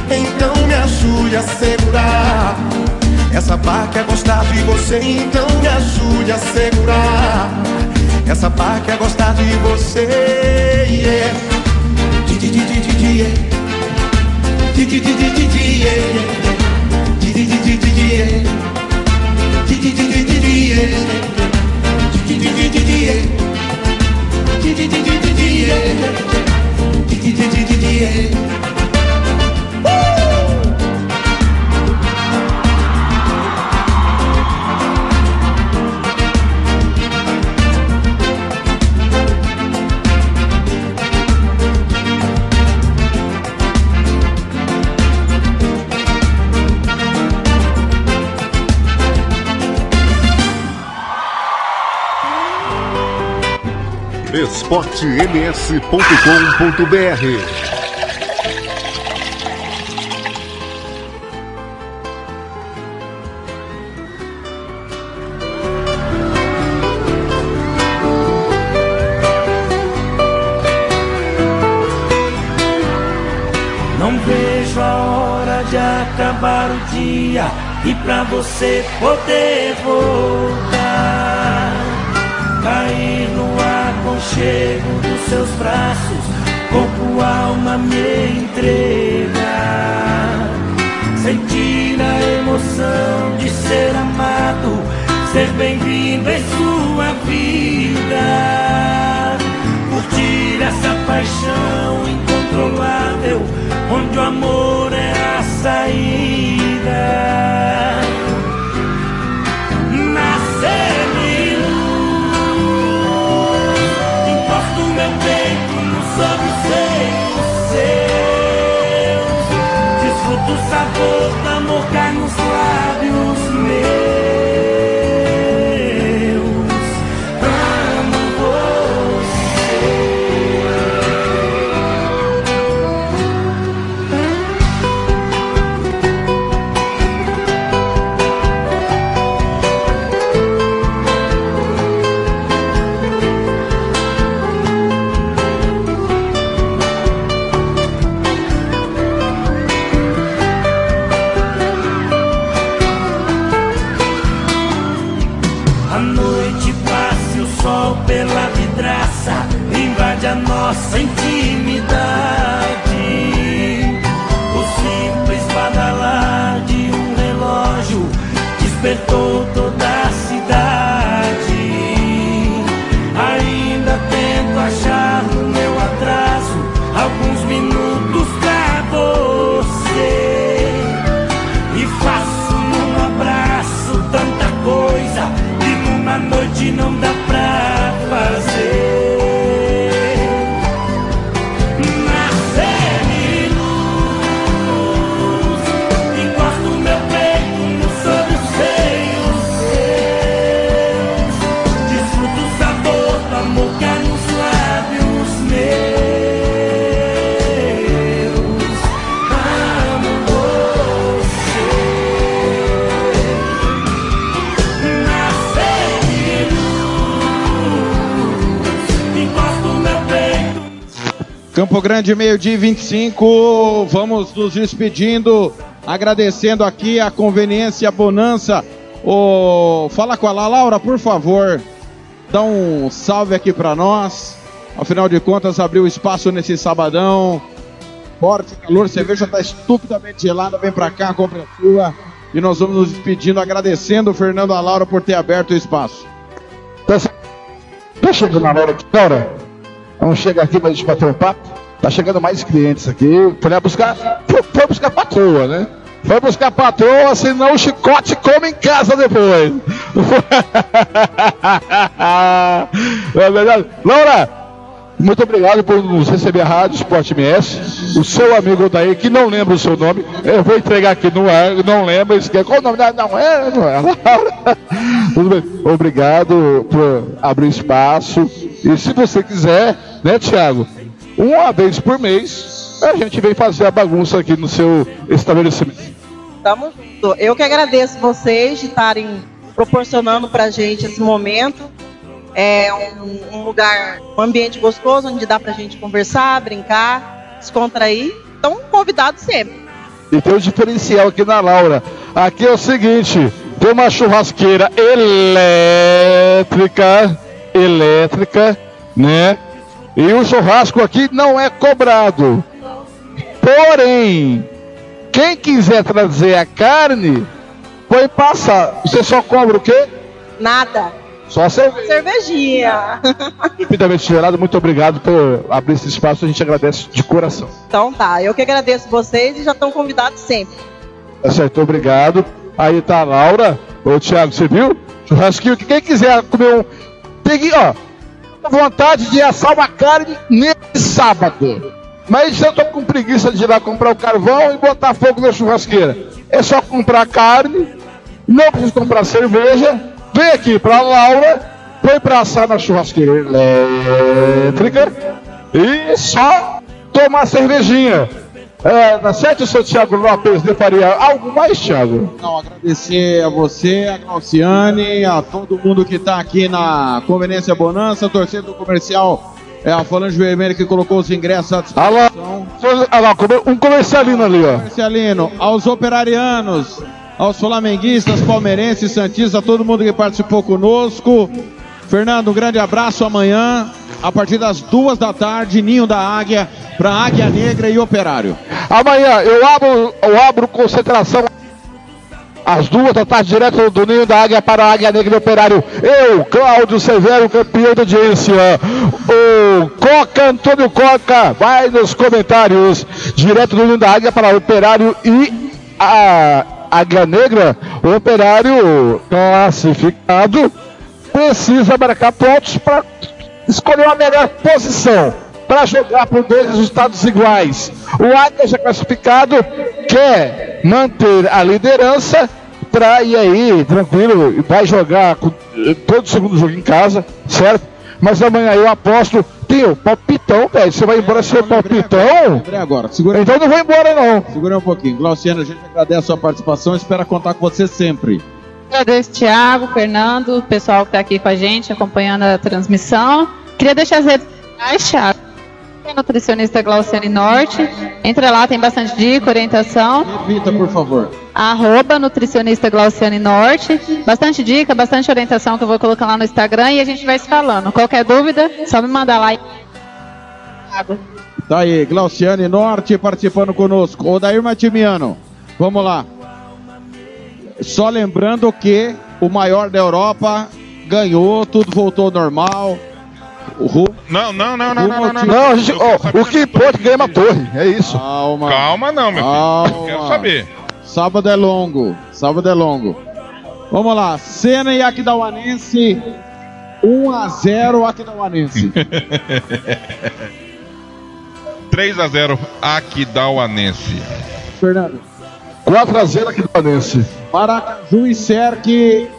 Então me ajude a segurar. Essa barra quer gostar de você, então me ajude a segurar. Essa barra quer gostar de você, yeah. esportems.com.br. Acabar o dia e pra você poder voltar. Aconchego dos seus braços, corpo, alma me entregar. Sentir a emoção de ser amado, ser bem-vindo em sua vida. Curtir essa paixão incontrolável, onde o amor é a saída. Grande, meio-dia e 25. Vamos nos despedindo, agradecendo aqui a conveniência, a bonança. Ô, fala com a La- Laura, por favor. Dá um salve aqui pra nós. Afinal de contas, abriu espaço nesse sabadão. Forte calor, cerveja tá estupidamente gelada. Vem pra cá, compra a sua. E nós vamos nos despedindo, agradecendo o Fernando a Laura por ter aberto o espaço. Tá chegando na hora aqui, Laura. Vamos chegar aqui pra gente bater um papo. Tá chegando mais clientes aqui. Foi buscar, foi, buscar patroa, né? Foi buscar patroa, senão o chicote come em casa depois. é verdade. Laura, muito obrigado por nos receber a Rádio Sport MS. O seu amigo daí, que não lembra o seu nome, eu vou entregar aqui no ar, não lembra, esquece. Qual o nome da. Não é, não é. Laura. Obrigado por abrir espaço. E se você quiser, né, Thiago? Uma vez por mês, a gente vem fazer a bagunça aqui no seu estabelecimento. Tamo junto. Eu que agradeço vocês de estarem proporcionando pra gente esse momento. É um, um lugar, um ambiente gostoso, onde dá pra gente conversar, brincar, descontrair. Então, convidado sempre. E tem um diferencial aqui na Laura. Aqui é o seguinte: tem uma churrasqueira elétrica, elétrica, né? E o churrasco aqui não é cobrado. Porém, quem quiser trazer a carne, pode passar. Você só cobra o quê? Nada. Só a cerveja. Cervejinha. Infinitamente gerado, muito obrigado por abrir esse espaço. A gente agradece de coração. Então tá, eu que agradeço vocês e já estão convidados sempre. Tá certo, obrigado. Aí tá a Laura. Ô, Thiago, você viu? Churrasquinho. que Quem quiser comer um. Tem que, ó. Vontade de assar uma carne nesse sábado. Mas eu tô com preguiça de ir lá comprar o carvão e botar fogo na churrasqueira. É só comprar carne, não precisa comprar cerveja. Vem aqui pra Laura, põe pra assar na churrasqueira elétrica e só tomar cervejinha. É, na 7 o seu Thiago Lopes de Faria. Algo mais, Thiago? Não, agradecer a você, a Glauciane, a todo mundo que está aqui na Conveniência Bonança, torcida do comercial, é a Falange Vermelha que colocou os ingressos à disposição. Olha lá, um comercialino ali, ó. Comercialino, aos operarianos, aos flamenguistas, palmeirenses, santistas, a todo mundo que participou conosco. Fernando, um grande abraço amanhã, a partir das duas da tarde, Ninho da Águia, para Águia Negra e Operário. Amanhã eu abro, eu abro concentração às duas da tarde, direto do Ninho da Águia para a Águia Negra Operário. Eu, Cláudio Severo, campeão da audiência. O Coca, Antônio Coca, vai nos comentários, direto do Ninho da Águia para o Operário e a Águia Negra. O Operário classificado precisa marcar pontos para escolher uma melhor posição para jogar por dois resultados iguais. O Águia já classificado quer manter a liderança para ir aí tranquilo, vai jogar com, eh, todo segundo jogo em casa, certo? Mas amanhã eu aposto, tem o palpitão, velho. Você vai embora sem o palpitão? Lembrei agora, segura Então não vou embora não. Segura um pouquinho. Glauciano, a gente agradece a sua participação e espera contar com você sempre. Agradeço, Thiago, Fernando, o pessoal que está aqui com a gente, acompanhando a transmissão. Queria deixar as redes sociais, Thiago. É Nutricionista Glauciane Norte. Entra lá, tem bastante dica, orientação. Repita, por favor. Arroba Nutricionista Glauciane Norte. Bastante dica, bastante orientação que eu vou colocar lá no Instagram e a gente vai se falando. Qualquer dúvida, só me mandar lá. Tá aí, Glauciane Norte participando conosco. Odair Matimiano, vamos lá. Só lembrando que o maior da Europa ganhou, tudo voltou ao normal. O Ru... Não, não, não, não, não, não, não. Não, gente, ó, o que importa é que ganha uma torre, é isso. Calma. Calma não, meu Calma. filho. Eu quero saber. Sábado é longo. Sábado é longo. Vamos lá. Cena e Aquidauanense. 1 a 0 Aquidauanense. 3 a 0 Aquidauanense. Fernando. 4 a 0 aqui do Panense. Maracaju e Cerque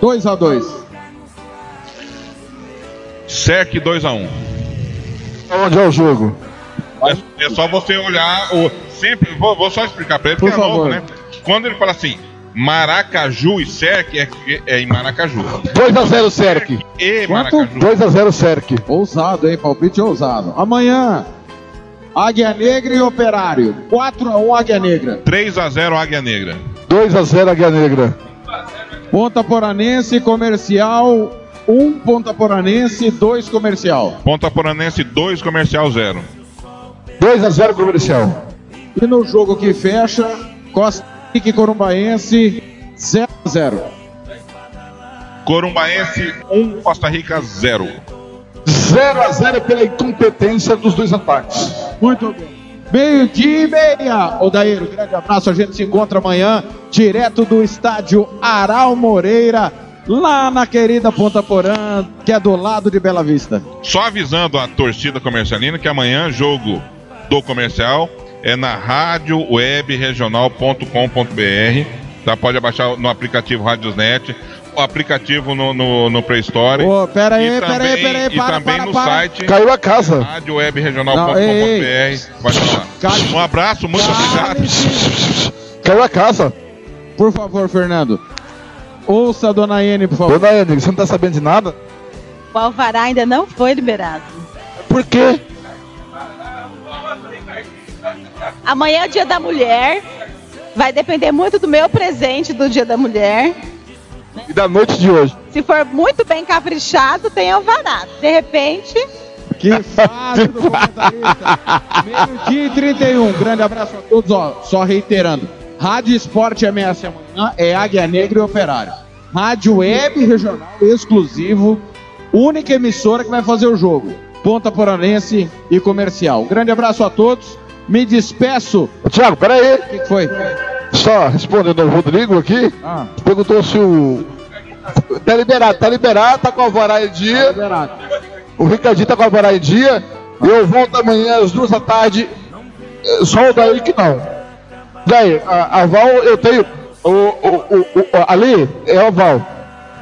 2 a 2 Cerc 2 a 1 Onde é o jogo? É, é só você olhar o. Sempre. Vou, vou só explicar pra ele Por porque é novo, favor. né? Quando ele fala assim, Maracaju e Cerc é, é em Maracaju. 2 a 0 Cerc. E Quanto? Maracaju. 2 a 0 Cerc. Ousado, hein? Palpite ousado. Amanhã, Águia Negra e Operário. 4 a 1 Águia Negra. 3 a 0 Águia Negra. 2 a 0 Águia Negra. Ponta Poranense Comercial 1 Ponta Poranense 2 Comercial. Ponta Poranense 2, Comercial 0. 2 a 0 comercial. E no jogo que fecha, Costa Rica e Corumbaense 0 a 0. Corumbaense 1, Costa Rica 0. 0 a 0 pela incompetência dos dois ataques. Muito bem. Meio-dia e meia. Odair, um grande abraço. A gente se encontra amanhã, direto do estádio Aral Moreira, lá na querida Ponta Porã, que é do lado de Bela Vista. Só avisando a torcida comercialina que amanhã jogo do comercial é na rádio web regional.com.br. Tá? Pode abaixar no aplicativo Radiosnet, o aplicativo no, no, no Play Store. Ô, pera aí, e pera também, aí, pera aí, e para, também para, no para. site Caiu a casa. radiowebregional.com.br. Ei, Vai lá. Um abraço, muito obrigado. Caiu a casa. Por favor, Fernando. Ouça a dona Ene, por favor. Dona Enio, você não tá sabendo de nada? O alvará ainda não foi liberado. Por quê? Amanhã é o dia da mulher. Vai depender muito do meu presente do dia da mulher. E da noite de hoje. Se for muito bem caprichado, tem alvará. De repente, Que fácil do comentarista. Meio-dia e 31. Grande abraço a todos. Ó, só reiterando. Rádio Esporte MS amanhã é Águia Negra e Operário. Rádio Web Regional exclusivo. Única emissora que vai fazer o jogo. Ponta Poranense e Comercial. Grande abraço a todos. Me despeço. Ô, Thiago, peraí. O que, que foi? Só respondendo ao Rodrigo aqui. Ah. Perguntou se o. Tá liberado, tá liberado, tá com o alvará em dia. Liberado. O Ricardinho tá com o alvará em dia. Eu volto amanhã às duas da tarde. Eh, Só o daí que não. Daí, a, a Val eu tenho. O, o, o, ali é o Val.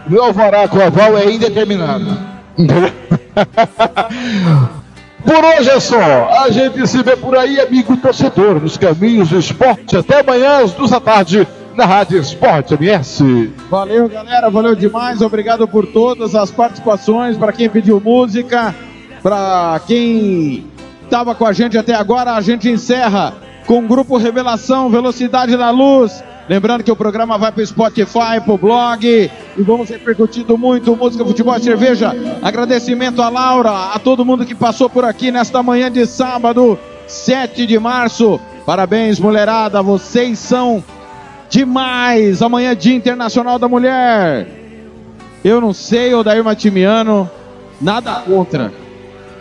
Meu alvará com aval é indeterminado. Por hoje é só. A gente se vê por aí, amigo torcedor, nos caminhos do esporte. Até amanhã, às duas da tarde, na Rádio Esporte MS. Valeu, galera. Valeu demais. Obrigado por todas as participações. Para quem pediu música, para quem estava com a gente até agora, a gente encerra com o grupo Revelação Velocidade da Luz. Lembrando que o programa vai para o Spotify, para o blog e vamos repercutindo muito música, futebol e cerveja. Agradecimento a Laura, a todo mundo que passou por aqui nesta manhã de sábado, 7 de março. Parabéns, mulherada, vocês são demais. Amanhã Dia Internacional da Mulher. Eu não sei, Odair Matimiano, nada contra.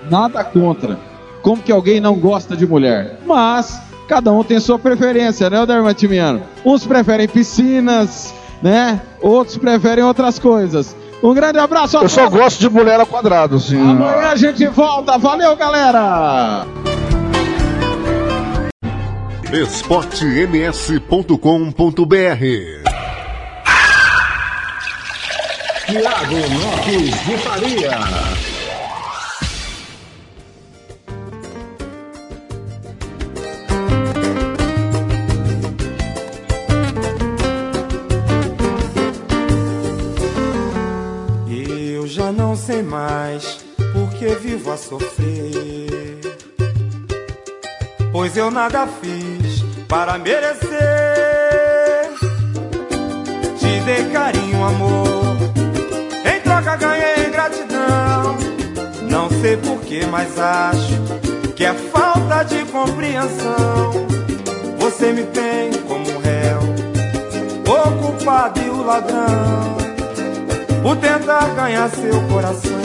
Nada contra. Como que alguém não gosta de mulher? Mas cada um tem sua preferência, né, Odair Matimiano? Uns preferem piscinas, né? Outros preferem outras coisas. Um grande abraço a Eu só todos. gosto de mulher ao quadrado, assim. Amanhã a gente volta. Valeu, galera! esportems.com.br Tiago Lopes de Faria. Não sei mais por que vivo a sofrer. Pois eu nada fiz para merecer. Te dei carinho, amor. Em troca ganhei gratidão. Não sei porquê, mas acho que é falta de compreensão. Você me tem como réu, o culpado e o ladrão por tentar ganhar seu coração.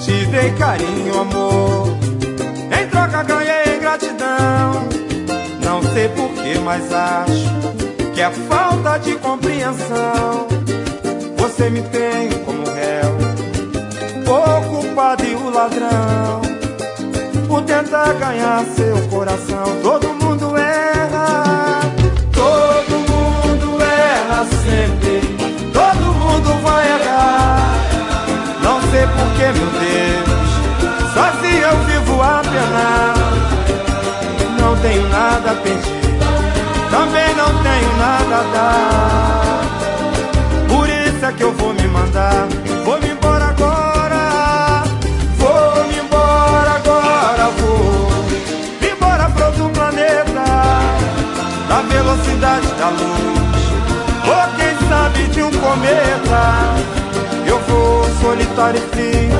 Te dei carinho, amor, em troca ganhei gratidão. Não sei porquê, mas acho que é falta de compreensão. Você me tem como réu, o culpado e o ladrão. Por tentar ganhar seu coração, todo sei porquê, meu Deus, sozinho eu vivo a penar. Não tenho nada a pedir, também não tenho nada a dar. Por isso é que eu vou me mandar, vou me embora agora. Vou me embora agora, vou me embora pra outro planeta da velocidade da luz. Solitário e frio,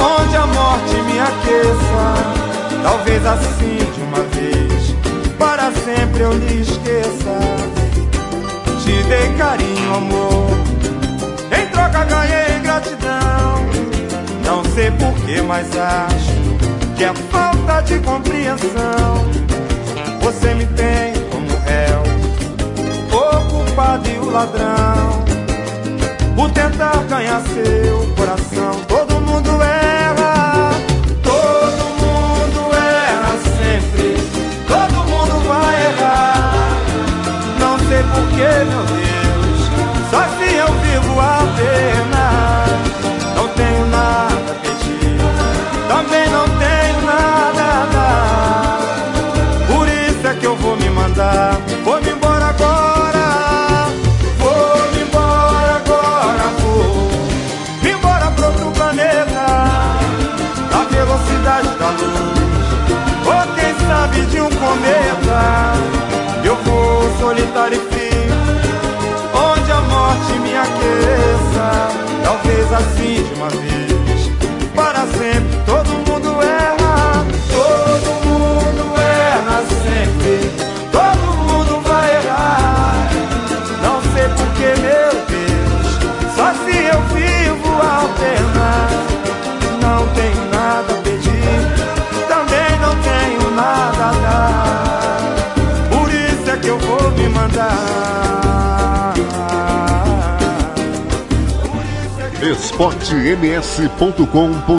onde a morte me aqueça. Talvez assim de uma vez, para sempre eu lhe esqueça. Te dei carinho, amor, em troca ganhei gratidão. Não sei porquê, mas acho que é falta de compreensão. Você me tem como réu, o culpado e o ladrão. Por tentar ganhar seu coração, todo mundo erra, todo mundo erra sempre, todo mundo vai errar. Não sei porquê, meu Deus, esportems.com.br